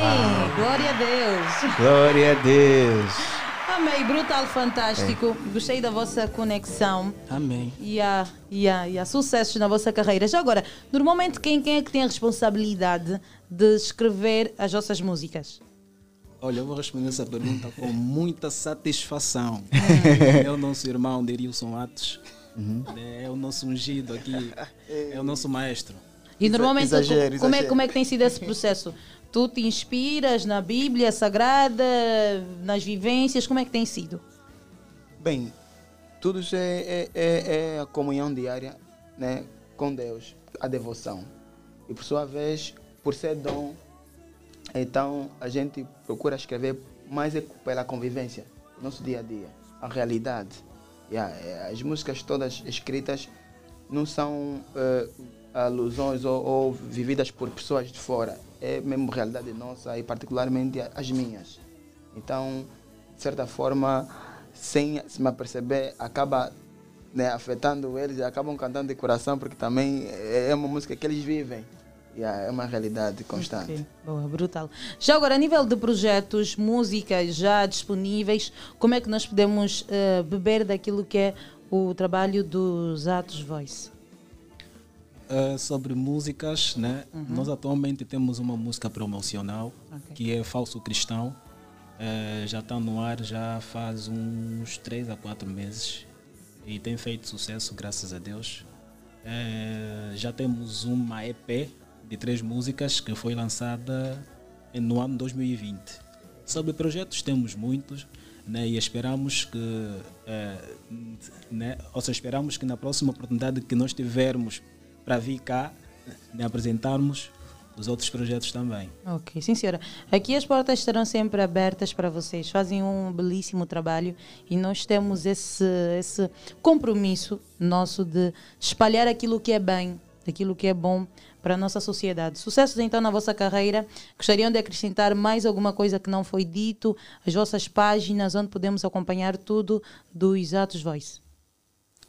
Glória a Deus. Glória a Deus. Amém. Brutal, fantástico. Gostei da vossa conexão. Amém. E há, e, há, e há sucessos na vossa carreira. Já agora, normalmente quem, quem é que tem a responsabilidade de escrever as vossas músicas? Olha, eu vou responder essa pergunta com muita satisfação. é o nosso irmão Derilson Atos. É o nosso ungido aqui. É o nosso maestro. E normalmente, Exagero, como, é, exagero. como é que tem sido esse processo? Tu te inspiras na Bíblia Sagrada, nas vivências? Como é que tem sido? Bem, tudo isso é, é, é- é a comunhão diária né, com Deus, a devoção. E por sua vez, por ser dom, então a gente procura escrever mais é pela convivência, nosso dia a dia, a realidade. Yeah, é, as músicas todas escritas não são eh, alusões ou, ou vividas por pessoas de fora, é mesmo realidade nossa e particularmente as minhas. Então, de certa forma, sem se me aperceber, acaba né, afetando eles e acabam cantando de coração porque também é uma música que eles vivem. Yeah, é uma realidade constante. Ok, Boa, brutal. Já agora, a nível de projetos, músicas já disponíveis, como é que nós podemos eh, beber daquilo que é o trabalho dos Atos Voice? Uh, sobre músicas, né? Uhum. Nós atualmente temos uma música promocional Ok. que é Falso Cristão. Uh, já está no ar já faz uns 3 a 4 meses e tem feito sucesso, graças a Deus. Uh, já temos uma EP de três músicas que foi lançada no ano 2020. Sobre projetos temos muitos né, e esperamos que, né, ou seja, esperamos que na próxima oportunidade que nós tivermos para vir cá né, apresentarmos os outros projetos também. Ok, sim senhora. Aqui as portas estarão sempre abertas para vocês. Fazem um belíssimo trabalho e nós temos esse, esse compromisso nosso de espalhar aquilo que é bem, aquilo que é bom para a nossa sociedade. Sucessos então na vossa carreira. Gostariam de acrescentar mais alguma coisa que não foi dito? As vossas páginas onde podemos acompanhar tudo do Exatos Voice.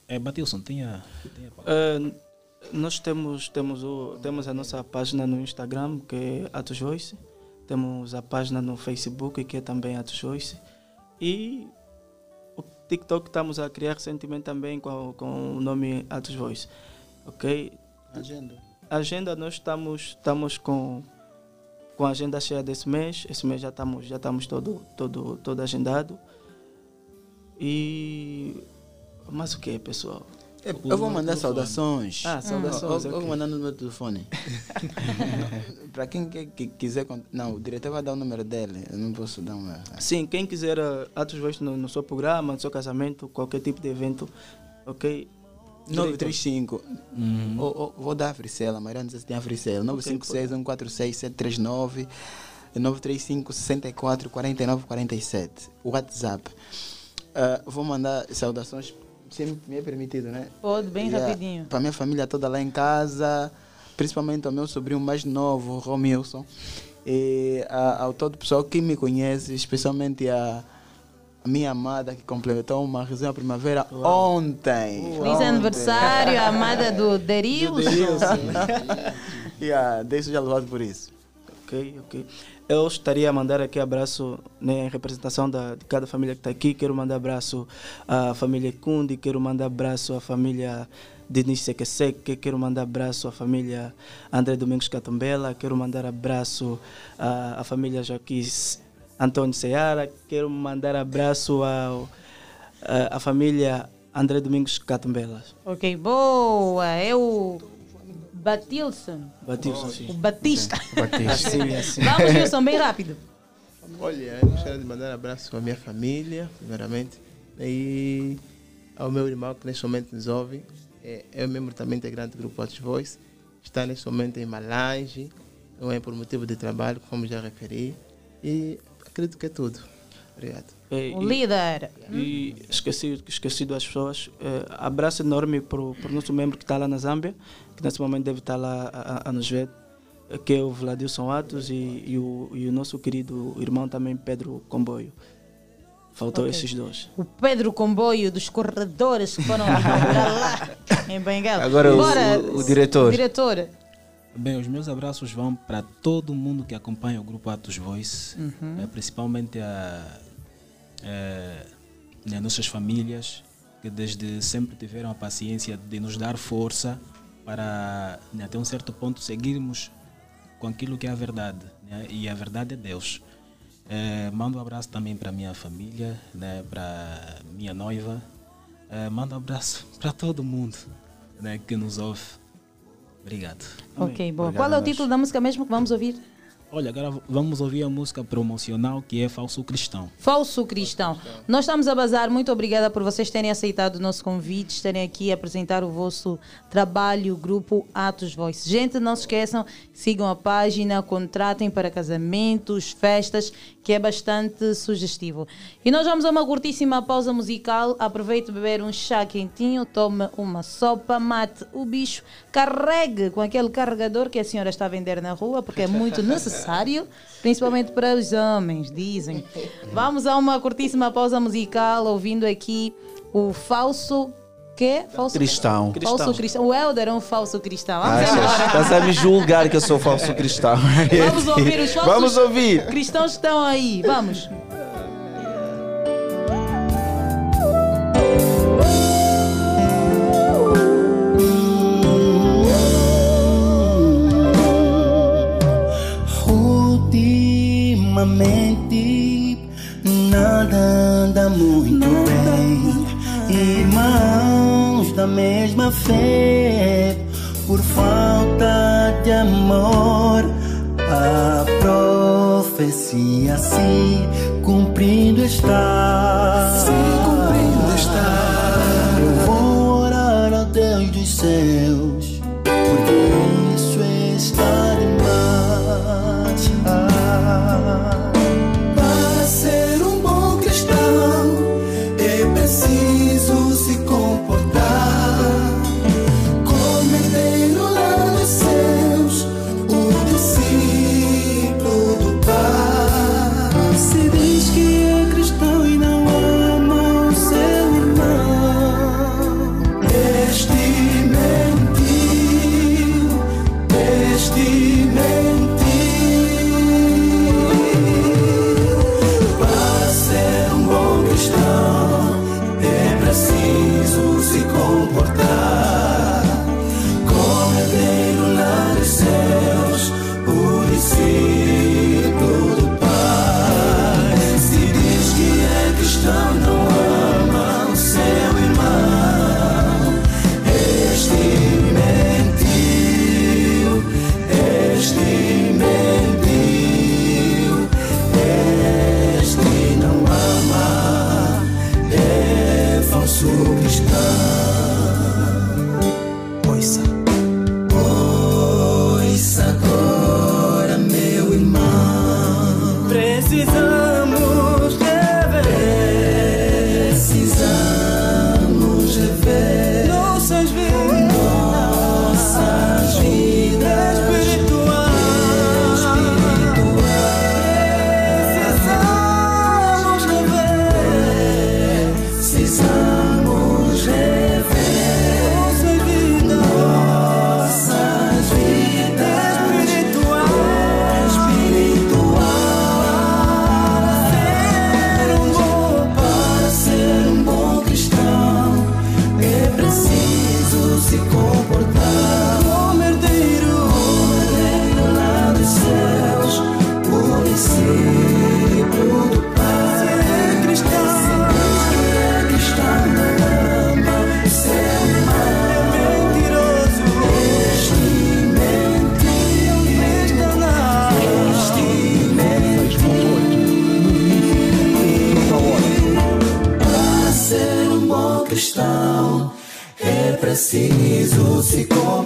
É, Batilson, tem a, tem a Uh, nós temos, temos, o, temos a nossa página no Instagram, que é Atos Voice. Temos a página no Facebook, que é também Atos Voice. E o TikTok estamos a criar recentemente também com, com o nome Atos Voice. Ok? Agenda. Agenda, nós estamos, estamos com, com a agenda cheia desse mês. Esse mês já estamos, já estamos todo, todo, todo agendado. E. Mas o que, pessoal? Eu vou mandar saudações. Ah, saudações. Eu, eu ok. vou mandar no meu telefone. Para quem quer, que quiser. Não, o diretor vai dar o número dele. Eu não posso dar o meu. Sim, quem quiser uh, Atos Voice no, no seu programa, no seu casamento, qualquer tipo de evento, ok? 935. Ou- ou- vou dar a Fricela, mas não sei se tem a Fricela. 956 146 739 935 64 49 47. WhatsApp. Ah, vou mandar saudações, se me é permitido, né? Pode, bem rapidinho. Para minha família toda lá em casa, principalmente ao meu sobrinho mais novo, Romilson. E a, ao todo o pessoal que me conhece, especialmente a, a minha amada que completou uma resenha primavera ontem. Feliz Ontem. aniversário, a amada do Derilson. yeah, deixo já louvado por isso. Ok, ok. Eu estaria a mandar aqui abraço né, em representação da, de cada família que está aqui. Quero mandar abraço à família Kundi, quero mandar abraço à família Denis Sequeseque, quero mandar abraço à família André Domingos Catumbela, quero mandar abraço à, à família Joaquim Antônio Seara, quero mandar abraço ao, eh, a família André Domingos Catumbelas. Ok, boa. O Batilson. Batilson, sim. O Batista. Batista. Assim, assim. Vamos, Wilson, bem rápido. Olha, eu gostaria de mandar um abraço à minha família, primeiramente, e ao meu irmão que neste momento nos ouve. É, é membro também integrante do grupo Watch Voice. Está neste momento em Malange, não é por motivo de trabalho, como já referi. E acredito que é tudo. Obrigado. É, O e- líder. E esqueci, esqueci das pessoas. Eh, abraço enorme para o nosso membro que está lá na Zâmbia, que nesse momento deve estar lá a, a- a nos ver, que é o Vladilson Atos e, e o, e o nosso querido irmão também, Pedro Comboio. Faltou Ok. esses dois. O Pedro Comboio dos corredores que foram para lá em Bengala. Agora o- Bora, o- o diretor. Diretor. Bem, os meus abraços vão para todo mundo que acompanha o grupo Atos Voice, Uhum. eh, principalmente a, eh, né, nossas famílias, que desde sempre tiveram a paciência de nos dar força para, né, até um certo ponto, seguirmos com aquilo que é a verdade. né, E a verdade é Deus. Eh, mando um abraço também para minha família, né, para minha noiva. Eh, mando um abraço para todo mundo né, que nos ouve. Obrigado. Ok, boa. Qual é o título da música mesmo que vamos ouvir? Olha, agora vamos ouvir a música promocional que é Falso Cristão. Falso Cristão. Nós estamos a bazar. Muito obrigada por vocês terem aceitado o nosso convite, estarem aqui a apresentar o vosso trabalho, grupo Atos Voice. Gente, não se esqueçam, sigam a página, contratem para casamentos, festas, que é bastante sugestivo. E nós vamos a uma curtíssima pausa musical. Aproveite beber um chá quentinho, tome uma sopa, mate o bicho, carregue com aquele carregador que a senhora está a vender na rua, porque é muito necessário, principalmente para os homens, dizem. Vamos a uma curtíssima pausa musical, ouvindo aqui o falso. Que? Falso Cristão. Falso cristão. O Helder é um falso cristão. Ah, Vamos embora. Estás a me julgar que eu sou falso cristão. Vamos ouvir os falsos Vamos ouvir. cristãos que estão aí. Vamos. Ultimamente nada anda muito bem. Irmãos da mesma fé, por falta de amor, a profecia se cumprindo está. Se cumprindo está. Eu vou orar ao Deus dos céus, é preciso se comportar.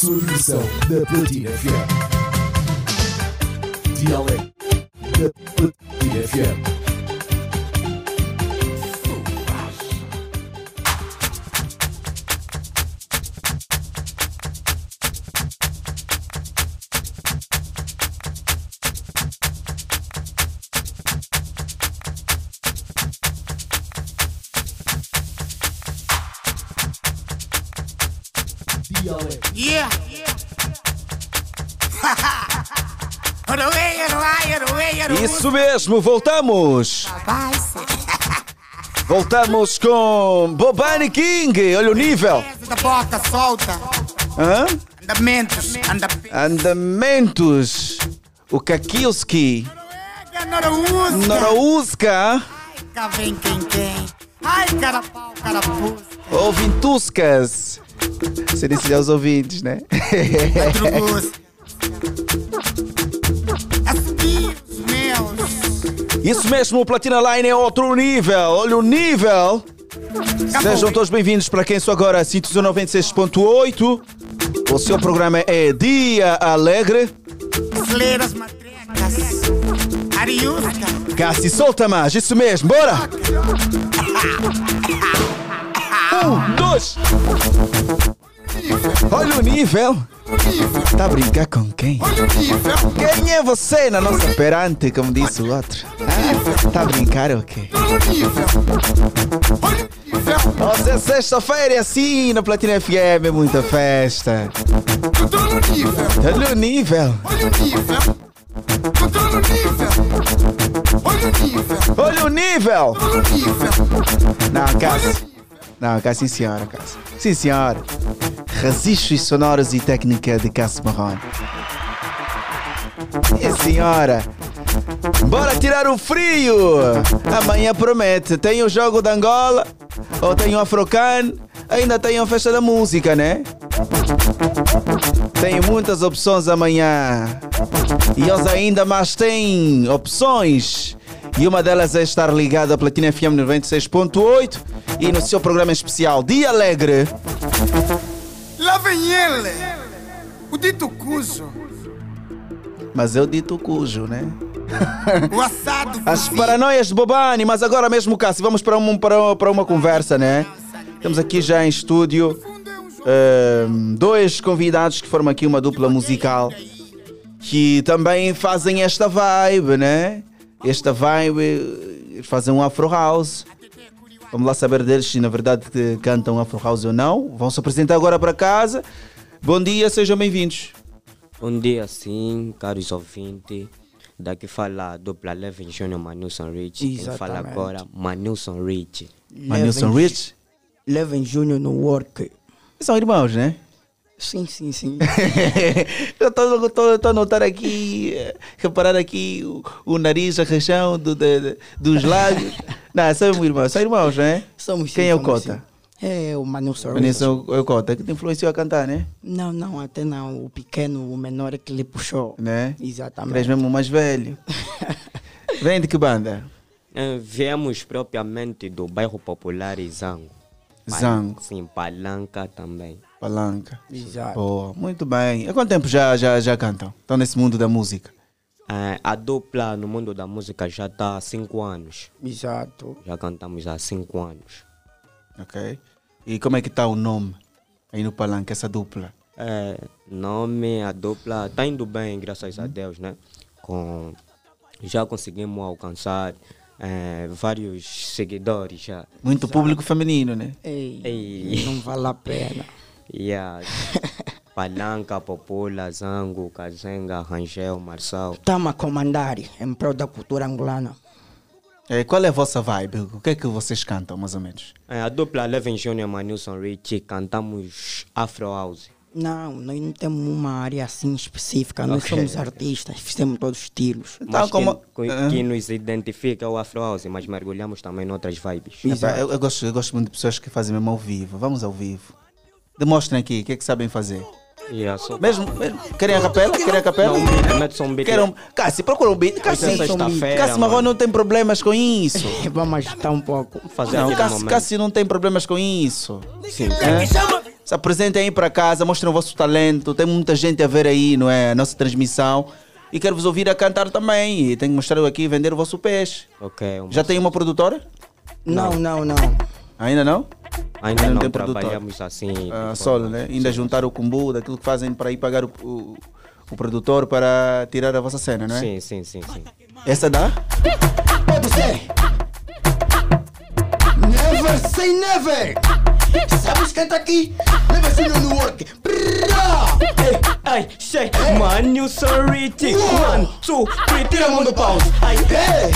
Sua da Platina FM. Yeah. Isso mesmo, voltamos! Voltamos com Bobani King, olha o nível! Da boca solta. Hã? Andamentos. Andamentos. O Kakilski, Noraúsca. Noraúsca, Cá vem quem quem. Ai, carapau, carapuz. Ouvintuscas. Você disse aos ouvintes, né? Isso mesmo, o Platina Line é outro nível. Olha o nível. Sejam todos bem-vindos para quem só agora Sítios 96.8. O seu programa é Dia Alegre. Celeiras matrecas. Ariusca. Cassi, solta mais, isso mesmo, bora! Um, dois! Olha o nível! Tá a brincar com quem? Quem é você na nossa perante, como disse o outro? Ah, tá a brincar o quê? Nossa, é sexta-feira e assim na Platina FM, é muita festa. Olha o nível! Olha o nível! Não, Cássio. Não, Cássio, sim senhora, Cássio. Sim senhora. Registros sonoros e técnica de Cássio Marrone. Sim senhora. Bora tirar o frio! Amanhã promete. Tem o jogo da Angola, ou tem o Afrocan, ainda tem a festa da música, né? Tem muitas opções amanhã. E eles ainda mais têm opções. E uma delas é estar ligado à Platina FM 96.8 e no seu programa especial Dia Alegre. Lá vem ele. O dito cujo. Mas eu dito cujo, né? O assado. As paranoias de Bobani, mas agora mesmo, Cássio, vamos para, um, para, para uma conversa, né? Temos aqui já em estúdio ehm, dois convidados que formam aqui uma dupla musical que também fazem esta vibe, né? Esta vibe, eles fazem um Afro House. Vamos lá saber deles se na verdade cantam Afro House ou não. Vão se apresentar agora para casa. Bom dia, sejam bem-vindos. Bom dia, sim, caros ouvintes. Daqui fala a dupla Levin Júnior Manilson Rich. Quem fala Exatamente. agora, Manilson Rich. Manilson Rich? Levem Júnior no work. São irmãos, né? Sim, sim, sim. eu estou a notar aqui, eh, reparar aqui o, o nariz, a região do, de- de- dos lábios. Não, são irmãos, são irmãos, não é? Somos Quem sim, é o somos Cota? sim. É o Manu Sorriso. Vanessa é o é o Cota, que te influenciou a cantar, né? Não, não, até não. O pequeno, o menor é que lhe puxou. né? Exatamente. És mesmo o mais velho. Vem de que banda? Eh, viemos propriamente do bairro popular Zango. Zango. Sim, Palanca também. Palanca. Exato. Boa, muito bem. Há quanto tempo já, já, já cantam? Estão nesse mundo da música? Eh, a dupla no mundo da música já está há cinco anos. Exato. Já cantamos há cinco anos. Ok. E como é que está o nome aí no Palanca, essa dupla? É, nome, a dupla está indo bem, graças a Deus, né? Com, já conseguimos alcançar eh, vários seguidores já. Muito público feminino, né? Ei, Ei. não vale a pena. Yeah. Palanca, Popula, Zango, Kazenga, Rangel, Marçal. Estamos a comandar em prol da cultura angolana. É, qual é a vossa vibe? O que é que vocês cantam, mais ou menos? É, a dupla Leven Junior Manilson Rich cantamos Afro House. Não, nós não temos uma área assim específica. Nós Ok. somos artistas, fizemos todos os estilos. Então, Mas que, que- que nos identifica é o Afro House, mas mergulhamos também noutras vibes. Epá, eu, eu gosto, eu gosto muito de pessoas que fazem mesmo ao vivo. Vamos ao vivo. Demonstrem aqui o que é que sabem fazer. Yeah, so- Mesmo, mesmo- querem a capela? Querem a capela? Não, um beat. Querem um... Cássio, procura um beat. É Marrom mano. não tem problemas com isso. Vamos agitar um pouco. fazer não, momento. Cássio não tem problemas com isso. Sim. É? Se apresentem aí para casa, mostrem o vosso talento. Tem muita gente a ver aí, não é? A nossa transmissão. E quero vos ouvir a cantar também. E tenho que mostrar eu aqui e vender o vosso peixe. Ok, um- Já tem uma produtora? Não, não, não. Ainda não? Ainda não, tem produtor. trabalhamos assim. Ah, solo, forma- né? Ainda juntar o cumbu daquilo que fazem para ir pagar o, o, o produtor para tirar a vossa cena, não é? Sim, sim, sim, sim. Essa dá? Pode ser. Never say never. Sabes quem tá aqui? Leva se no work. Ai, sei, mano, sorry, one, two, three, tira a mão do pause. Ai, Ei,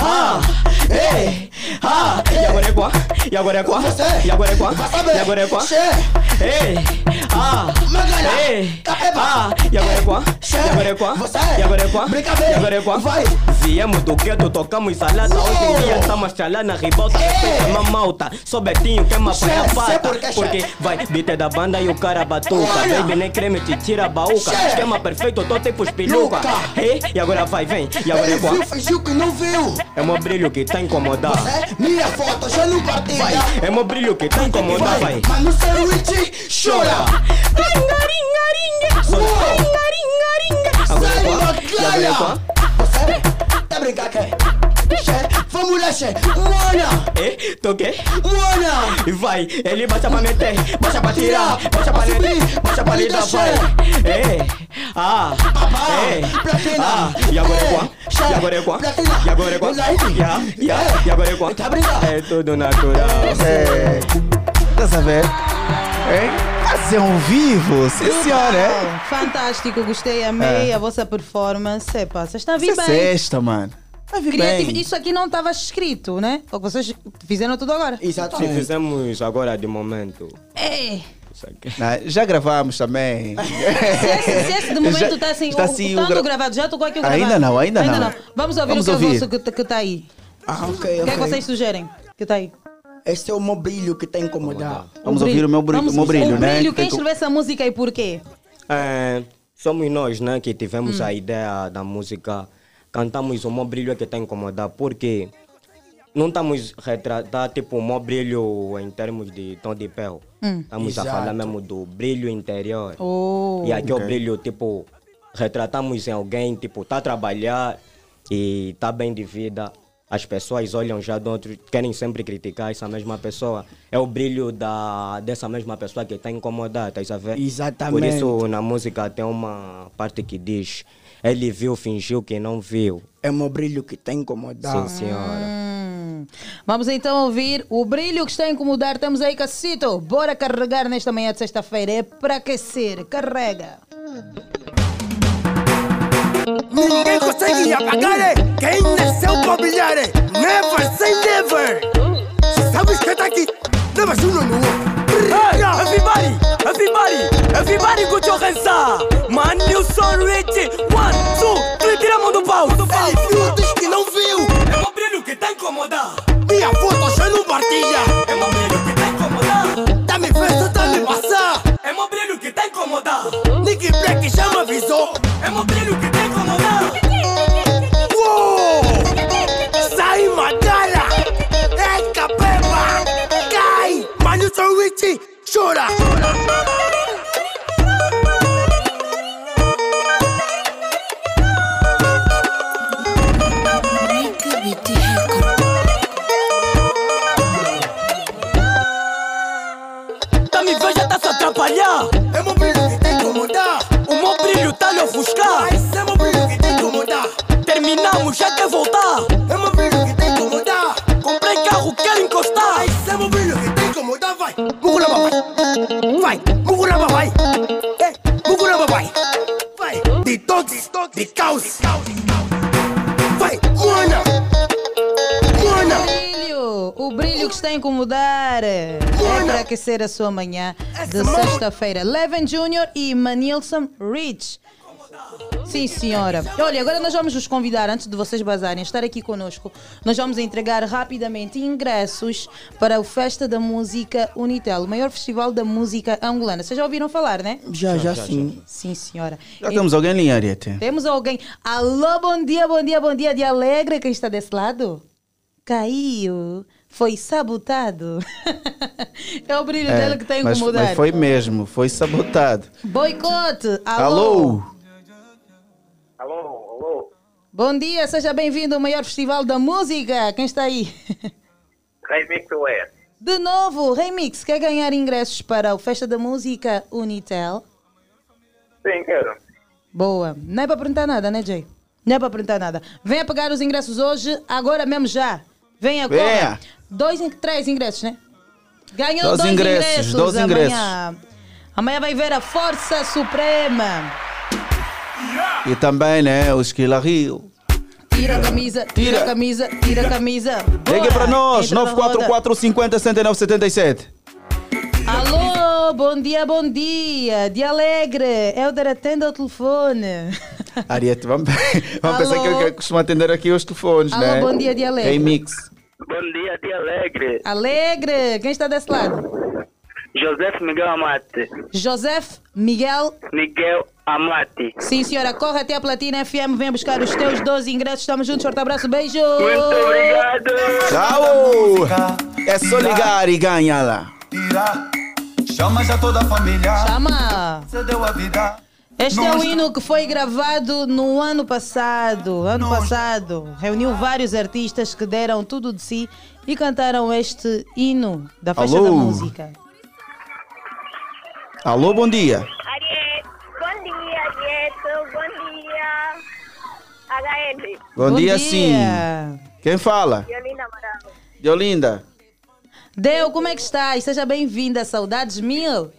ah, ei, ah, e agora é quá, e agora é quá, e agora é quá, e agora é quá, ei, ah, ei, ah, e agora é quá, e agora é quá, e agora é quá, e agora é quá, vai. Viemos do gueto, tocamos salada, hoje em dia estamos chalando na ribalta, respeita uma malta, sou Betinho, quem me apanha a Che, sei pata, porque vai, beat é da banda e o cara batuca, baby nem creme te tira a baúca, esquema perfeito, tô tipo espiluca, Luca. ei, e agora vai, vem, e agora Ele é quá. viu, fingiu que não viu. É meu brilho que tá a incomodar. É, mira a foto, já não partilha. Vai, é meu brilho que tá a incomodar, vai. Mas no seu Richie, chora. Agora é Sai, quá, e agora é quá. Você tá brincando quê? Che, vamos lá, che. Mona, Eh, toquei. mona. E vai, ele baixa pra meter, baixa pra tirar, baixa pra meter, baixa pra lidar, vai. Eh, ah, eh, ah, e agora é quá, e agora é quá, e agora é ya, e agora é quá. É tudo natural. É. A ver? Hein? Assim ao vivo, sim senhora, é? Fantástico, gostei, amei É. a vossa performance. Epa, vocês estão a vir é bem. sexta, mano. Vai vir Criativo- bem. Isso aqui não estava escrito, né? Ou vocês fizeram tudo agora. Exato. Se fizemos agora de momento. É. Não, já gravamos também. Se esse, se esse de momento Já- está assim, está o, assim o tanto gra- gravado, já tocou aqui o gravado. Ainda não, ainda não. Vamos ouvir Vamos o que ouvir. é vosso que está aí. Ah, ok, O que é que vocês sugerem que está aí? Esse é o meu brilho que tá a incomodar. Vamos ouvir o meu brilho, Vamos- o meu brilho o né? brilho, Que quem escreveu essa música e por quê? É, somos nós né, que tivemos Hum. a ideia da música, cantamos o meu brilho que está a incomodar, porque não estamos a retratar tipo o meu brilho em termos de tom de pele. Hum. Estamos a Exato. falar mesmo do brilho interior. Oh. E aqui Ok. o brilho, tipo, retratamos em alguém, tipo, tá a trabalhar e tá bem de vida. As pessoas olham já de outro, querem sempre criticar essa mesma pessoa. É o brilho da, dessa mesma pessoa que está a incomodar, estás a ver? Exatamente. Por isso, na música tem uma parte que diz: Ele viu, fingiu que não viu. É o meu brilho que tá a incomodar. Sim, senhora. Hum. Vamos então ouvir o brilho que está a incomodar. Temos aí, Cacito. Bora carregar nesta manhã de sexta-feira. É para aquecer. Carrega. Ninguém consegue apagar é quem nasceu pra brilhar é Never say never Se sabes que tá aqui, leva Júnior no outro Hey, everybody, everybody, Everybody put your hands up. Man, you so rich. One, two, three, tira a mão do pau. Ele viu, diz que não viu. É meu brilho que tá incomodar. Minha foto já não partilha. É meu brilho que tá incomodar. Tá me vendo, tá me passar. É meu brilho que tá incomodar. Nick Black já me avisou. É meu brilho que tá incomodar. You so rich. Chora. De todos, de caos. Vai, Moana. Moana. Brilho, o brilho que está a incomodar é para aquecer a sua manhã de sexta-feira. Leven Jr. e Manilson Rich. Sim, senhora. Olha, agora nós vamos vos convidar, antes de vocês bazarem, a estar aqui conosco. Nós vamos entregar rapidamente ingressos para o Festa da Música Unitel, o maior festival da música angolana. Vocês já ouviram falar, né? Já, já, sim. Sim, senhora. Já temos alguém em linha, Ariete? Temos alguém. Alô, bom dia, bom dia, bom dia de alegre. Quem está desse lado? Caiu. Foi sabotado. é o brilho dele que está a mas, incomodar. mas foi mesmo, foi sabotado. Boicote. Alô. Alô? Alô, alô. Bom dia, seja bem-vindo ao maior festival da música. Quem está aí? Remix West. De novo, Remix, quer ganhar ingressos para o Festa da Música Unitel? Sim, quero. Boa. Não é para perguntar nada, né, Jay? Não é para perguntar nada. Venha pegar os ingressos hoje, agora mesmo já. Venha, Venha. corra. Dois, três ingressos, né? Ganhou Dois dois, ingressos, ingressos. dois ingressos. Amanhã. Amanhã vai ver a Força Suprema. E também, né, o Esquila Rio. Tira a camisa, tira a camisa, tira a camisa. Ligue Boa. para nós, Entra na roda. 944 50 69 77. Alô, bom dia, bom dia. De Alegre, Helder atende ao telefone. Ariete, vamos, vamos pensar Alô? que ele costuma atender aqui os telefones, Alô, né? bom dia, de Alegre. Remix. Bom dia, tia Alegre. Alegre, quem está desse lado? José Miguel Amate. Joseph Miguel. Miguel Amate. Sim, senhora, corre até a Platina FM, venha buscar os teus 12 ingressos. Estamos juntos, forte abraço, beijo. Muito obrigado. Tchau! É só ligar e ganha lá. Chama já toda a família. Chama! Você deu a vida. Este é o hino que foi gravado no ano passado. Ano passado, reuniu vários artistas que deram tudo de si e cantaram este hino da festa Alô? da música. Alô, bom dia. Ariete, bom dia, Arieto, bom dia. HL. Bom, Bom dia, dia. sim. Quem fala? Violina Amaral. Diolinda. Deu, como é que estás? Seja bem-vinda, saudades mil.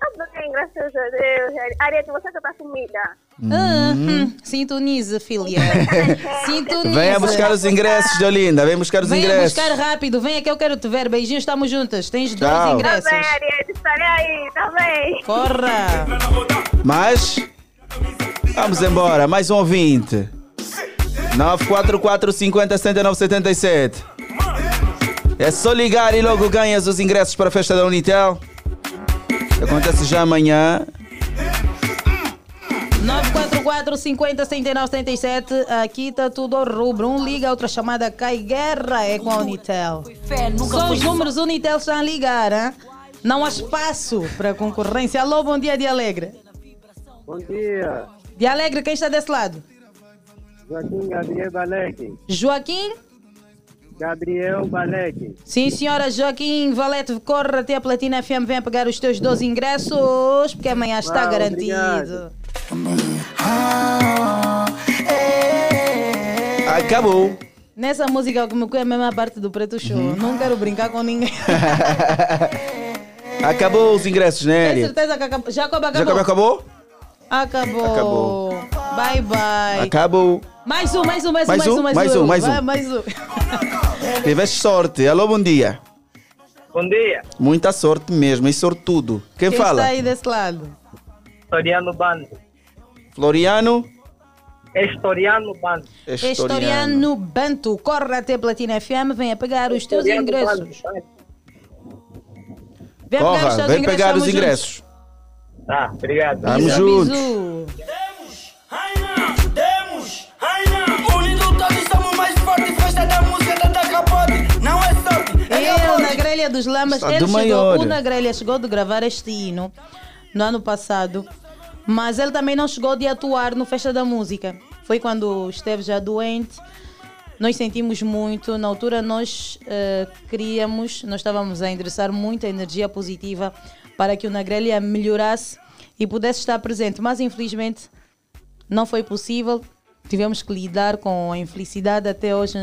Tudo bem, graças a Deus. Ariete, você já tá sumida. Ah, hum, sintonize, filha. Sintonize. Venha buscar os ingressos, Diolinda. Vem buscar os Venha ingressos. buscar rápido, venha que eu quero te ver. Beijinhos, estamos juntas. Tens dois Tchau. ingressos. Tá bem, estarei aí, tá bem. Corra! Mas vamos embora, mais um ouvinte. 944 50 79 77. É só ligar e logo ganhas os ingressos para a festa da Unitel. Acontece já amanhã. 944 50 79 77. Aqui está tudo ao rubro. Um liga, outra chamada cai. Guerra é com a Unitel. Só os números Unitel estão a ligar, hein? Não há espaço para concorrência. Alô, bom dia, de Alegre. Bom dia, De Alegre, quem está desse lado? Joaquim Gabriel Balek. Joaquim? Gabriel Balek. Sim, senhora Joaquim Valete, corre até a Platina FM, venha pegar os teus 12 ingressos, porque amanhã está Ah, garantido. obrigado. Acabou. Nessa música, como que é a mesma parte do Preto Show, Uhum. não quero brincar com ninguém. Acabou os ingressos, né, Ari? certeza que acabou? Jacob Já acabou? acabou? Acabou. Acabou. Bye, bye. Acabou. Mais um, mais um, mais um, Mais mais um? um, Mais um, mais Vai, um. mais um. Tiveste sorte. Alô, bom dia. Bom dia. Muita sorte mesmo, e sortudo. Quem, fala? está aí desse lado? Historiano Bando. Floriano? Historiano Bando. Historiano Banto. Corre até Platina FM, venha pegar os teus Historiano ingressos. Vem pegar os Corra, teus vem ingressos, pegar os juntos. ingressos. Tá, obrigado. Tamo Bisu, grelha dos Lamas, ele chegou, o na grelha chegou de gravar este hino no ano passado, mas ele também não chegou de atuar no Festa da Música. Foi quando esteve já doente. Nós sentimos muito, na altura nós eh, queríamos, nós estávamos a endereçar muita energia positiva para que o Nagrelha melhorasse e pudesse estar presente, mas infelizmente não foi possível. Tivemos que lidar com a infelicidade. Até hoje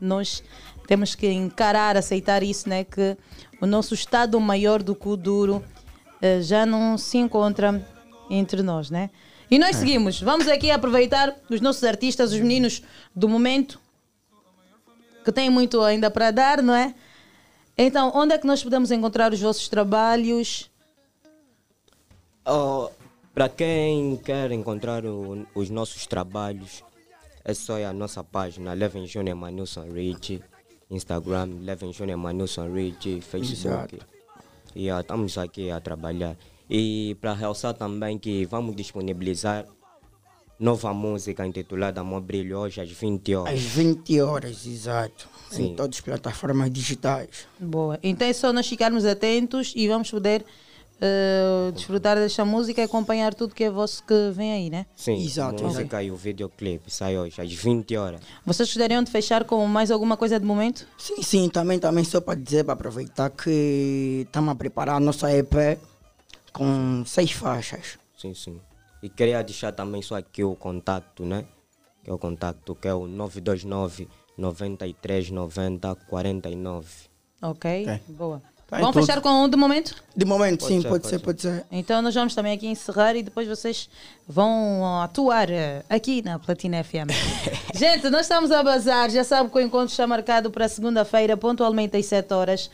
nós temos que encarar, aceitar isso, né? Que o nosso estado maior do cu duro eh, já não se encontra entre nós, né? E nós seguimos. Vamos aqui aproveitar os nossos artistas, os meninos do momento, que têm muito ainda para dar, não é? Então, onde é que nós podemos encontrar os vossos trabalhos? Oh, para quem quer encontrar o- os nossos trabalhos, é só à nossa página Leven Júnior Manilson Rich, Instagram Leven Júnior Manilson Rich, Facebook. E estamos aqui a trabalhar. E para realçar também que vamos disponibilizar nova música intitulada Amor Brilho hoje às 20 horas. Às 20 horas, exato. Sim. Em todas as plataformas digitais. Boa. Então é só nós ficarmos atentos e vamos poder eh, desfrutar desta música e acompanhar tudo que é vosso que vem aí, né? Sim, Exato, música e o videoclipe sai hoje às 20 horas. Vocês gostariam de fechar com mais alguma coisa de momento? Sim, sim, também, também só para dizer, para aproveitar que estamos a preparar a nossa EP com seis faixas. Sim, sim. E queria deixar também só aqui o contato, né? Que é o contato, que é o 929 93 90 49. Ok, Ok. boa. Tá vamos tudo. fechar com um de momento? De momento, Pode sim, ser, pode, pode ser, ser. pode ser. Então nós vamos também aqui encerrar e depois vocês vão atuar eh, aqui na Platina FM. Gente, nós estamos a bazar, já sabe que o encontro está marcado para segunda-feira, pontualmente às 7 horas.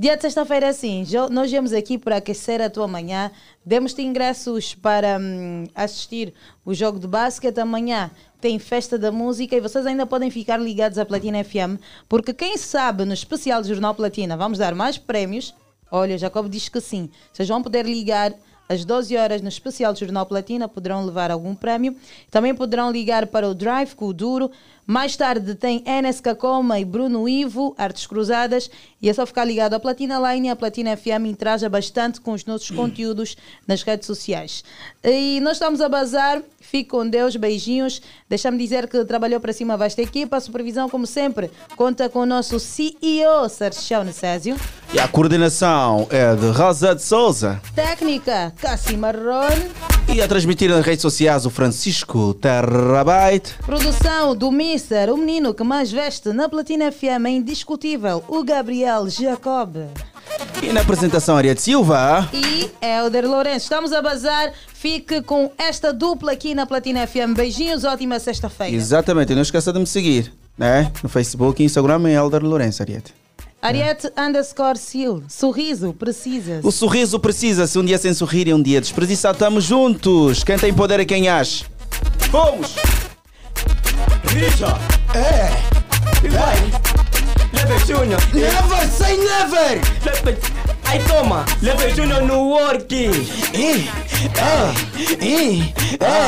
Dia de sexta-feira assim, nós viemos aqui para aquecer a tua manhã, demos-te ingressos para hum, assistir o jogo de basquete amanhã. Tem festa da música e vocês ainda podem ficar ligados à Platina FM, porque quem sabe no especial do Jornal Platina vamos dar mais prémios. Olha, Jacob diz que sim. Vocês vão poder ligar às 12 horas no especial do Jornal Platina, poderão levar algum prémio. Também poderão ligar para o Drive com o Duro. Mais tarde tem Enes Cacoma e Bruno Ivo, Artes Cruzadas. E é só ficar ligado à Platina Line a Platina FM interaja bastante com os nossos conteúdos nas redes sociais. E nós estamos a bazar. Fique com Deus, beijinhos. Deixa-me dizer que trabalhou para cima a vasta equipa. A supervisão, como sempre, conta com o nosso CEO, Sérgio Necésio. E a coordenação é de Rosa de Souza. Técnica, Cassi Marrone. E a transmitir nas redes sociais o Francisco Terabyte. Produção do Mister, o menino que mais veste na Platina FM é indiscutível, o Gabriel Jacob. E na apresentação Ariete Silva. E Helder Lourenço. Estamos a bazar. Fique com esta dupla aqui na Platina FM. Beijinhos, ótima sexta-feira. Exatamente, e não esqueça de me seguir, né? No Facebook e Instagram é Elder Lourenço, Ariete. Ariete underscore Sil. Sorriso, precisas. O sorriso precisa-se, um dia sem sorrir e um dia desperdiçado. Estamos juntos. Quem tem poder é quem age. Fomos! Richa! É! E vai! Leve Junior! Never say never! Leve... Aí toma! Leve Junior no work! É, é,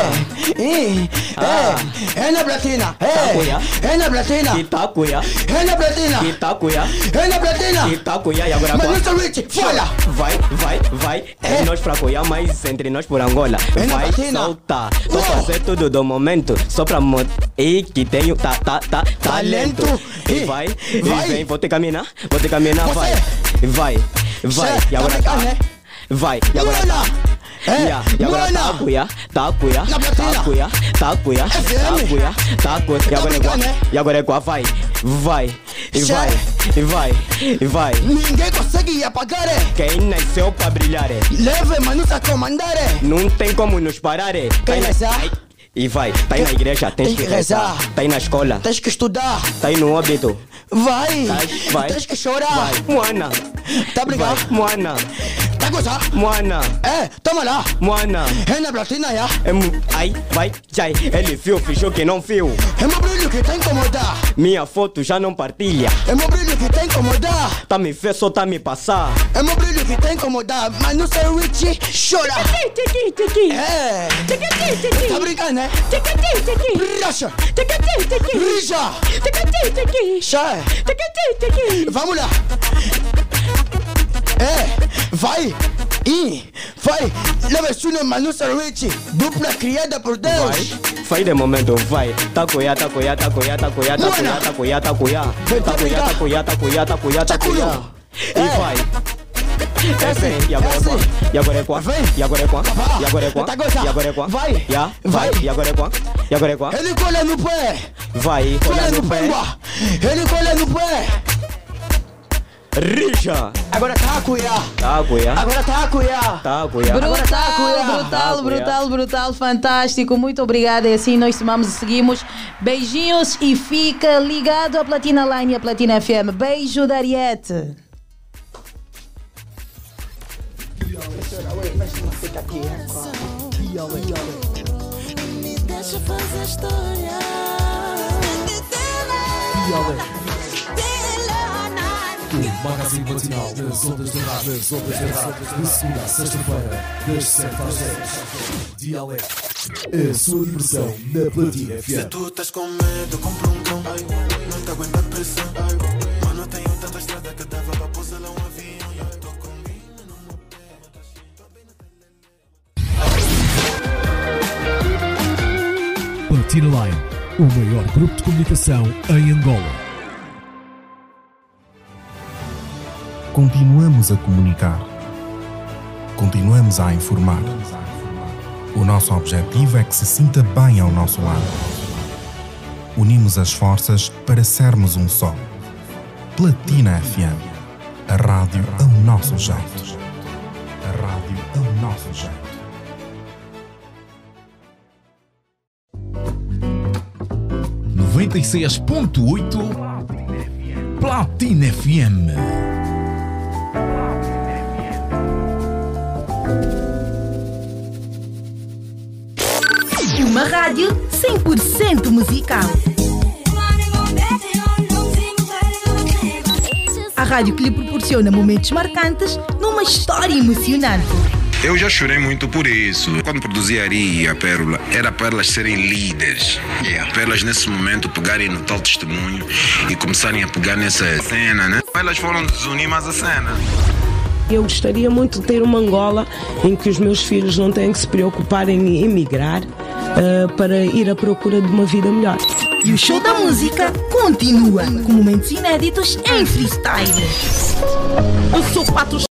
é, é na platina, é, é na platina, Itacuia! é na platina, Itacuia! é na platina. Itacuia e agora Mas. Rich, fala! Vai, vai, vai! É nós pra Cuiá, mas entre nós por Angola É na Vai soltar Tô fazer tudo do momento Só pra mo... E que tenho tá, tá, tá, talento E vai, e vai. vem, vou te caminhar Vou te caminhar, vai Vai, vai Cê, E agora tá tá. Vai, e agora tá É, Yeah, E agora tá cuia, tá cuia, Na platina. tá cuia, tá cuia, tá cuia, tá cuia E agora é gua, né? e agora é gua, vai, vai, e vai, e vai, e vai Ninguém consegue apagar, é. Quem nasceu pra brilhar é leve manusa comandar, é. Não tem como nos parar é Tá aí na- rezar? Ai, E vai, tá aí na igreja, tens Tem que que rezar rezar. Tá aí na escola, Tens que estudar, tá aí no óbito vai, vai tens que chorar, Vai, Moana, Tá brincando? Moana. Tá gostando? Moana. É, toma lá. Moana. É na platina, já. É mu- Ai, vai, jai. Ele viu, fingiu que não viu. É meu brilho que tá incomodar. Minha foto já não partilha. É meu brilho que tá incomodar. Tá me ver, só tá me passar. É meu brilho que tá incomodar. Mas não sei Richie, chora. Tiqui, tiqui. É. Tiqui, tiqui. Tá brincando, né? Racha. Rija. Chá. Vamos lá. É, vai. E vai. Leva Suno Manusa Richie. Dupla criada por Deus. Vai, vai de momento, vai. Takoya, takoya, takoya, takoya, takoya, takoya, takoya. Takoya, takoya, takoya, takoya, takoya. E vai. É vem, e agora é qual? E agora é qual? E agora é qual? E agora é qual? Tá gostando? E agora é qual? Vai. Já? Vai. E agora é qual? E agora é qual? Ele cola no pé. Vai, cola no pé. Ele cola no pé. Rija. Agora tá a cuiar. Tá, cuia. Agora tá a cuiar. Tá, cuia. Agora tá. Brutal, brutal, Ah, brutal, brutal, fantástico. Muito obrigada. E assim nós tomamos e seguimos. Beijinhos e fica ligado à Platina Line e à Platina FM. Beijo da Ariete. Me deixa fazer história. O magazine matinal das ondas da rádio, das ondas da rádio, de segunda a sexta-feira, das 7 às 10. Dialeto, a sua diversão na Platina Se FM. tu estás com medo, compra um cão. Não te aguenta a pressão. Platina Line, o maior grupo de comunicação em Angola. Continuamos a comunicar. Continuamos a informar. O nosso objetivo é que se sinta bem ao nosso lado. Unimos as forças para sermos um só. Platina FM. A rádio ao nosso jeito. A rádio ao nosso jeito. Noventa e seis ponto oito Platina FM. Uma rádio 100% musical. A rádio que lhe proporciona momentos marcantes numa história emocionante. Eu já chorei muito por isso. Quando produzi Ari e a Pérola, era para elas serem líderes. Para elas, nesse momento, pegarem no tal testemunho e começarem a pegar nessa cena, né? Elas foram desunir mais a cena. Eu gostaria muito de ter uma Angola em que os meus filhos não tenham que se preocupar em emigrar eh, para ir à procura de uma vida melhor. E o show da música continua com momentos inéditos em freestyle. Eu sou quatro